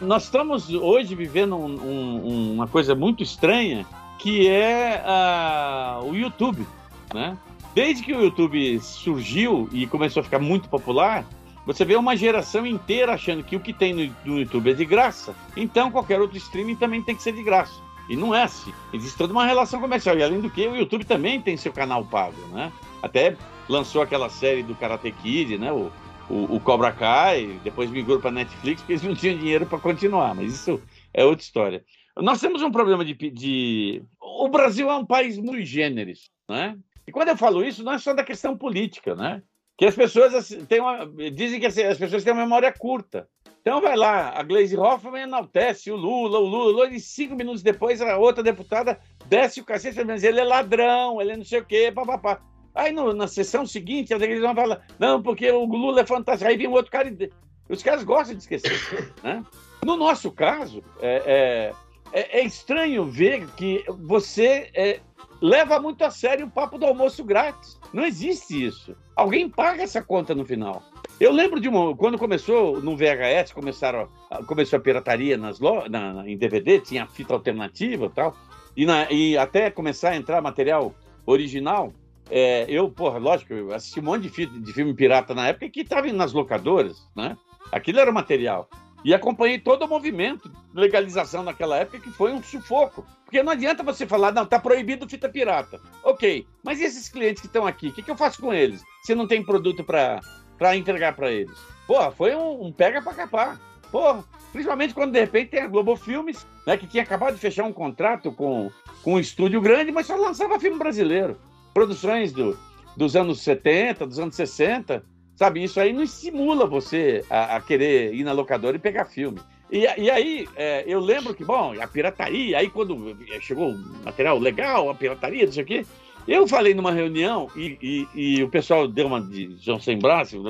nós estamos hoje vivendo um, um, uma coisa muito estranha que é uh, o YouTube, né? Desde que o YouTube surgiu e começou a ficar muito popular, você vê uma geração inteira achando que o que tem no, YouTube é de graça, então qualquer outro streaming também tem que ser de graça. E não é assim. Existe toda uma relação comercial. E além do que, o YouTube também tem seu canal pago, né? Até lançou aquela série do Karate Kid, né? O, o, o Cobra Kai, depois migrou para Netflix, porque eles não tinham dinheiro para continuar, mas isso é outra história. Nós temos um problema de, de. O Brasil é um país muito gêneros, né? E quando eu falo isso, não é só da questão política, né? Que as pessoas assim, têm uma, dizem que assim, as pessoas têm uma memória curta. Então vai lá, a Glaze Hoffman enaltece o Lula, o Lula, o Lula, e cinco minutos depois a outra deputada desce o cacete, mas ele é ladrão, ele é não sei o quê, papapá. Aí no, na sessão seguinte, as igrejas vão falar, não, porque o Lula é fantástico. Aí vem outro cara e. Os caras gostam de esquecer. Né? No nosso caso, é, é, é, é estranho ver que você é, leva muito a sério o papo do almoço grátis. Não existe isso. Alguém paga essa conta no final. Eu lembro de uma, quando começou no VHS, começaram começou a pirataria nas lo, na, na, em DVD, tinha fita alternativa e tal, e, na, e até começar a entrar material original, é, eu, porra, lógico, eu assisti um monte de filme, de filme pirata na época que estava nas locadoras, né? Aquilo era material. E acompanhei todo o movimento de legalização naquela época, que foi um sufoco. Porque não adianta você falar, não, tá proibido fita pirata. Ok, mas e esses clientes que estão aqui? O que, que eu faço com eles? Se não tem produto para entregar para eles? Porra, foi um, um pega para capar. Porra, principalmente quando de repente tem a Globo Filmes, né, que tinha acabado de fechar um contrato com, com um estúdio grande, mas só lançava filme brasileiro produções do, dos anos 70, dos anos 60, sabe? Isso aí não estimula você a, a querer ir na locadora e pegar filme. E, e aí, é, eu lembro que, bom, a pirataria, aí quando chegou material legal, a pirataria, não sei o quê, eu falei numa reunião e, e, e o pessoal deu uma de João Sem Braço,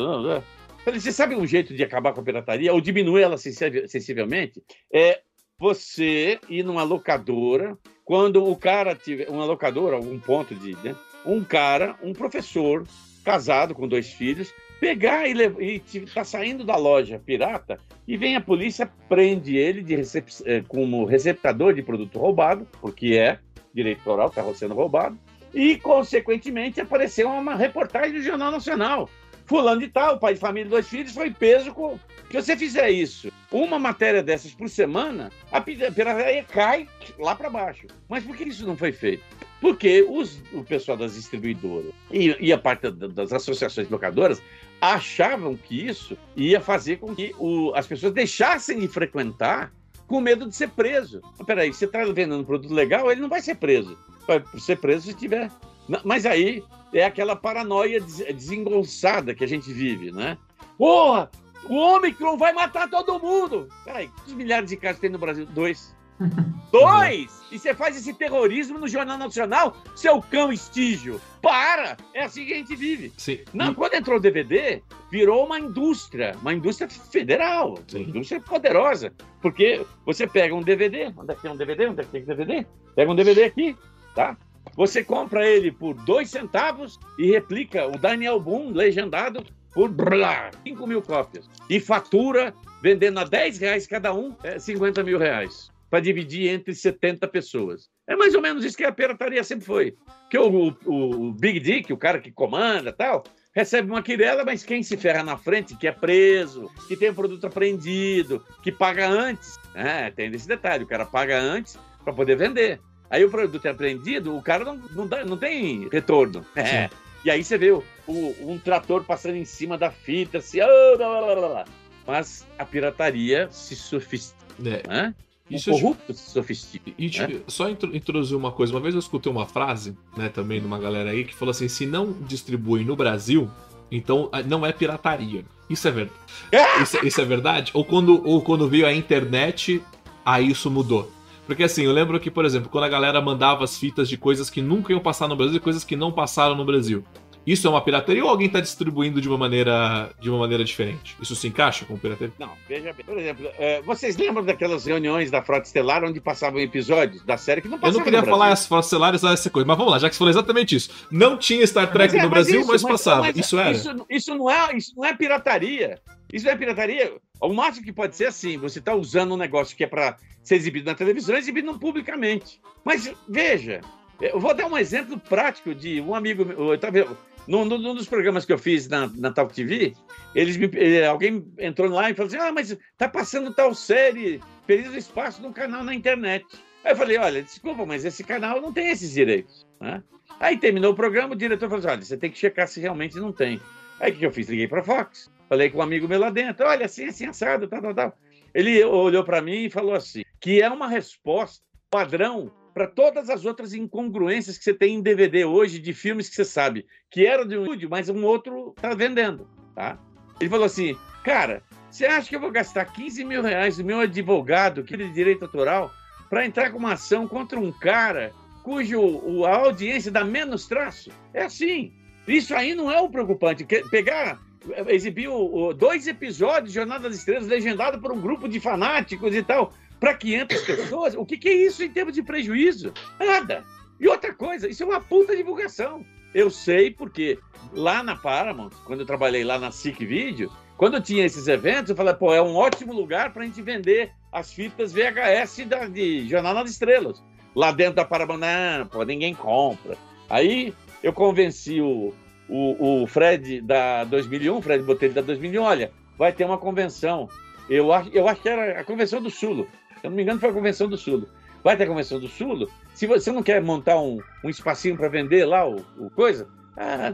falei, você sabe um jeito de acabar com a pirataria ou diminuir ela sensivelmente? É você ir numa locadora, quando o cara tiver, uma locadora, algum ponto de, né, um cara, um professor, casado com dois filhos, pegar e, e tá saindo da loja pirata e vem a polícia, prende ele de recep eh, como receptador de produto roubado, porque é direito autoral, está sendo roubado, e, consequentemente, apareceu uma reportagem do Jornal Nacional. Fulano de tal, pai de família, dois filhos, foi preso com. Se você fizer isso, uma matéria dessas por semana, a pirataria cai lá para baixo. Mas por que isso não foi feito? Porque os, o pessoal das distribuidoras e, e a parte das associações locadoras achavam que isso ia fazer com que o, as pessoas deixassem de frequentar com medo de ser preso. Mas, peraí, você está vendendo um produto legal, ele não vai ser preso. Vai ser preso se tiver. Mas aí é aquela paranoia desengonçada que a gente vive, né? Porra, o Omicron vai matar todo mundo! Peraí, quantos milhares de casos tem no Brasil? Dois. Dois! E você faz esse terrorismo no Jornal Nacional, seu cão estígio. Para! É assim que a gente vive. Sim. Não, quando entrou o DVD, virou uma indústria, uma indústria federal, uma indústria poderosa. Porque você pega um DVD, onde é que tem um DVD? Onde é que tem um DVD? Pega um DVD aqui, tá? Você compra ele por dois centavos e replica o Daniel Boone legendado por blá, 5 mil cópias. E fatura, vendendo a 10 reais cada um, é 50 mil reais. Para dividir entre 70 pessoas. É mais ou menos isso que a pirataria sempre foi. Que o, o, o Big Dick, o cara que comanda tal, recebe uma quirela, mas quem se ferra na frente, que é preso, que tem o produto apreendido, que paga antes. É, tem esse detalhe, o cara paga antes para poder vender. Aí o produto é apreendido, o cara não, não, dá, não tem retorno. É. E aí você vê o, um trator passando em cima da fita, assim, oh, blá, blá, blá, mas a pirataria se sofistica. É. Né? Isso corrupto se sofistica. E né? só introduzir uma coisa. Uma vez eu escutei uma frase, né, também de uma galera aí, que falou assim: se não distribui no Brasil, então ah, não é pirataria. Isso é verdade. Isso, isso é verdade? Ou quando, ou quando veio a internet, aí isso mudou? Porque assim, eu lembro que, por exemplo, quando a galera mandava as fitas de coisas que nunca iam passar no Brasil e coisas que não passaram no Brasil. Isso é uma pirataria ou alguém está distribuindo de uma maneira de uma maneira diferente? Isso se encaixa com pirataria? Não, veja bem. Por exemplo, é, vocês lembram daquelas reuniões da Frota Estelar onde passavam episódios da série que não passavam Eu não queria falar as Frotas Estelares essa coisa, mas vamos lá, já que você falou exatamente isso. Não tinha Star Trek é, no Brasil, mas, isso, mas passava. Mas, isso era. Isso, isso, não é, isso não é pirataria. Isso não é pirataria. O máximo que pode ser assim, você está usando um negócio que é para ser exibido na televisão, exibido publicamente. Mas veja, eu vou dar um exemplo prático de um amigo. Eu tava, num, num dos programas que eu fiz na, na Talk TV, eles me, eh, alguém entrou lá e falou assim: Ah, mas tá passando tal série, Período do Espaço, num canal na internet. Aí eu falei: Olha, desculpa, mas esse canal não tem esses direitos. Né? Aí terminou o programa, o diretor falou assim: Olha, você tem que checar se realmente não tem. Aí o que eu fiz? Liguei para Fox. Falei com um amigo meu lá dentro: Olha, assim, assim, assado, tal, tal, tal. Ele olhou para mim e falou assim: que é uma resposta padrão para todas as outras incongruências que você tem em DVD hoje de filmes que você sabe que era de um estúdio, mas um outro está vendendo, tá? Ele falou assim, cara, você acha que eu vou gastar 15 mil reais do meu advogado, que é de direito autoral, para entrar com uma ação contra um cara cujo a audiência dá menos traço? É assim. Isso aí não é o preocupante. Pegar, exibiu dois episódios de Jornada das Estrelas legendado por um grupo de fanáticos e tal para 500 pessoas, o que, que, é isso em termos de prejuízo? Nada. E outra coisa, isso é uma puta divulgação. Eu sei porque lá na Paramount, quando eu trabalhei lá na SIC Video, quando eu tinha esses eventos, eu falei, pô, é um ótimo lugar para a gente vender as fitas VHS da, de Jornal das Estrelas. Lá dentro da Paramount, não, pô, ninguém compra. Aí eu convenci o, o, o Fred da 2001, o Fred Botelho da 2001, olha, vai ter uma convenção. Eu eu acho que era a Convenção do Sul. Se eu não me engano, foi a Convenção do Sul. Vai ter a Convenção do Sul? Se você não quer montar um, um espacinho para vender lá o, o coisa, ah,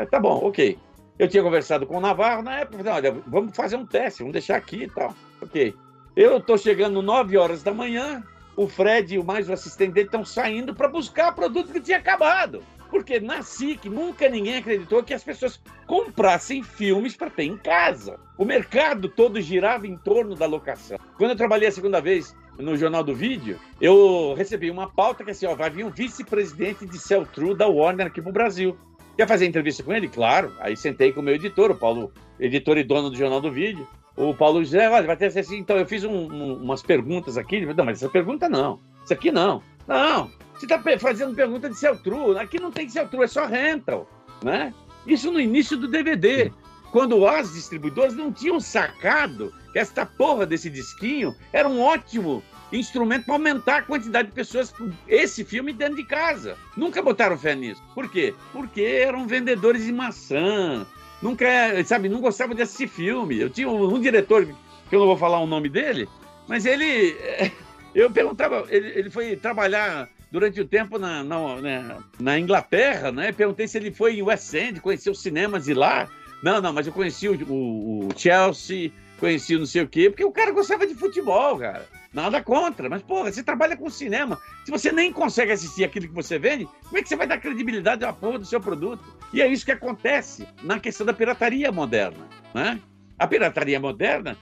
ah, tá bom, ok. Eu tinha conversado com o Navarro na época, olha, vamos fazer um teste, vamos deixar aqui e tal. Ok. Eu estou chegando 9 horas da manhã, o Fred e mais o assistente dele estão saindo para buscar produto que tinha acabado. Porque na SIC nunca ninguém acreditou que as pessoas comprassem filmes para ter em casa. O mercado todo girava em torno da locação. Quando eu trabalhei a segunda vez no Jornal do Vídeo, eu recebi uma pauta que assim, ó, vai vir um vice-presidente de Celtru da Warner aqui pro Brasil. Quer fazer entrevista com ele? Claro. Aí sentei com o meu editor, o Paulo, editor e dono do Jornal do Vídeo. O Paulo José, olha, vai ter assim, então eu fiz um, um, umas perguntas aqui. Não, mas essa pergunta não. Isso aqui não. Não, você está fazendo pergunta de Celtru. Aqui não tem Celtru, é só rental. Né? Isso no início do DVD. Quando as distribuidoras não tinham sacado que esta porra desse disquinho era um ótimo instrumento para aumentar a quantidade de pessoas com esse filme dentro de casa. Nunca botaram fé nisso. Por quê? Porque eram vendedores de maçã. Nunca, sabe, não gostavam de assistir filme. Eu tinha um, um diretor, que eu não vou falar o nome dele, mas ele. Eu perguntava, ele, ele foi trabalhar durante o tempo na, na, né, na, Inglaterra, né? Perguntei se ele foi em West End, conheceu os cinemas de lá. Não, não, mas eu conheci o, o, o Chelsea, conheci não sei o quê, porque o cara gostava de futebol, cara. Nada contra, mas, porra, você trabalha com cinema. Se você nem consegue assistir aquilo que você vende, como é que você vai dar credibilidade à porra do seu produto? E é isso que acontece na questão da pirataria moderna. Né? A pirataria moderna,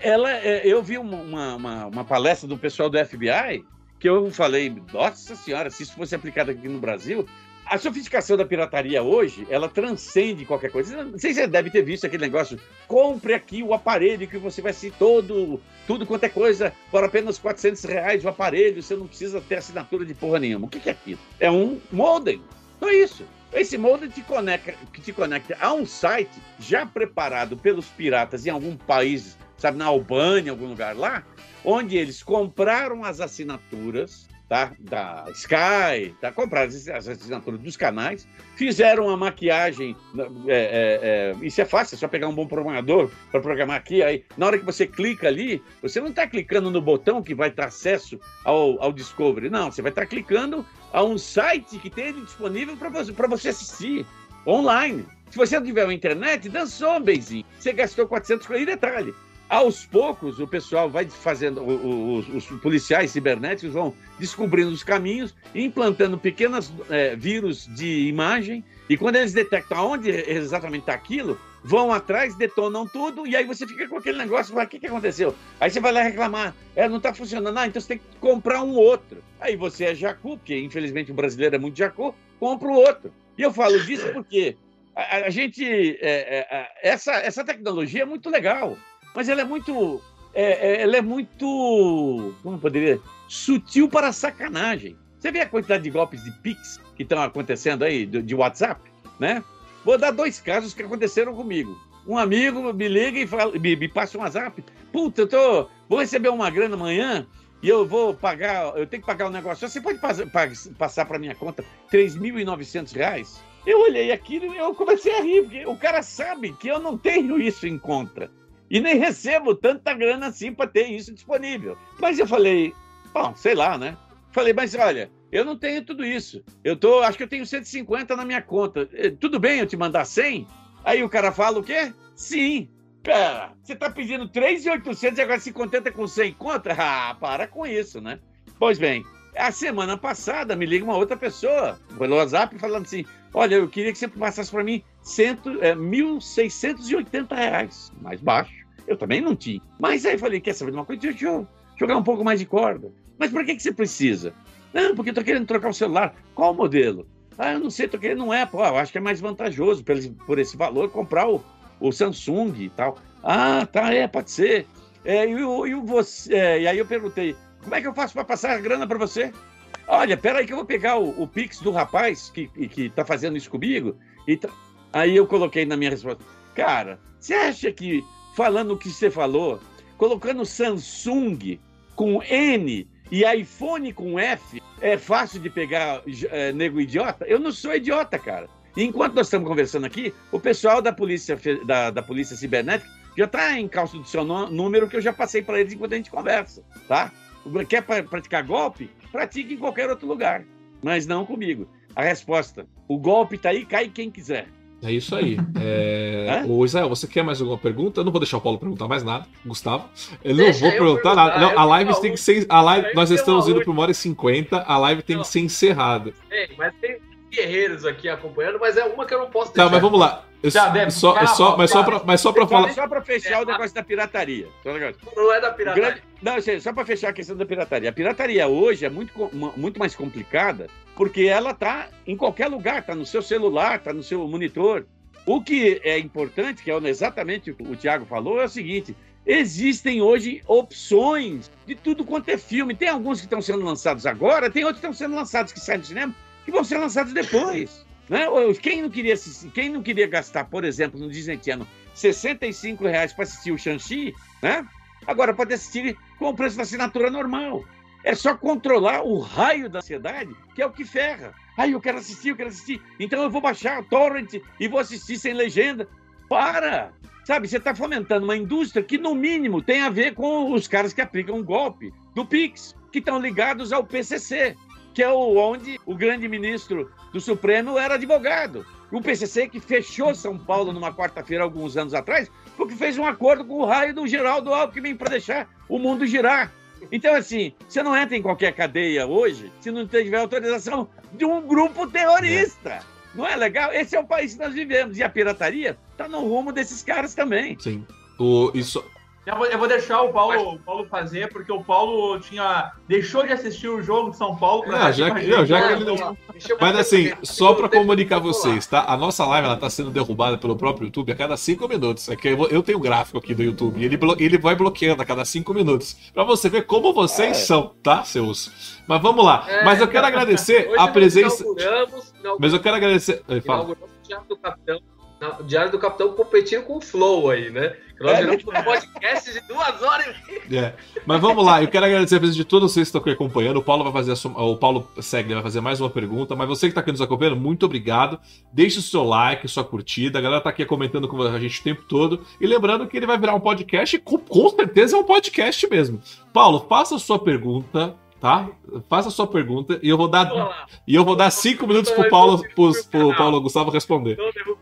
ela, é, eu vi uma, uma, uma palestra do pessoal do FBI que eu falei, nossa senhora, se isso fosse aplicado aqui no Brasil, a sofisticação da pirataria hoje, ela transcende qualquer coisa. Não sei se você deve ter visto aquele negócio. Compre aqui o aparelho que você vai ser todo, tudo quanto é coisa, por apenas 400 reais o aparelho, você não precisa ter assinatura de porra nenhuma. O que é aquilo? É um modem. Então é isso. Esse modem te conecta, te conecta a um site já preparado pelos piratas em algum país, sabe, na Albânia, algum lugar lá, onde eles compraram as assinaturas tá? da Sky, tá? compraram as assinaturas dos canais, fizeram uma maquiagem. É, é, é, isso é fácil, é só pegar um bom programador para programar aqui. Aí, na hora que você clica ali, você não está clicando no botão que vai dar acesso ao, ao Discovery, não, você vai estar tá clicando a um site que tem disponível para você, você assistir online. Se você não tiver uma internet, dançou um beijinho. Você gastou 400 E detalhe, aos poucos, o pessoal vai fazendo, os, os policiais cibernéticos vão descobrindo os caminhos, implantando pequenos é, vírus de imagem, e quando eles detectam aonde exatamente está aquilo, vão atrás, detonam tudo, e aí você fica com aquele negócio, o que, que aconteceu? Aí você vai lá reclamar, é, não está funcionando, ah, então você tem que comprar um outro. Aí você é jacu, porque infelizmente o brasileiro é muito jacu, compra o outro. E eu falo disso porque a, a gente, é, é, essa, essa tecnologia é muito legal, mas ela é muito. É, é, ela é muito. Como poderia? Sutil para sacanagem. Você vê a quantidade de golpes de Pix que estão acontecendo aí, de, de WhatsApp, né? Vou dar dois casos que aconteceram comigo. Um amigo me liga e fala, me, me passa um WhatsApp. Puta, eu tô, vou receber uma grana amanhã e eu vou pagar, eu tenho que pagar um negócio. Você pode passar, passar para minha conta R$ 3.900? Eu olhei aquilo e eu comecei a rir, porque o cara sabe que eu não tenho isso em conta e nem recebo tanta grana assim para ter isso disponível. Mas eu falei, bom, sei lá, né? Falei, mas olha, eu não tenho tudo isso. Eu tô, acho que eu tenho 150 na minha conta. Eh, tudo bem eu te mandar 100? Aí o cara fala o quê? Sim. Pera, você tá pedindo 3,800 e agora se contenta com 100 contra? Ah, para com isso, né? Pois bem, a semana passada me liga uma outra pessoa pelo WhatsApp falando assim: Olha, eu queria que você passasse para mim cento, é, 1.680 reais. Mais baixo. Eu também não tinha. Mas aí eu falei, quer saber de uma coisa? Deixa eu jogar um pouco mais de corda. Mas por que, que você precisa? Não, porque eu tô querendo trocar o celular. Qual o modelo? Ah, eu não sei, tô querendo, não é. Pô, eu acho que é mais vantajoso por esse, valor comprar o, o Samsung e tal. Ah, tá, é, pode ser. É, e, e, você, é, e aí eu perguntei, como é que eu faço para passar a grana para você? Olha, peraí que eu vou pegar o, o Pix do rapaz que, que tá fazendo isso comigo. E tá... Aí eu coloquei na minha resposta, cara, você acha que falando o que você falou, colocando Samsung com N e iPhone com F, é fácil de pegar é, nego idiota? Eu não sou idiota, cara. enquanto nós estamos conversando aqui, o pessoal da polícia, da, da polícia cibernética já está em calço do seu número que eu já passei para eles enquanto a gente conversa, tá? Quer praticar golpe? Pratique em qualquer outro lugar, mas não comigo. A resposta: o golpe está aí, cai quem quiser. É isso aí. É... O Israel, você quer mais alguma pergunta? Eu não vou deixar o Paulo perguntar mais nada, Gustavo. Eu não vou perguntar, nada. Não, a live tem que ser. A live, nós estamos indo para uma hora e cinquenta, a live tem que ser encerrada. Ei, mas tem guerreiros aqui acompanhando, mas é uma que eu não posso deixar. Tá, mas vamos lá. Eu, Já, deve, só, cara, só, mas, só pra, mas só pra falar. Só pra fechar é, o negócio da pirataria. Não é da pirataria. Grande... Não, só pra fechar a questão da pirataria. A pirataria hoje é muito, muito mais complicada porque ela tá em qualquer lugar, tá no seu celular, tá no seu monitor. O que é importante, que é exatamente o que o Tiago falou, é o seguinte: existem hoje opções de tudo quanto é filme. Tem alguns que estão sendo lançados agora, tem outros que estão sendo lançados que saem do cinema, que vão ser lançados depois. Né? Quem, não queria, quem não queria gastar, por exemplo, no Disney Channel, 65 reais para assistir o Shang-Chi, né? agora pode assistir com o preço da assinatura normal. É só controlar o raio da ansiedade, que é o que ferra. Ai, eu quero assistir, eu quero assistir. Então eu vou baixar o torrent e vou assistir sem legenda. Para! Sabe, você está fomentando uma indústria que, no mínimo, tem a ver com os caras que aplicam um golpe do Pix, que estão ligados ao PCC, que é o, onde o grande ministro do Supremo era advogado. O PCC que fechou São Paulo numa quarta-feira, alguns anos atrás, porque fez um acordo com o raio do Geraldo Alckmin para deixar o mundo girar. Então, assim, você não entra em qualquer cadeia hoje se não tiver autorização de um grupo terrorista. Não é legal? Esse é o país que nós vivemos. E a pirataria está no rumo desses caras também. Sim. O, isso, Eu vou, eu vou deixar o Paulo, o Paulo fazer, porque o Paulo tinha deixou de assistir o jogo de São Paulo. pra Ah, já que- não, já que ele não- Mas assim, só para comunicar vocês, tá? A nossa live ela tá sendo derrubada pelo próprio YouTube a cada cinco minutos. É que eu, tenho o gráfico aqui do YouTube e ele, blo- ele vai bloqueando a cada cinco minutos. Pra você ver como vocês são, tá, seus? Mas vamos lá. É. Mas eu quero agradecer a presença. Mas eu quero agradecer. Fala. inauguramos o Diário do Capitão. Na- Diário do Capitão competindo com o Flow aí, né? Que Nós É viramos um podcast de duas horas e meia. É. Mas vamos lá, eu quero agradecer a presença de todos vocês que estão aqui acompanhando. O Paulo vai fazer a sua- o Paulo Segler vai fazer mais uma pergunta, mas você que está aqui nos acompanhando, muito obrigado. Deixe o seu like, sua curtida. A galera tá aqui comentando com a gente o tempo todo. E lembrando que ele vai virar um podcast, e com, com certeza é um podcast mesmo. Paulo, faça a sua pergunta. Tá? Faça a sua pergunta e eu vou dar, Olha lá. e eu vou dar cinco minutos pro Paulo, pro, pro Paulo Gustavo responder. Não.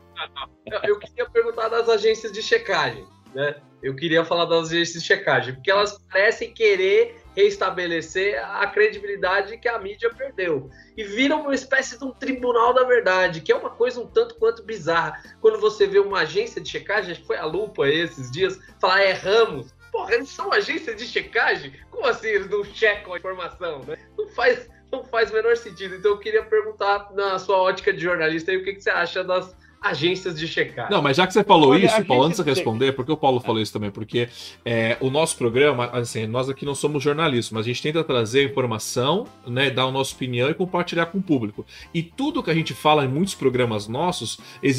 Eu- queria perguntar das agências de checagem, né? Eu queria falar das agências de checagem, porque elas parecem querer restabelecer a credibilidade que a mídia perdeu. E viram uma espécie de um tribunal da verdade, que é uma coisa um tanto quanto bizarra. Quando você vê uma agência de checagem, acho que foi a Lupa esses dias, falar erramos. Porra, eles são agência de checagem? Como assim eles não checam a informação, né? Não faz, não faz o menor sentido. Então eu queria perguntar, na sua ótica de jornalista, aí, o que, que você acha das agências de checagem? Não, mas já que você falou Olha, isso, Paulo, antes de responder, porque o Paulo falou isso também, porque é, o nosso programa, assim, nós aqui não somos jornalistas, mas a gente tenta trazer informação, né, dar a nossa opinião e compartilhar com o público. E tudo que a gente fala em muitos programas nossos,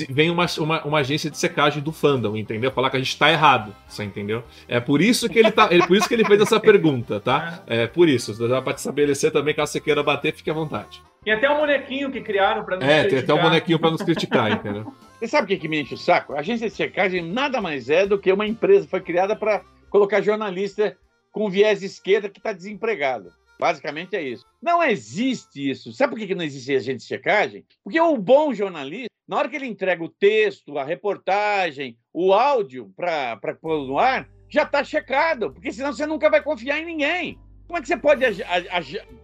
vem uma, uma, uma agência de secagem do fandom, entendeu? Falar que a gente tá errado, você entendeu? É por isso que ele tá, é por isso que ele fez essa pergunta, tá? É por isso, dá pra te estabelecer também, caso você queira bater, fique à vontade. Tem até um bonequinho que criaram pra nos É, tem até um criticar. bonequinho pra nos criticar, entendeu? Você sabe o que, que me enche o saco? A agência de checagem nada mais é do que uma empresa que foi criada para colocar jornalista com viés de esquerda que está desempregado. Basicamente é isso. Não existe isso. Sabe por que que não existe agente de checagem? Porque o bom jornalista, na hora que ele entrega o texto, a reportagem, o áudio para pôr no ar, já está checado. Porque senão você nunca vai confiar em ninguém. Como é que você pode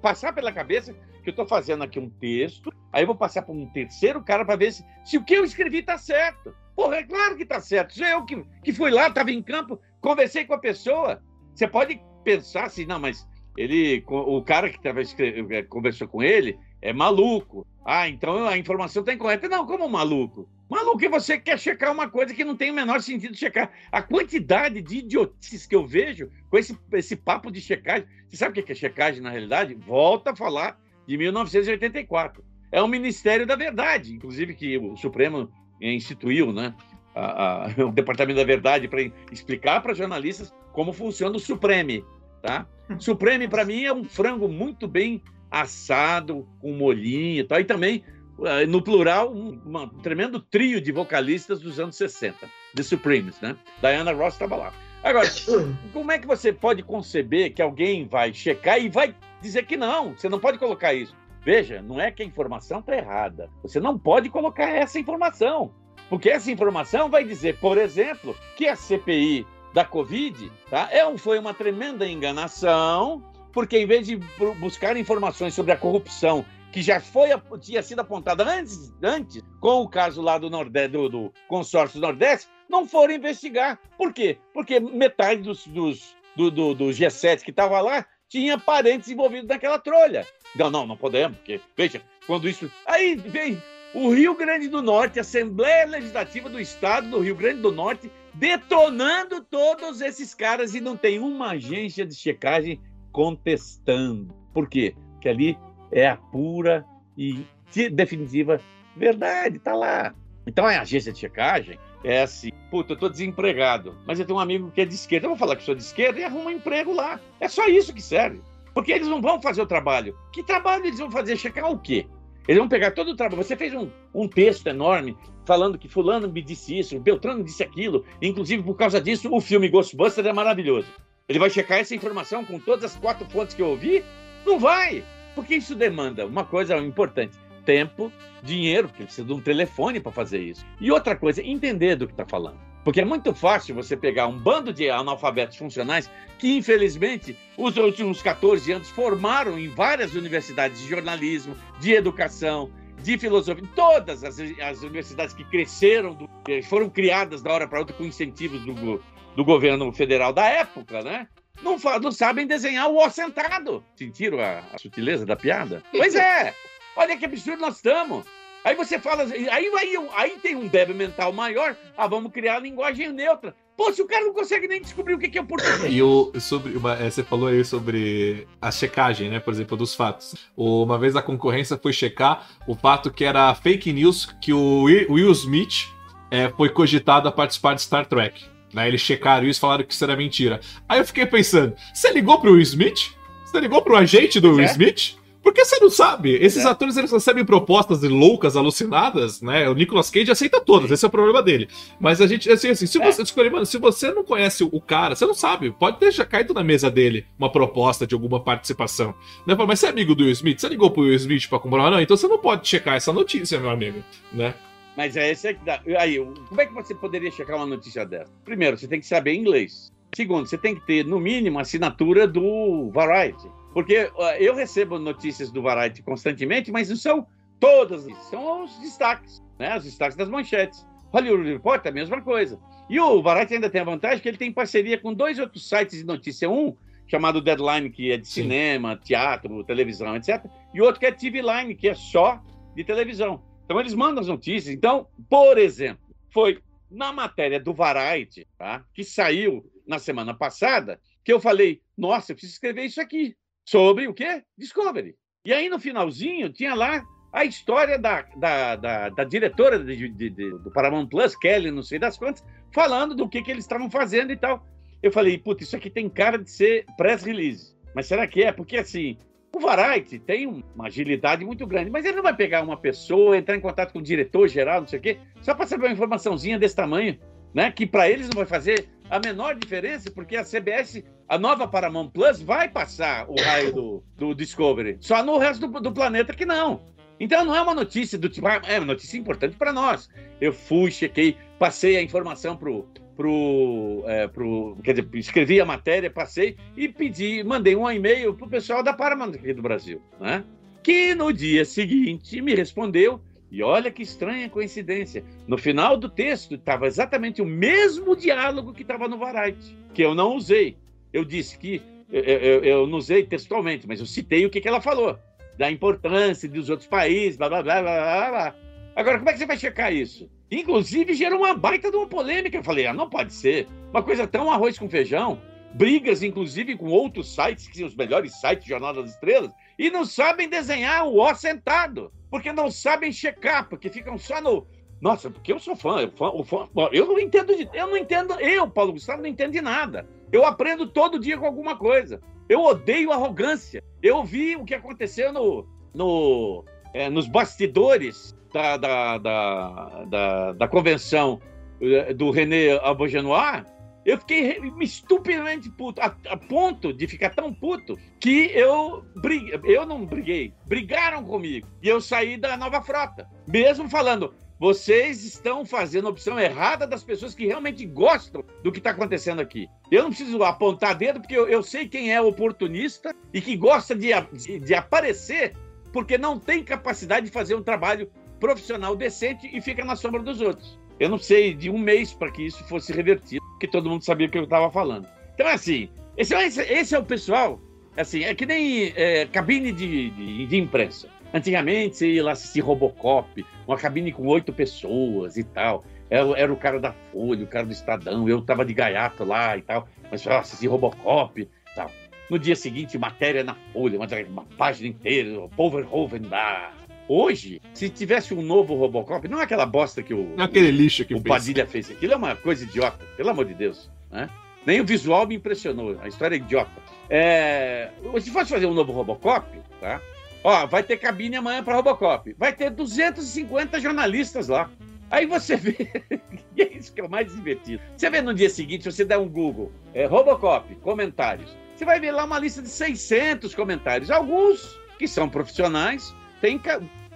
passar pela cabeça que eu estou fazendo aqui um texto, aí eu vou passar para um terceiro cara para ver se, se o que eu escrevi está certo? Porra, é claro que está certo. Sou eu que, que fui lá, estava em campo, conversei com a pessoa. Você pode pensar assim, não, mas ele, o cara que tava escre- eh, conversou com ele é maluco. Ah, então a informação está incorreta. Não, como maluco? Maluco é você que quer checar uma coisa que não tem o menor sentido checar. A quantidade de idiotices que eu vejo com esse, esse papo de checagem. Você sabe o que é checagem na realidade? Volta a falar de 1984. É o Ministério da Verdade, inclusive que o Supremo instituiu, né? a- a- o Departamento da Verdade para explicar para jornalistas como funciona o Supreme, tá? Supreme para mim é um frango muito bem assado com molhinho, e tal, e também eh, no plural um, um tremendo trio de vocalistas dos anos 60, The Supremes, né? Diana Ross estava lá. Agora, como é que você pode conceber que alguém vai checar e vai dizer que não? Você não pode colocar isso. Veja, não é que a informação está errada. Você não pode colocar essa informação. Porque essa informação vai dizer, por exemplo, que a CPI da Covid tá, é um- foi uma tremenda enganação, porque em vez de bu- buscar informações sobre a corrupção que já foi tinha sido apontada antes, antes com o caso lá do, Nordeste, do, do consórcio Nordeste, não foram investigar. Por quê? Porque metade dos, dos- do, do, do G7 que estava lá tinha parentes envolvidos naquela trolha. Não, não, não podemos, porque, veja, quando isso. Aí vem o Rio Grande do Norte, a Assembleia Legislativa do Estado do Rio Grande do Norte, detonando todos esses caras e não tem uma agência de checagem contestando. Por quê? Porque ali é a pura e de- definitiva verdade, tá lá. Então a agência de checagem é assim, puta, eu tô desempregado, mas eu tenho um amigo que é de esquerda, eu vou falar que sou de esquerda e arruma um emprego lá. É só isso que serve. Porque eles não vão fazer o trabalho. Que trabalho eles vão fazer? Checar o quê? Eles vão pegar todo o trabalho. Você fez um, um texto enorme falando que fulano me disse isso, Beltrano disse aquilo. Inclusive, por causa disso, o filme Ghostbusters é maravilhoso. Ele vai checar essa informação com todas as quatro fontes que eu ouvi? Não vai! Porque isso demanda uma coisa importante: tempo, dinheiro, porque precisa de um telefone para fazer isso. E outra coisa, entender do que está falando. Porque é muito fácil você pegar um bando de analfabetos funcionais que, infelizmente, os últimos 14 anos formaram em várias universidades de jornalismo, de educação, de filosofia, todas as, as universidades que cresceram, do, foram criadas da hora para outra com incentivos do, do governo federal da época, né? Não, não sabem desenhar o O sentado. Sentiram a, a sutileza da piada? Pois é! Olha que absurdo nós estamos. Aí você fala, aí, aí, aí tem um débil mental maior, ah, vamos criar a linguagem neutra. Pô, se o cara não consegue nem descobrir o que é português. E o, sobre, uma, é, você falou aí sobre a checagem, né? Por exemplo, dos fatos. Uma vez a concorrência foi checar o fato que era fake news que o Will Smith é, foi cogitado a participar de Star Trek. Né? Eles checaram isso e falaram que isso era mentira. Aí eu fiquei pensando, você ligou pro Will Smith? Você ligou pro agente do Will Smith? Porque você não sabe. Esses é. atores eles recebem propostas loucas, alucinadas, né? O Nicolas Cage aceita todas, esse é o problema dele. Mas a gente, assim, assim se é. você escolher, mano, se você não conhece o cara, você não sabe. Pode deixar caído na mesa dele uma proposta de alguma participação. Né? Mas você é amigo do Will Smith? Você ligou pro Will Smith pra comprar? Não, então você não pode checar essa notícia, meu amigo, né? Mas é esse é que dá. Aí, como é que você poderia checar uma notícia dessa? Primeiro, você tem que saber inglês. Segundo, você tem que ter, no mínimo, assinatura do Variety. Porque eu recebo notícias do Variety constantemente, mas não são todas, são os destaques, né? Os destaques das manchetes. Hollywood Report é a mesma coisa. E o Variety ainda tem a vantagem que ele tem parceria com dois outros sites de notícia. Um chamado Deadline, que é de Sim. cinema, teatro, televisão, etc. E outro que é TV Line, que é só de televisão. Então eles mandam as notícias. Então, por exemplo, foi na matéria do Variety, tá? que saiu na semana passada, que eu falei, nossa, eu preciso escrever isso aqui sobre o quê? Discovery. E aí, no finalzinho, tinha lá a história da, da, da, da diretora de, de, de, do Paramount Plus, Kelly, não sei das quantas, falando do que, que eles estavam fazendo e tal. Eu falei, puta, isso aqui tem cara de ser press release. Mas será que é? Porque assim, o Variety tem uma agilidade muito grande, mas ele não vai pegar uma pessoa, entrar em contato com o diretor geral, não sei o quê, só para saber uma informaçãozinha desse tamanho, né? Que para eles não vai fazer a menor diferença, porque a CBS, a nova Paramount Plus, vai passar o raio do, do Discovery. Só no resto do, do planeta que não. Então não é uma notícia do tipo, ah, é uma notícia importante para nós. Eu fui, chequei, passei a informação pro, pro, é, pro, quer dizer, escrevi a matéria, passei e pedi, mandei um e-mail pro pessoal da Paramount aqui do Brasil, né? Que no dia seguinte me respondeu e olha que estranha coincidência. No final do texto estava exatamente o mesmo diálogo que estava no Variety, que eu não usei. Eu disse que eu, eu, eu, não usei textualmente, mas eu citei o que, que ela falou da importância dos outros países, blá blá blá blá blá. Agora, como é que você vai checar isso? Inclusive gerou uma baita de uma polêmica. Eu falei, ah, não pode ser. Uma coisa tão arroz com feijão, brigas, inclusive, com outros sites, que são os melhores sites Jornal das Estrelas, e não sabem desenhar o O sentado porque não sabem checar, porque ficam só no. Nossa, porque eu sou fã, eu, fã, fã eu não entendo de, eu não entendo, eu, Paulo Gustavo, não entendo de nada. Eu aprendo todo dia com alguma coisa. Eu odeio arrogância. Eu vi o que aconteceu no, no, é, nos bastidores da, da, da, da, da convenção eh, do René Abogenoir eu fiquei estupidamente puto, a, a, ponto de ficar tão puto que eu briguei, eu não briguei, brigaram comigo. E eu saí da nova frota, mesmo falando, vocês estão fazendo a opção errada das pessoas que realmente gostam do que está acontecendo aqui. Eu não preciso apontar dedo, porque eu, eu, sei quem é oportunista e que gosta de, de, de aparecer porque não tem capacidade de fazer um trabalho profissional decente e fica na sombra dos outros. Eu não sei de um mês para que isso fosse revertido, porque todo mundo sabia o que eu estava falando. Então, assim, esse, esse, esse, é o pessoal, assim, é que nem é, cabine de, de, de, imprensa. Antigamente, você ia lá assistir Robocop, uma cabine com oito pessoas e tal. Era, era, o cara da Folha, o cara do Estadão, eu estava de gaiato lá e tal, mas eu assisti Robocop e tal. No dia seguinte, matéria na Folha, uma, uma página inteira, Poverhoven da Hoje, se tivesse um novo Robocop, não é aquela bosta que o, aquele lixo que o Padilha fez. Aquilo é uma coisa idiota, pelo amor de Deus. Né? Nem o visual me impressionou, a história é idiota. É... Se fosse fazer um novo Robocop, tá? Ó, vai ter cabine amanhã para Robocop. Vai ter 250 jornalistas lá. Aí você vê, e é isso que é o mais divertido. Você vê no dia seguinte, você dá um Google, é, Robocop, comentários. Você vai ver lá uma lista de 600 comentários. Alguns que são profissionais, têm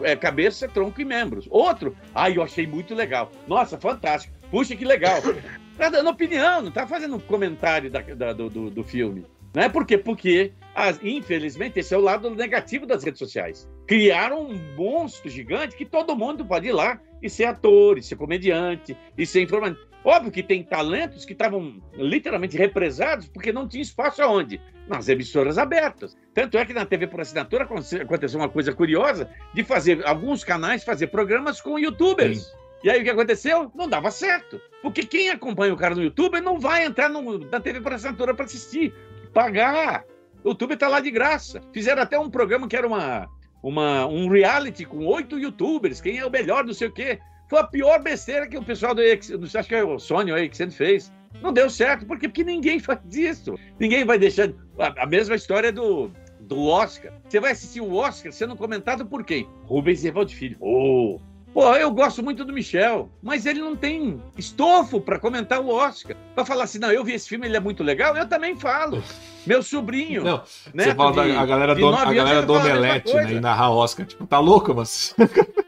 é, cabeça, tronco e membros. Outro, ai, eu achei muito legal. Nossa, fantástico. Puxa, que legal. Tá dando opinião, não tá fazendo um comentário da, da, do, do, do filme. Né? Por quê? Porque, as, infelizmente, esse é o lado negativo das redes sociais. Criaram um monstro gigante que todo mundo pode ir lá e ser ator, e ser comediante, e ser informante. Óbvio que tem talentos que estavam literalmente represados porque não tinha espaço aonde? Nas emissoras abertas. Tanto é que na TV por assinatura aconteceu uma coisa curiosa de fazer alguns canais fazer programas com youtubers. Sim. E aí o que aconteceu? Não dava certo. Porque quem acompanha o cara no YouTube não vai entrar no, na TV por assinatura para assistir. Pagar. O YouTube está lá de graça. Fizeram até um programa que era uma, uma, um reality com oito youtubers. Quem é o melhor, não sei o quê. Foi a pior besteira que o pessoal do acho que é o Sônia aí que sempre fez. Não deu certo, porque, porque ninguém faz isso. Ninguém vai deixar. A, a mesma história do, do Oscar. Você vai assistir o Oscar sendo comentado por quem? Rubens Evaldo Filho. Oh, Pô, eu gosto muito do Michel, mas ele não tem estofo para comentar o Oscar. Para falar assim, não, eu vi esse filme, ele é muito legal, eu também falo. Meu sobrinho. Não, né, você fala de, da a galera do, a galera do Omelete, né? E narrar Oscar. Tipo, tá louco, mas.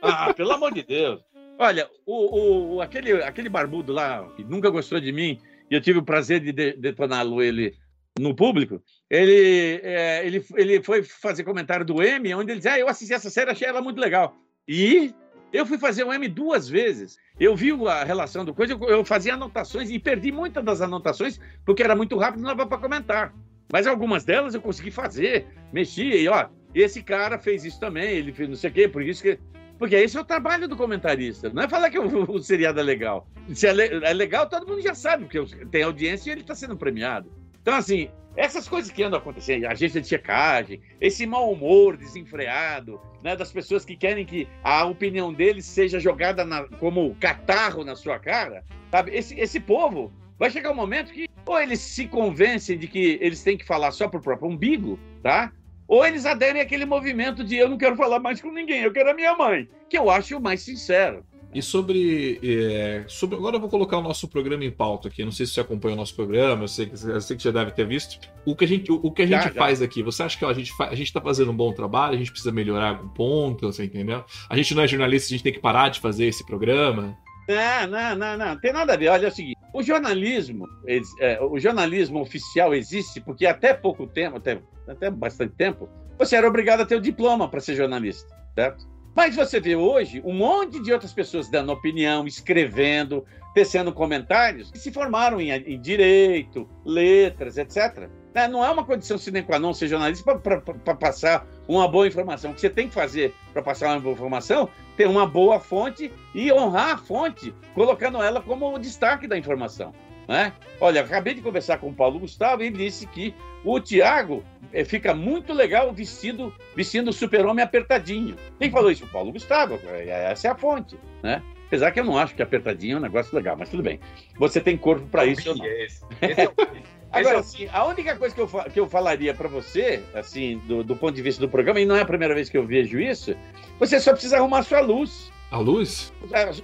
ah, pelo amor de Deus. Olha, o, o, aquele, aquele barbudo lá, que nunca gostou de mim, e eu tive o prazer de detoná-lo ele no público, ele, é, ele, ele foi fazer comentário do M, onde ele dizia, ah, eu assisti essa série, achei ela muito legal. E eu fui fazer o M duas vezes. Eu vi a relação do coisa, eu fazia anotações e perdi muitas das anotações porque era muito rápido não dava para comentar. Mas algumas delas eu consegui fazer, mexi, e ó, esse cara fez isso também, ele fez não sei o quê, por isso que. Porque esse é o trabalho do comentarista, não é falar que o, o seriado é legal. Se é, é legal, todo mundo já sabe, porque tem audiência e ele está sendo premiado. Então, assim, essas coisas que andam acontecendo, agência de checagem, esse mau humor desenfreado, né, das pessoas que querem que a opinião deles seja jogada na, como catarro na sua cara, sabe? Esse, esse povo vai chegar um momento que ou eles se convencem de que eles têm que falar só pro próprio umbigo, tá? Ou eles aderem àquele movimento de eu não quero falar mais com ninguém, eu quero a minha mãe, que eu acho o mais sincero. E sobre, é, sobre. Agora eu vou colocar o nosso programa em pauta aqui. Não sei se você acompanha o nosso programa, eu sei que, eu sei que já deve ter visto. O que a gente, o, o que a gente já, faz já. aqui, você acha que ó, a gente a está fazendo um bom trabalho? A gente precisa melhorar algum ponto, você entendeu? A gente não é jornalista, a gente tem que parar de fazer esse programa. Não, não, não, não. Tem nada a ver. Olha é o seguinte: o jornalismo, é, o jornalismo oficial existe porque até pouco tempo, até, até bastante tempo, você era obrigado a ter o diploma para ser jornalista, certo? Mas você vê hoje um monte de outras pessoas dando opinião, escrevendo, tecendo comentários, que se formaram em, em direito, letras, etc. Né, não é uma condição sine qua non ser jornalista para passar uma boa informação. O que você tem que fazer para passar uma boa informação ter uma boa fonte e honrar a fonte, colocando ela como o destaque da informação. Né? Olha, acabei de conversar com o Paulo Gustavo e ele disse que o Tiago é, fica muito legal vestido vestindo o super-homem apertadinho. Quem falou isso? O Paulo Gustavo. É, essa é a fonte, né? Apesar que eu não acho que apertadinho é um negócio legal, mas tudo bem. Você tem corpo para isso ou não? É esse. Esse é o... Agora, assim, a única coisa que eu, que eu falaria para você, assim, do, do ponto de vista do programa, e não é a primeira vez que eu vejo isso, você só precisa arrumar sua luz. A luz?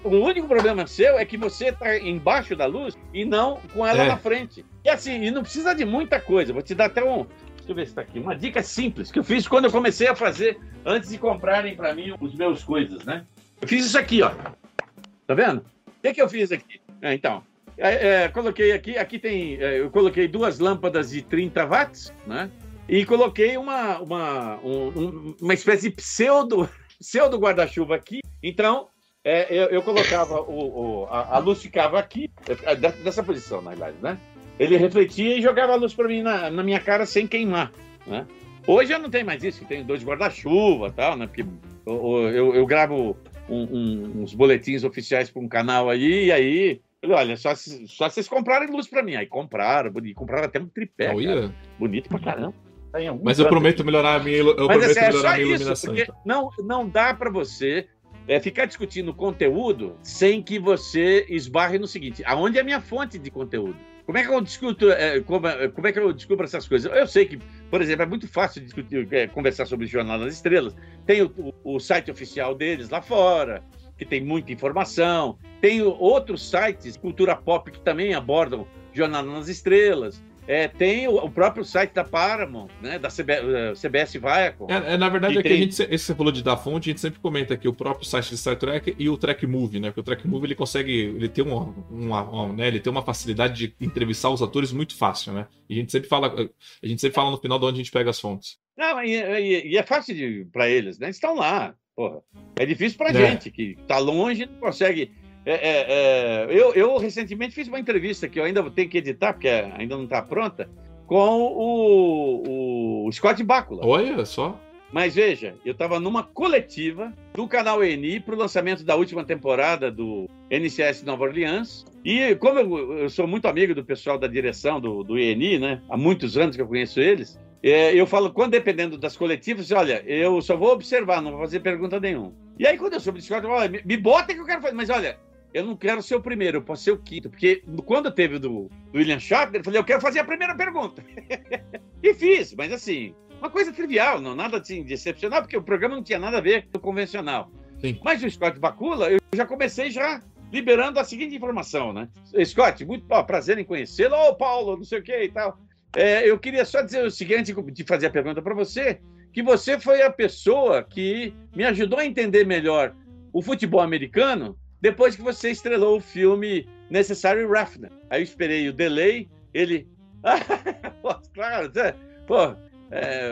O único problema seu é que você está embaixo da luz e não com ela é. na frente. E assim, e não precisa de muita coisa. Vou te dar até um. Deixa eu ver se está aqui. Uma dica simples que eu fiz quando eu comecei a fazer, antes de comprarem para mim os meus coisas, né? Eu fiz isso aqui, ó. Tá vendo? O que, que eu fiz aqui? É, então, é, é, coloquei aqui, aqui tem, é, eu coloquei duas lâmpadas de 30 watts, né? E coloquei uma, uma, um, uma espécie de pseudo pseudo guarda-chuva aqui. Então, é, eu, eu, colocava o, o a, a, luz ficava aqui, é, dessa posição, na verdade, né? Ele refletia e jogava a luz para mim na, na, minha cara sem queimar, né? Hoje eu não tenho mais isso, tenho dois guarda-chuva tal, né? Porque eu, eu, eu gravo um, um, uns boletins oficiais para um canal aí, e aí olha, só, só vocês comprarem luz para mim. Aí compraram, compraram até um tripé. Bonito pra caramba. Tá Mas eu prometo melhorar a minha, eu Mas, prometo assim, é melhorar a minha iluminação. Isso, então. não, não dá para você é, ficar discutindo conteúdo sem que você esbarre no seguinte: aonde é a minha fonte de conteúdo? Como é que eu discuto, é, como, é, como, é que eu descubro essas coisas? Eu sei que, por exemplo, é muito fácil discutir, é, conversar sobre o Jornal das Estrelas. Tem o, o, o, site oficial deles lá fora, que tem muita informação. Tem outros sites, cultura pop, que também abordam Jornal nas Estrelas. é, tem o, próprio site da Paramount, né, da CB, uh, CBS Viacom. É, é, na verdade, é que, a gente, esse você falou de dar fonte, a gente sempre comenta aqui o próprio site de Star Trek e o Trek Movie, né? Porque o Trek Movie ele consegue, ele tem uma, uma, uma né, ele tem uma facilidade de entrevistar os atores muito fácil, né? E a gente sempre fala, a gente sempre fala no final de onde a gente pega as fontes. Não, e, e, e é fácil para eles, né? Eles estão lá, porra. É difícil para é. gente que está longe, não consegue é, é, é, eu, eu, recentemente fiz uma entrevista que eu ainda tenho que editar, porque ainda não está pronta, com o, o Scott Bakula. Olha só. Mas veja, eu estava numa coletiva do canal ENI para o lançamento da última temporada do NCS Nova Orleans. E como eu, eu, sou muito amigo do pessoal da direção do, do ENI, né? Há muitos anos que eu conheço eles. É, eu falo, quando dependendo das coletivas, olha, eu só vou observar, não vou fazer pergunta nenhuma. E aí, quando eu soube disso, eu falo, olha, me, bota que eu quero fazer. Mas olha, eu não quero ser o primeiro, eu posso ser o quinto. Porque quando teve do, do William Shatner, eu falei, eu quero fazer a primeira pergunta. e fiz, mas assim, uma coisa trivial, não nada assim, de excepcional, porque o programa não tinha nada a ver com o convencional. Sim. Mas o Scott Bakula, eu já comecei já liberando a seguinte informação, né? Scott, muito ó, prazer em conhecê-lo. Ô, Paulo, não sei o que e tal. É, eu queria só dizer o seguinte, de fazer a pergunta para você, que você foi a pessoa que me ajudou a entender melhor o futebol americano depois que você estrelou o filme Necessary Roughness. Aí eu esperei o delay, ele. claro, pô, é,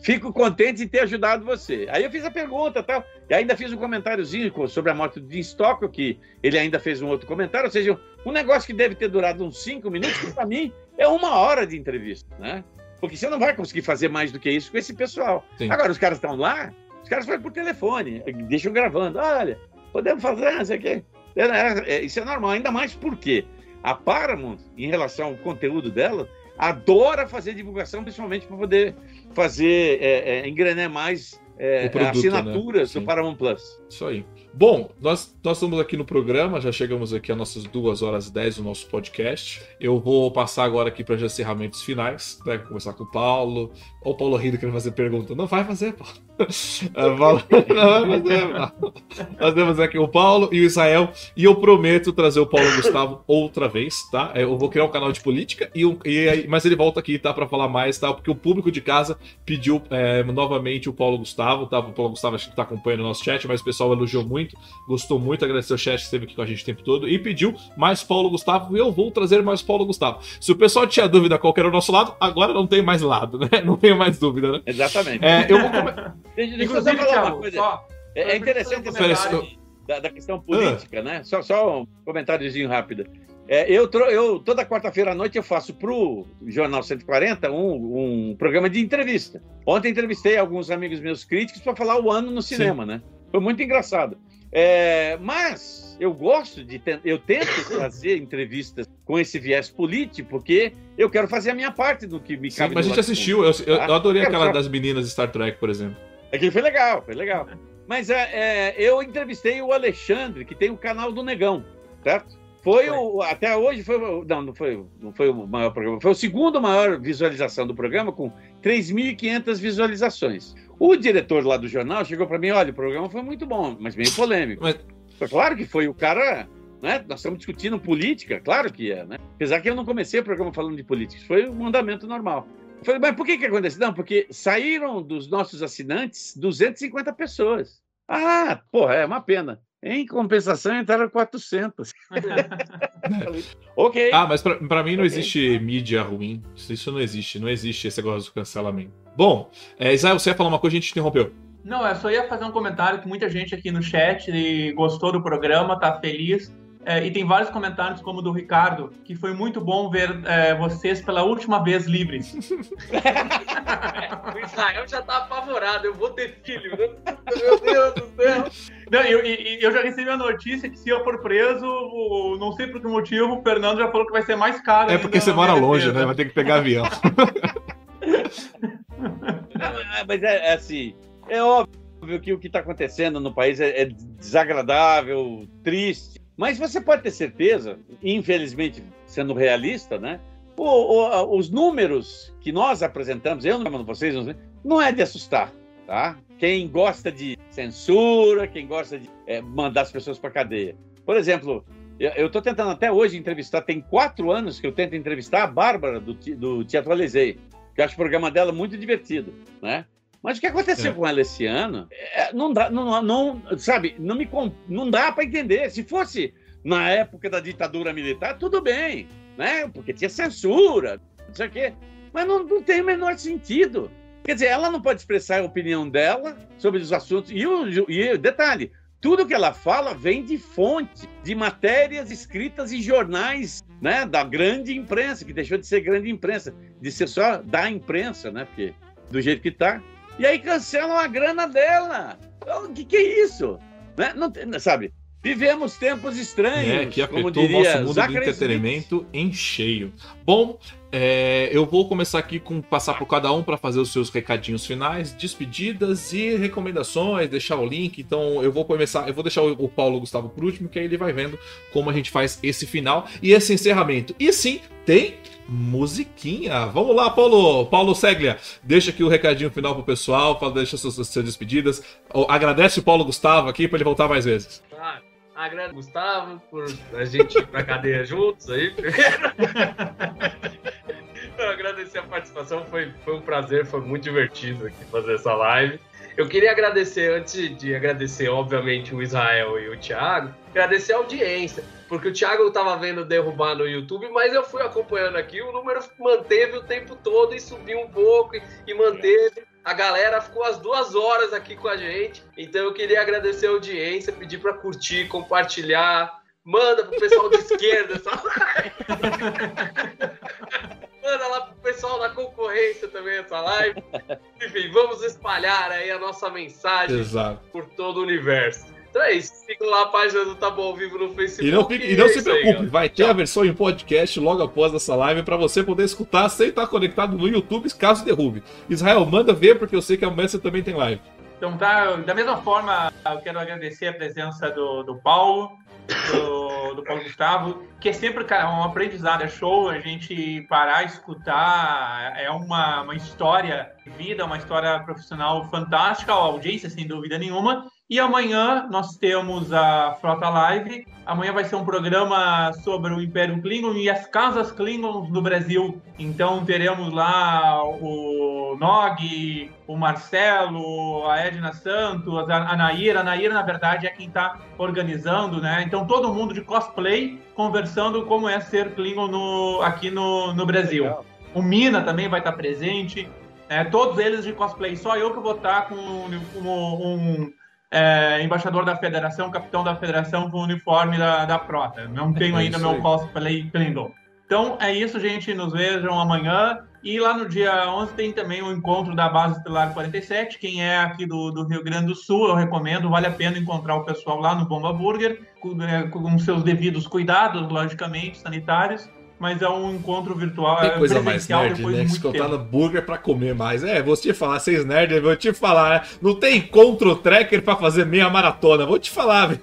fico contente em ter ajudado você. Aí eu fiz a pergunta tal, e ainda fiz um comentáriozinho sobre a morte do Jim Stockwell, que ele ainda fez um outro comentário, ou seja, um negócio que deve ter durado uns cinco minutos, que para mim é uma hora de entrevista, né? Porque você não vai conseguir fazer mais do que isso com esse pessoal. Sim. Agora, os caras estão lá, os caras fazem por telefone, deixam gravando. Olha, podemos fazer isso aqui. É, é, isso é normal, ainda mais porque a Paramount, em relação ao conteúdo dela, adora fazer divulgação, principalmente para poder fazer é, é, engrenar mais é, produto, assinaturas né? do Paramount Plus. Isso aí. Bom, nós, nós estamos aqui no programa, já chegamos aqui a nossas 2 horas e 10 do nosso podcast. Eu vou passar agora aqui para os encerramentos finais, né? Conversar com o Paulo. Ou o Paulo rindo querendo fazer pergunta. Não vai fazer, Paulo. Não vai fazer, Paulo. Nós temos aqui o Paulo e o Israel. E eu prometo trazer o Paulo Gustavo outra vez, tá? Eu vou criar um canal de política, e, e mas ele volta aqui, tá? Para falar mais, tá? Porque o público de casa pediu é, novamente o Paulo Gustavo, tá? O Paulo Gustavo acho que está acompanhando o nosso chat, mas o pessoal elogiou muito muito, gostou muito, agradeceu o chat que esteve aqui com a gente o tempo todo e pediu mais Paulo Gustavo. E eu vou trazer mais Paulo Gustavo. Se o pessoal tinha dúvida qual era o nosso lado, agora não tem mais lado, né? Não tem mais dúvida, né? Exatamente. É, eu vou Deixa, deixa eu falar uma coisa. Só, é, é interessante essa da, da, questão política, ah. né? Só, só um comentáriozinho rápido. É, eu, eu, toda quarta-feira à noite eu faço para o Jornal 140 um, um programa de entrevista. Ontem entrevistei alguns amigos meus críticos para falar o ano no cinema, Sim. né? Foi muito engraçado. É, mas eu gosto de. Eu tento fazer entrevistas com esse viés político, porque eu quero fazer a minha parte do que me Sim, cabe. Mas a gente assistiu, eu, eu, eu, adorei aquela das meninas Star Trek, por exemplo. Aquilo foi legal, foi legal. Mas é, é, eu entrevistei o Alexandre, que tem o canal do Negão, certo? Foi, foi. o. Até hoje foi. Não, não foi, não foi o maior programa. Foi o segundo maior visualização do programa, com 3.500 visualizações. O diretor lá do jornal chegou para mim: olha, o programa foi muito bom, mas meio polêmico. Mas... Claro que foi o cara. Né? Nós estamos discutindo política, claro que é, né? Apesar que eu não comecei o programa falando de política, foi um mandamento normal. Eu falei, mas por que que aconteceu? Não, porque saíram dos nossos assinantes 250 pessoas. Ah, porra, é uma pena. Em compensação, entraram 400. ok. Ah, mas para mim não okay. existe mídia ruim. Isso não existe. Não existe esse negócio do cancelamento. Bom, é, Israel, você ia falar uma coisa, a gente interrompeu. Não, eu só ia fazer um comentário que muita gente aqui no chat gostou do programa, tá feliz. É, e tem vários comentários, como o do Ricardo, que foi muito bom ver é, vocês pela última vez livres. o Israel já tá apavorado, eu vou ter filho. Meu Deus do céu. Não, eu, eu, já recebi a notícia que se eu for preso, não sei por que motivo, o Fernando já falou que vai ser mais caro. É porque você mora longe, né? Vai ter que pegar avião. Não, mas é, é, assim, é óbvio que o que está acontecendo no país é, é desagradável, triste, mas você pode ter certeza, infelizmente, sendo realista, né? O, o, os números que nós apresentamos, eu não vocês, não é de assustar, tá? Quem gosta de censura, quem gosta de é, mandar as pessoas para cadeia. Por exemplo, Eu estou tentando até hoje entrevistar, tem quatro anos que eu tento entrevistar a Bárbara do, do Teatro Alizei, que eu acho o programa dela muito divertido, né? Mas o que aconteceu é. com ela esse ano, é, não dá, não, não, sabe, não me não dá para entender. Se fosse na época da ditadura militar, tudo bem, né? Porque tinha censura, não sei o quê. Mas não, não tem o menor sentido. Quer dizer, ela não pode expressar a opinião dela sobre os assuntos. E o, e detalhe, tudo que ela fala vem de fonte, de matérias escritas em jornais, né, da grande imprensa, que deixou de ser grande imprensa, de ser só da imprensa, né, porque do jeito que está. E aí cancelam a grana dela. O que, que é isso? Né? Não, sabe? Vivemos tempos estranhos. É, que afetou diria, o nosso mundo do entretenimento em cheio. Bom, é, eu vou começar aqui com passar por cada um para fazer os seus recadinhos finais, despedidas e recomendações, deixar o link. Então eu vou começar, eu vou deixar o, Paulo Gustavo por último, que aí ele vai vendo como a gente faz esse final e esse encerramento. E sim, tem musiquinha. Vamos lá, Paulo. Paulo Seglia, deixa aqui o recadinho final pro pessoal, deixa suas, suas despedidas. Agradece o Paulo Gustavo aqui para ele voltar mais vezes. Claro. Agradeço Gustavo por a gente ir pra cadeia juntos aí primeiro. agradecer a participação, foi, foi um prazer, foi muito divertido aqui fazer essa live. Eu queria agradecer, antes de agradecer, obviamente, o Israel e o Thiago, agradecer a audiência, porque o Thiago estava vendo derrubar no YouTube, mas eu fui acompanhando aqui, o número manteve o tempo todo e subiu um pouco e, e manteve. A galera ficou as duas horas aqui com a gente, então eu queria agradecer a audiência, pedir para curtir, compartilhar, manda pro pessoal de esquerda essa live. manda lá pro pessoal da concorrência também essa live. Enfim, vamos espalhar aí a nossa mensagem Exato. por todo o universo. Então é isso. Sigam lá a página do Tá Bom ao Vivo no Facebook. E não, fique, e não é se preocupe, aí, vai ter Tchau. a versão em podcast logo após essa live para você poder escutar sem estar conectado no YouTube, caso derrube. Israel, manda ver, porque eu sei que amanhã você também tem live. Então tá, da mesma forma, eu quero agradecer a presença do, do Paulo, do, do Paulo Gustavo, que é sempre, cara, um aprendizado, é show a gente parar, escutar, é uma, uma história de vida, uma história profissional fantástica, a audiência, sem dúvida nenhuma, e amanhã nós temos a Frota Live. Amanhã vai ser um programa sobre o Império Klingon e as casas Klingons do Brasil. Então teremos lá o Nog, o Marcelo, a Edna Santos, a Naira. A Naira, na verdade, é quem está organizando, né? Então todo mundo de cosplay conversando como é ser Klingon no, aqui no, no Brasil. Legal. O Mina também vai estar presente. É, todos eles de cosplay. Só eu que vou estar com um, um é, embaixador da federação, capitão da federação com o uniforme da, da frota. Não tenho é ainda meu cosplay Klingon. Então é isso, gente. Nos vejam amanhã. E lá no dia 11 tem também o encontro da Base Estelar 47. Quem é aqui do, do Rio Grande do Sul, eu recomendo. Vale a pena encontrar o pessoal lá no Bomba Burger, com, é, com seus devidos cuidados, logicamente, sanitários mas é um encontro virtual. É coisa mais nerd, né? Que contar no burger pra comer mais. É, vou te falar, vocês nerds, vou te falar. Não tem encontro tracker pra fazer meia maratona, vou te falar, viu?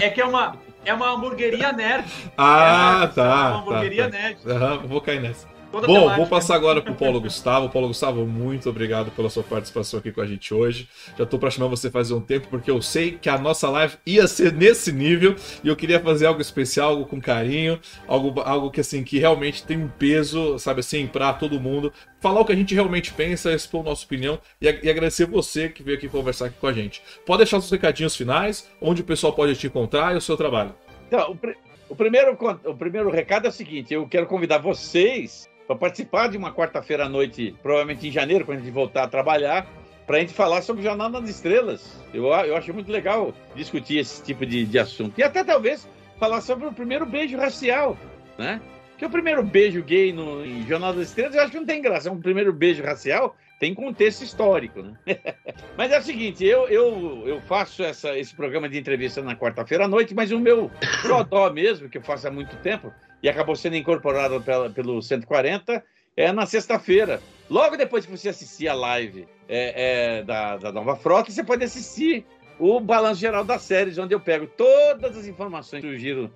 É que é uma, é uma hamburgueria nerd. Ah, é, tá. É uma hamburgueria tá, tá. nerd. Uhum, vou cair nessa. Toda Bom, temática. vou passar agora pro Paulo Gustavo. Paulo Gustavo, muito obrigado pela sua participação aqui com a gente hoje. Já tô pra chamar você fazer um tempo, porque eu sei que a nossa live ia ser nesse nível e eu queria fazer algo especial, algo com carinho, algo, algo que assim, que realmente tem um peso, sabe assim, pra todo mundo. Falar o que a gente realmente pensa, expor nossa opinião e, e agradecer você que veio aqui conversar aqui com a gente. Pode deixar os recadinhos finais, onde o pessoal pode te encontrar e o seu trabalho. Então, o, pr o primeiro, o primeiro recado é o seguinte: eu quero convidar vocês para participar de uma quarta-feira à noite, provavelmente em janeiro, quando a gente voltar a trabalhar, para a gente falar sobre Jornada das Estrelas. Eu, eu acho muito legal discutir esse tipo de, de assunto. E até talvez falar sobre o primeiro beijo racial, né? Porque o primeiro beijo gay no, em das Estrelas, eu acho que não tem graça. Um primeiro beijo racial tem contexto histórico, né? mas é o seguinte, eu, eu, eu faço essa, esse programa de entrevista na quarta-feira à noite, mas o meu xodó mesmo, que eu faço há muito tempo, e acabou sendo incorporado pela, pelo 140, é na sexta-feira. Logo depois que você assistir a live é, é, da, da Nova Frota, você pode assistir o balanço geral das séries, onde eu pego todas as informações que surgiram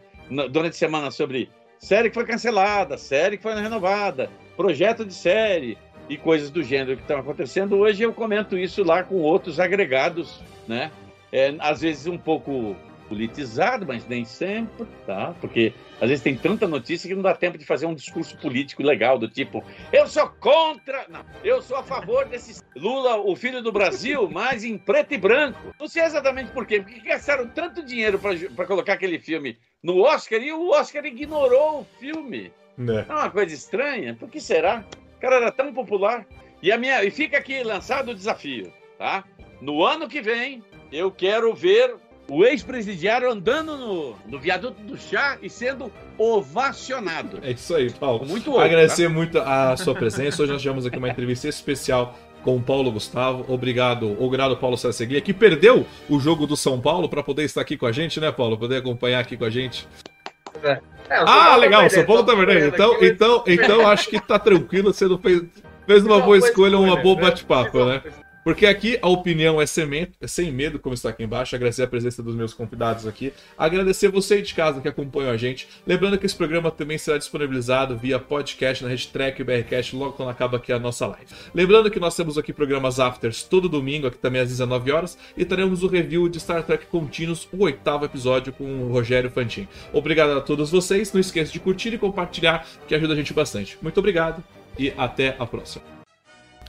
durante a semana sobre série que foi cancelada, série que foi renovada, projeto de série e coisas do gênero que estão acontecendo. Hoje eu comento isso lá com outros agregados, né? É, às vezes um pouco politizado, mas nem sempre, tá? Porque às vezes tem tanta notícia que não dá tempo de fazer um discurso político legal do tipo, eu sou contra, não, eu sou a favor desse Lula, o filho do Brasil, mas em preto e branco. Não sei exatamente por quê, porque gastaram tanto dinheiro para colocar aquele filme no Oscar e o Oscar ignorou o filme. Né? É uma coisa estranha. Por que será? O cara era tão popular. E, a minha, e fica aqui lançado o desafio, tá? No ano que vem, eu quero ver o ex-presidiário andando no, no viaduto do chá e sendo ovacionado. É isso aí, Paulo. Muito outro, Agradecer muito a sua presença. Hoje nós tivemos aqui uma entrevista especial com o Paulo Gustavo. Obrigado, obrigado Paulo Sarseglia, que perdeu o jogo do São Paulo para poder estar aqui com a gente, né, Paulo? Poder acompanhar aqui com a gente. É, São Ah, legal, tá o São Paulo tá perdendo, perdendo. Então, então, então acho que tá tranquilo, você não fez, fez uma boa escolha, uma boa bate-papo, né? Porque aqui a opinião é sem medo, é sem medo, como está aqui embaixo. Agradecer a presença dos meus convidados aqui. Agradecer você de casa que acompanhou a gente. Lembrando que esse programa também será disponibilizado via podcast na rede Track e BRCast logo quando acaba aqui a nossa live. Lembrando que nós temos aqui programas afters todo domingo, aqui também às 19 horas, e teremos o review de Star Trek Continuous, o oitavo episódio com o Rogério Fantin. Obrigado a todos vocês. Não esqueça de curtir e compartilhar, que ajuda a gente bastante. Muito obrigado e até a próxima.